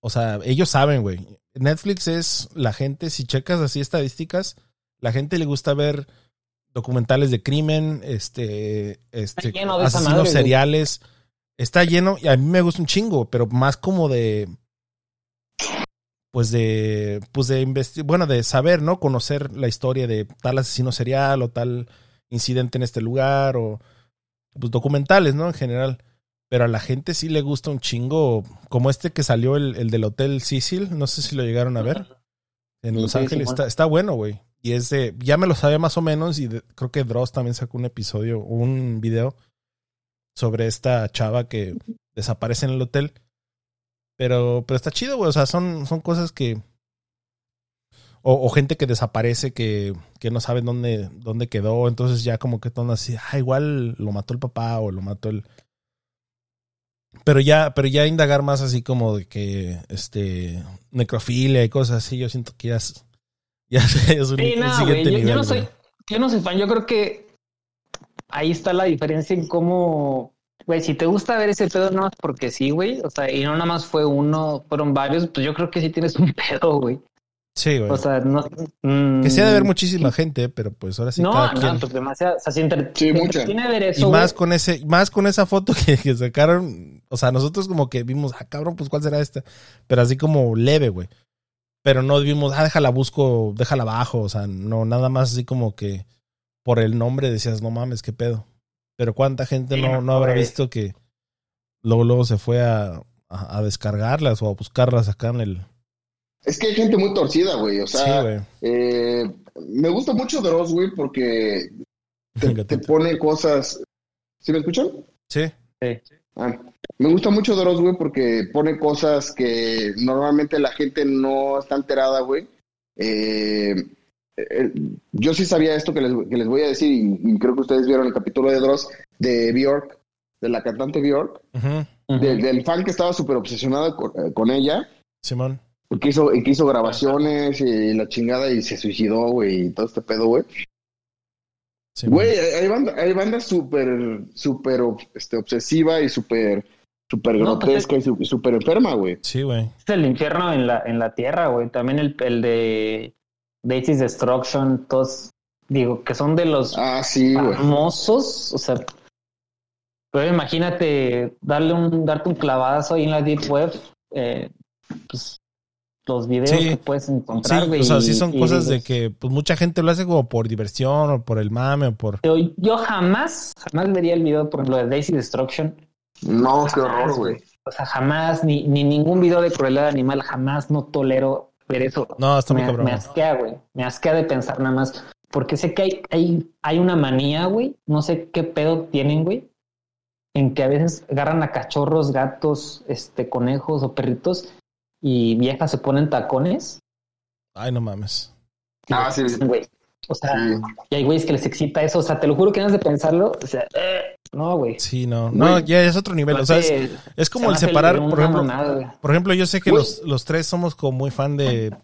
O sea, ellos saben, güey. Netflix es la gente, si checas así estadísticas, la gente le gusta ver documentales de crimen, este, este, asesinos madre, güey. seriales. Está lleno, y a mí me gusta un chingo, pero más como de. Pues de. Pues de investigar. Bueno, de saber, ¿no? Conocer la historia de tal asesino serial o tal incidente en este lugar o. Pues documentales, ¿no? En general. Pero a la gente sí le gusta un chingo. Como este que salió el, el del Hotel Cecil. No sé si lo llegaron a ver. En Los Sí, Ángeles. Está, está bueno, güey. Y es de. Ya me lo sabía más o menos. Y de- creo que Dross también sacó un episodio, un video sobre esta chava que desaparece en el hotel. Pero, pero está chido, güey. O sea, son, son cosas que. O, o gente que desaparece que, que no saben dónde, dónde quedó. Entonces ya como que todo así, ah, igual lo mató el papá o lo mató el. Pero ya, pero ya indagar más así como de que este necrofilia y cosas así, yo siento que ya es, ya es un, Sí, no, siguiente. Yo, nivel. yo no soy, yo no soy fan. Yo creo que ahí está la diferencia en cómo, güey, si te gusta ver ese pedo nada más porque sí, güey. O sea, y no nada más fue uno, fueron varios, pues yo creo que sí tienes un pedo, güey. Sí, güey. O sea, no. mm, que sea de ver muchísima gente, pero pues ahora sí no, cada no, quien. pues demasiado. O sea, si entre, Sí, mucha. entretiene ver Y eso. más güey. con ese, más con esa foto que, que sacaron, o sea, nosotros como que vimos, ah, cabrón, pues cuál será esta, pero así como leve, güey. Pero no vimos, ah, déjala busco, déjala abajo, o sea, no, nada más así como que por el nombre decías, no mames, qué pedo. Pero cuánta gente Sí, no, no, habrá visto que luego, luego se fue a, a, a descargarlas o a buscarlas acá en el. Es que hay gente muy torcida, güey. O Sí, sea, güey. eh, me gusta mucho Dross, güey, porque te, pone cosas. ¿Sí me escuchan? Sí, Ah, me gusta mucho Dross, güey, porque pone cosas que normalmente la gente no está enterada, güey. Eh, eh, yo sí sabía esto que les, que les voy a decir, y, y creo que ustedes vieron el capítulo de Dross de Bjork, de la cantante Bjork, de- del fan que estaba súper obsesionado con, eh, con ella, Simón. Que hizo, que hizo grabaciones y la chingada y se suicidó, güey, y todo este pedo, güey. Simón. Güey, hay, banda, hay banda súper, súper este, obsesiva y súper, súper No, pues grotesca y súper enferma, güey. Sí, güey. Es el infierno en la, en la tierra, güey. También el, el de Daisy's Destruction, todos digo, que son de los Ah, sí, güey. famosos, o sea, pero imagínate darle un, darte un clavadazo ahí en la Deep Web, eh, pues los videos Sí. que puedes Sí, encontrar, güey. o sea, sí y- son y cosas de que pues mucha gente lo hace como por diversión o por el mame o por... Yo, yo jamás, jamás vería el video, por ejemplo, de Daisy Destruction. No, qué horror, güey. O sea, jamás, ni, ni ningún video de crueldad animal, jamás no tolero ver eso. No, está muy me, cabrón. me asquea, güey. Me asquea de pensar nada más. Porque sé que hay, hay, hay una manía, güey. No sé qué pedo tienen, güey. En que a veces agarran a cachorros, gatos, este, conejos o perritos y viejas se ponen tacones. Ay, no mames. Ah, sí. Güey. O sea, Sí. y hay güeyes que les excita eso. O sea, te lo juro que antes de pensarlo, o sea, eh, no, güey. Sí, no. No, Güey. ya es otro nivel. O sea, es, como el separar, por ejemplo... Por ejemplo, yo sé que los, los tres somos como muy fan de,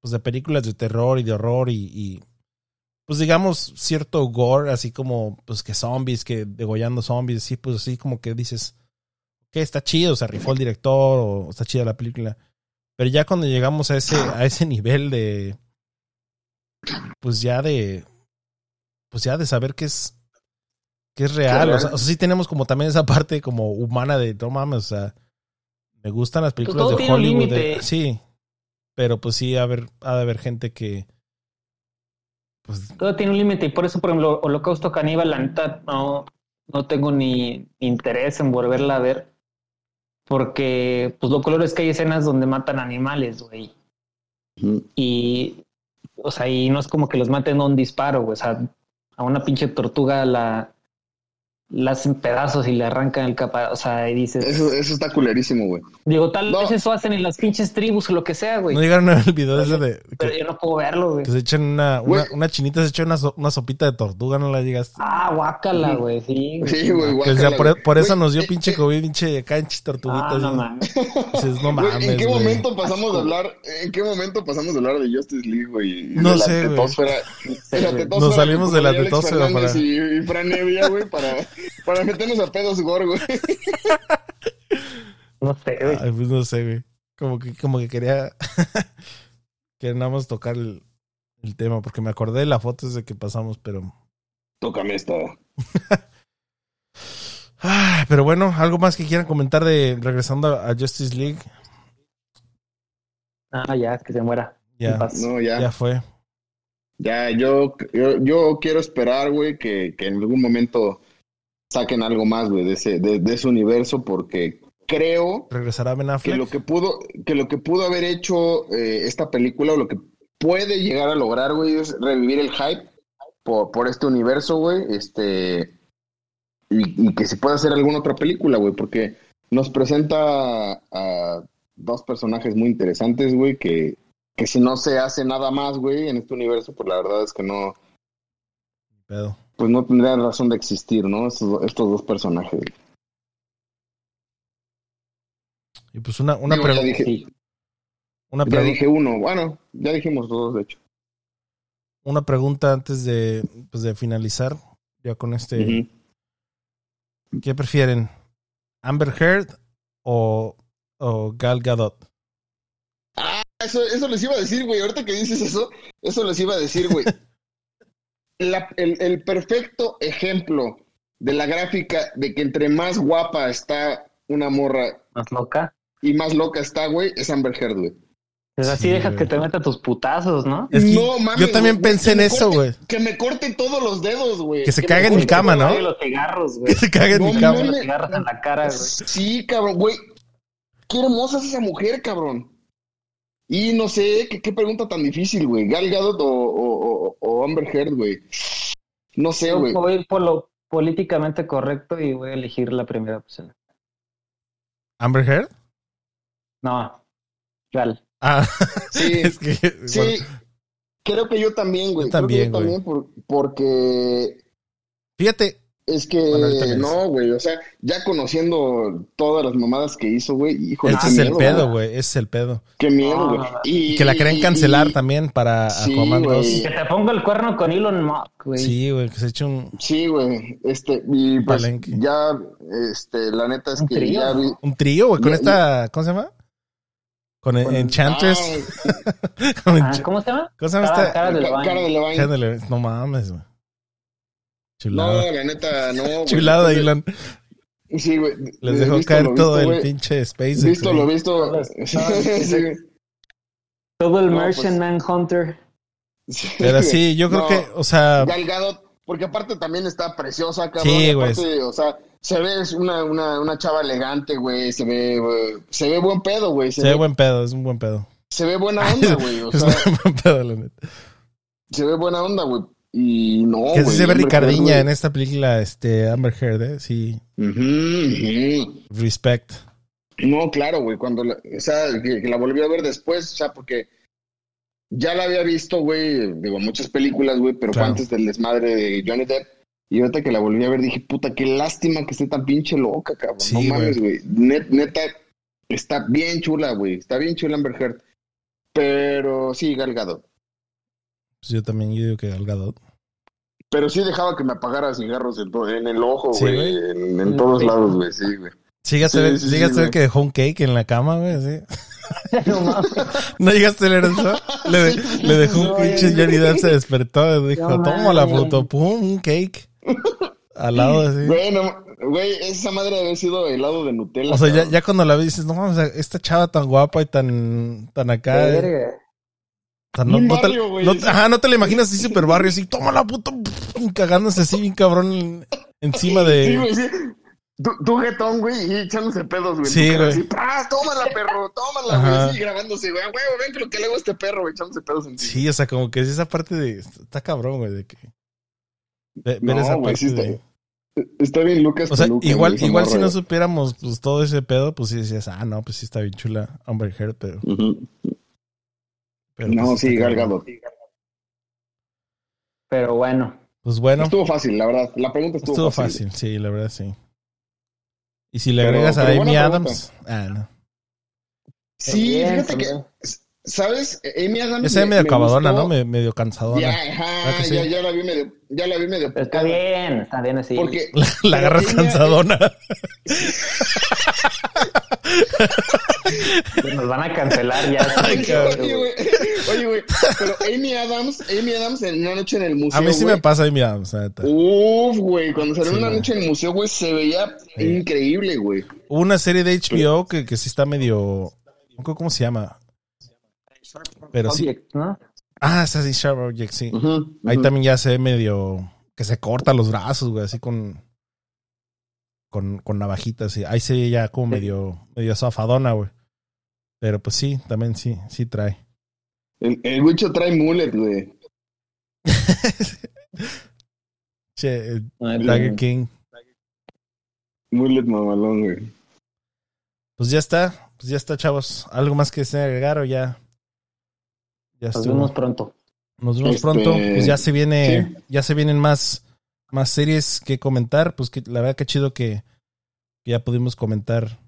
pues, de películas de terror y de horror y, y, pues digamos cierto gore, así como pues que zombies, que degollando zombies, sí, pues así como que dices que está chido, o sea, rifó el director o está chida la película. Pero ya cuando llegamos a ese, a ese nivel de, pues ya de, pues ya de saber que es, que es real, o sea, o sea, sí tenemos como también esa parte como humana de, no mames, o sea, me gustan las películas de Hollywood. de- límite. sí, pero pues sí, ha, haber, ha de haber gente que, pues, Todo tiene un límite y por eso, por ejemplo, Holocausto Caníbal, la neta, no, no tengo ni interés en volverla a ver. Porque, pues lo color es que hay escenas donde matan animales, güey. Y, o sea, y no es como que los maten a un disparo, güey. O sea, a una pinche tortuga la, la hacen pedazos y le arrancan el capa. O sea, y dices, Eso, eso está culerísimo, güey. digo, tal No. vez eso hacen en las pinches tribus o lo que sea, güey. no llegaron a ver el video ese de Pero que, yo no puedo verlo, güey. que se echan una, una, una chinita, se echa una, so- una sopita de tortuga, no la digas. Ah, guácala, güey, sí. güey. Sí, güey, Que, o sea, guácala, por, por eso Güey, nos dio eh, pinche eh, COVID, pinche canchis tortuguitas. Ah, no mames. dices, no mames, ¿En qué momento pasamos de hablar? ¿En qué momento pasamos de hablar de Justice League, güey? No sé, güey. Nos salimos de la tetósfera para- Y, y Fran Evia, güey, para, para meternos a pedos güey. No sé, güey. Ay, pues no sé, güey. Como que, como que quería que nada más tocar el, el tema, porque me acordé de la foto desde que pasamos, pero. Tócame esta. Ah, pero bueno, algo más que quieran comentar de regresando a Justice League. Ah, ya, que se muera. Ya. No, ya. ya fue. Ya, yo, yo, yo quiero esperar, güey, que, que en algún momento saquen algo más, güey, de ese, de, de ese universo, porque creo Regresará Ben que lo que pudo, que lo que pudo haber hecho eh, esta película, o lo que puede llegar a lograr, güey, es revivir el hype por, por este universo, güey, este, y, y que se pueda hacer alguna otra película, güey, porque nos presenta a, a dos personajes muy interesantes, güey, que, que si no se hace nada más, güey, en este universo, pues la verdad es que no, Pedo. Pues no tendrían razón de existir, ¿no? Estos, estos dos personajes. Y pues una, una, Digo, ya dije, Sí. una, ya pregu- dije uno, bueno, ya dijimos dos, de hecho. una pregunta antes de, pues de finalizar. Ya con este. ¿Qué prefieren? ¿Amber Heard o, o Gal Gadot? Eso, eso les iba a decir, güey. Ahorita que dices eso, eso les iba a decir, güey. La- el, el perfecto ejemplo de la gráfica de que entre más guapa está una morra Más loca. y más loca está, güey, es Amber Heard, güey. Pues así Sí, dejas güey. que te meta tus putazos, ¿no? Es que No, mames, yo también güey, pensé en que eso, corte- güey. Que me corte todos los dedos, güey. Que se me cague en mi cama, ¿no? Los cigarros, güey. Que se cague en No mi cama. Los cigarros en la cara, güey. Sí, cabrón, güey. Qué hermosa es esa mujer, cabrón. Y no sé, qué, qué pregunta tan difícil, güey. Gal Gadot o Amber Heard, güey. No sé, güey. voy a ir por lo políticamente correcto y voy a elegir la primera opción. ¿Amber Heard? No, Gal. Ah, Sí, es que. sí. bueno, Creo que yo también, güey. Yo Creo que también, yo también por- porque fíjate, es que no, güey. O sea, ya conociendo todas las mamadas que hizo, güey. Híjole, ese es el miedo, pedo, güey. Ese es el pedo. Qué miedo, güey. Y que la querían y- cancelar y- también para Sí, Aquaman 2. güey. Que te ponga el cuerno con Elon Musk, güey. Sí, güey, que se eche un, Sí, güey. Este, y pues Palenque. ya, este, la neta es Un que trío, ya vi. un trío, güey, con Ya- esta. ¿Cómo se llama? Con, Con- Enchantress. Ah, Con Ah, ¿Cómo se llama? ¿Cómo se llama Cara, esta? cara de Levine. cara de Levine. Ándale, No mames, güey. No, Chulada. la neta, no. güey. Chulada. Sí, güey. Les dejó Visto caer todo visto, el güey. pinche SpaceX. Visto güey. lo visto. Sí. Todo el No, Merchant pues- Manhunter. Sí, Pero sí, yo creo No, que, o sea, Gal Gadot, porque aparte también está preciosa, cabrón. Sí, y güey. aparte, O sea, se ve es una, una, una chava elegante, güey. Se ve, güey, se ve buen pedo, güey. Se, se ve ve, buen pedo, es un buen pedo. se ve buena onda, güey. O es sea, un buen pedo, la neta. se ve buena onda, güey. Y no, Que se ve Ricardiña en esta película, este, Amber Heard, ¿eh? Sí, respect. No, claro, güey, cuando, la, o sea, que, que la volví a ver después, o sea, porque ya la había visto, güey, digo, muchas películas, güey, pero fue Claro. antes del desmadre de Johnny Depp. Y ahorita que la volví a ver dije, puta, qué lástima que esté tan pinche loca, cabrón. Sí, no mames, güey. Net- neta, está bien chula, güey. Está bien chula Amber Heard. Pero sí, Galgado. Pues yo también, yo digo que Gal Gadot. Pero sí dejaba que me apagara cigarros en, en el ojo, Sí, güey. güey. en, en todos Sí. lados, güey. Sí, güey. Sí, llegaste, Sí, a ver, sí, sí llegaste sí, a ver güey. que dejó un cake en la cama, güey, sí. no mames. ¿No llegaste a leer eso? Le, de- le dejó un pinche Johnny Depp, se despertó y dijo, No toma la puto, pum, un cake. Al lado así. Güey, no, güey, esa madre había sido helado de Nutella. O sea, ya, ya cuando la ves dices, no mames, esta chava tan guapa y tan, tan acá. eh, Verga. O sea, no, te, güey. no- ajá, no te la imaginas así super barrio, así, toma la puta, cagándose así bien cabrón en- encima Sí, de... güey, sí. Tú, tú jetón, güey, y echándose pedos, güey. Sí, güey. así, tómala, perro, tómala, Ajá. güey. Sí, grabándose, güey. Güey, ven lo que le hago a este perro, güey, echándose pedos en Sí, o sea, como que es esa parte de... Está cabrón, güey, de que... ve- ver esa güey, parte sí está- de... Está bien Lucas O sea, Peluca, igual, güey, igual si no güey. supiéramos pues todo ese pedo, pues sí decías, ah, no, pues sí está bien chula Amber Heard, pero... Ujú. Pero No, pues, sí. Gadot. Pero bueno. Pues bueno, Estuvo fácil, la verdad. La pregunta estuvo, estuvo fácil. fácil, sí, la verdad sí. Y si le Pero- agregas a Amy Adams, ah, no. Sí, fíjate que. ¿sabes? Amy Adams. Esa es me- medio me acabadona, gustó. ¿no? Me- medio cansadona. Ya, ya, ya la vi medio, ya la vi medio Pero está bien, está bien así. Porque La, la agarras cansadona. Nos van a cancelar ya. Ay, Oye, güey, oye, güey, pero Amy Adams, Amy Adams en una noche en el museo. A mí sí güey, me pasa Amy Adams, la neta. Uf, güey, cuando salió Sí, una güey. noche en el museo, güey, se veía Sí. increíble, güey. Hubo una serie de HBO que, que sí está medio... No ¿Cómo se llama? Pero sí. Object, ¿no? Ah, esa sí, Sharp Object, sí. Ahí también ya se ve medio... Que se corta los brazos, güey, así con... Con, con navajitas, sí. Ahí se ya como medio... Medio zafadona, güey. Pero pues sí, también sí, sí trae. El, el bicho trae mullet, güey. che, Tiger King. Mullet mamalón, güey. Pues ya está, pues ya está, chavos. ¿Algo más que deseen agregar o ya? Ya Nos estuvo. vemos pronto. Nos vemos Este, pronto. Pues ya se viene, sí. ya se vienen más, más series que comentar. Pues que la verdad que chido que, ya pudimos comentar.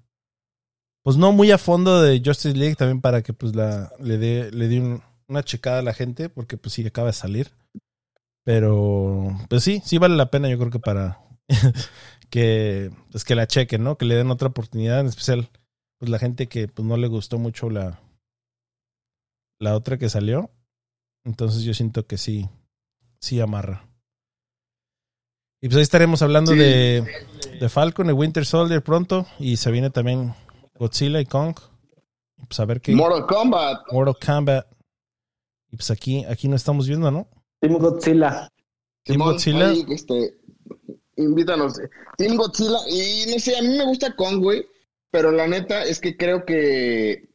Pues no muy a fondo de Justice League, también para que pues la le dé le dé un- una checada a la gente, porque pues sí acaba de salir. Pero pues sí, sí vale la pena, yo creo que para que pues que la chequen, ¿no? Que le den otra oportunidad, en especial pues la gente que pues no le gustó mucho la la otra que salió. Entonces yo siento que sí, sí amarra. Y pues ahí estaremos hablando Sí. de, de Falcon y Winter Soldier pronto. Y se viene también Godzilla y Kong. Y pues a ver qué. Mortal Kombat. Mortal Kombat. Y pues aquí, aquí no estamos viendo, ¿no? Team Godzilla. Team Simón, Godzilla. ahí, este, invítanos. Team Godzilla. Y no sé, a mí me gusta Kong, güey. Pero la neta es que creo que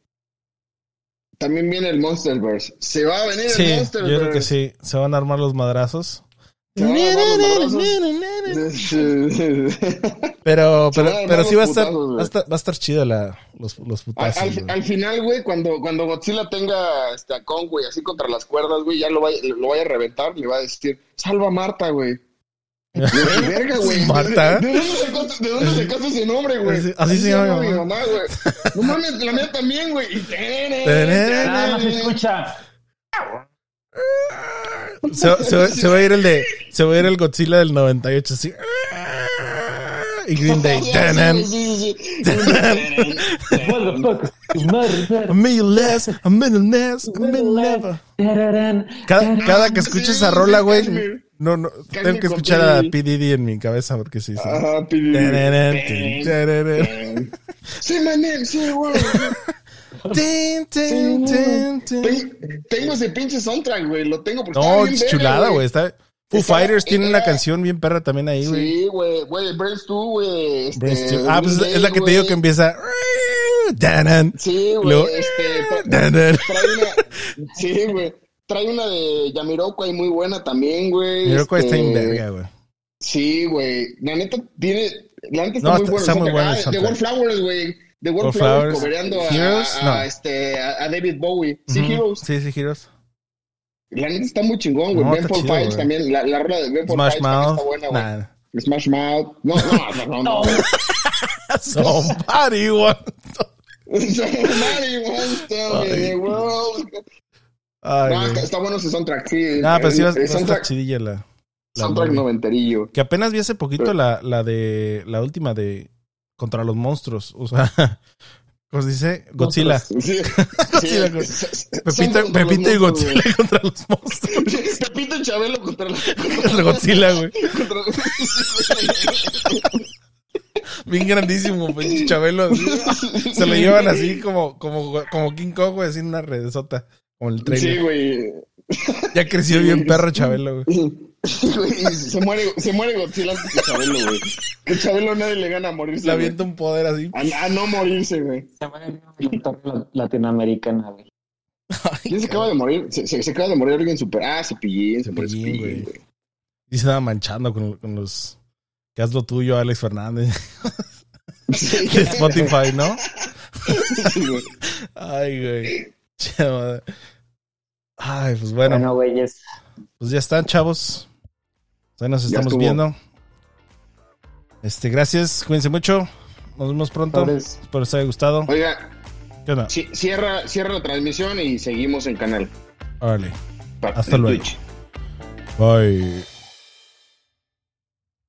también viene el Monsterverse. Se va a venir Sí, el yo Monsterverse. creo que sí. Se van a armar los madrazos. Pero, pero, pero sí va a estar, putazos, va a estar, va a estar chida la, los, los Al, putazos. al- güey. al final, güey, cuando, cuando Godzilla tenga este, a Kong, güey, así contra las cuerdas, güey, ya lo vaya, lo vaya a reventar, le va a decir, salva a Marta, güey. Verga, güey. ¿Marta? ¿De, de dónde sacaste, de dónde sacaste ese nombre, güey? Así- así se llama mi mamá. mamá, güey. No mames, la mía también, güey. Y Nada más escucha. Se, se va- se va a ir el de. Se va a ir el Godzilla del 98, así. Y Green Day. Tanan. A million less, a million less, a million never. Cada, cada que escucho esa rola, güey, no, no, tengo que escuchar a P. P. Diddy en mi cabeza porque sí, sí. Ajá, tararán. Sí, my name, sí, Ten- Tengo ese pinche soundtrack, güey. Lo tengo porque No, bien es chulada, güey. Está... Foo Fighters tiene una canción bien perra también ahí, güey. Sí, güey. Güey, Brains 2, güey. este. Ah, pues es la- que te digo que empieza. Sí, güey. Este. Sí, güey. Trae una de Yamiroquai muy buena también, güey. Jamiroquai está este, en verga, güey. Sí, güey. La neta tiene. La neta está muy bueno. está muy bueno el Ah. Wallflowers, güey. The Wallflowers. Wallflowers cobereando a, a, no. a este, a, David Bowie. Sí, Ujú. Heroes. Sí, sí, Heroes. La neta está muy chingón, güey. No, Ben chido, güey. también. La, la rola de Ben también Mouth. está buena, güey. Nah. Smash Mouth. No, no, no, no. no. Somebody want. Somebody wants to be the world. Ay, No, güey. está, está bueno ese soundtrack, sí. Ah, pero sí va, El- el soundtrack, chidilla la. la soundtrack noventerillo. Que apenas vi hace poquito Pero- la, la de. La última de. Contra los monstruos. O sea. ¿Cómo se dice? Godzilla. Sí. Sí, Godzilla, Pepito, Pepito y Godzilla contra los monstruos. Pepito y Chabelo contra los Contra Godzilla, güey. contra Bien grandísimo, pinche Chabelo. así. Se lo llevan así como, como, como King Kong, güey, así en una redesota. Como el Sí, trailer. güey. Ya creció sí, bien perro Chabelo, güey. Se muere, se muere Godzilla antes que Chabelo, güey. Que Chabelo nadie le gana a morirse. Le avienta un poder así. A, a no morirse, güey. Se muere en la latinoamericana, güey. ¿Quién se acaba de morir? Se, se, se acaba de morir alguien super. Ah, Cepillín, se muere Cepillín, güey. Y se estaba manchando con, con los. Que haz lo tuyo, Alex Fernández. Sí. De Spotify, ¿no? Sí, güey. Ay, güey. Ay, pues bueno, Bueno, güeyes. pues ya están, chavos. Ahí nos estamos viendo. Este, gracias, cuídense mucho. Nos vemos pronto. Espero les haya gustado. Oiga, ¿Qué onda? ci- cierra, cierra la transmisión y seguimos en canal. Órale. Hasta luego. Twitch. Bye.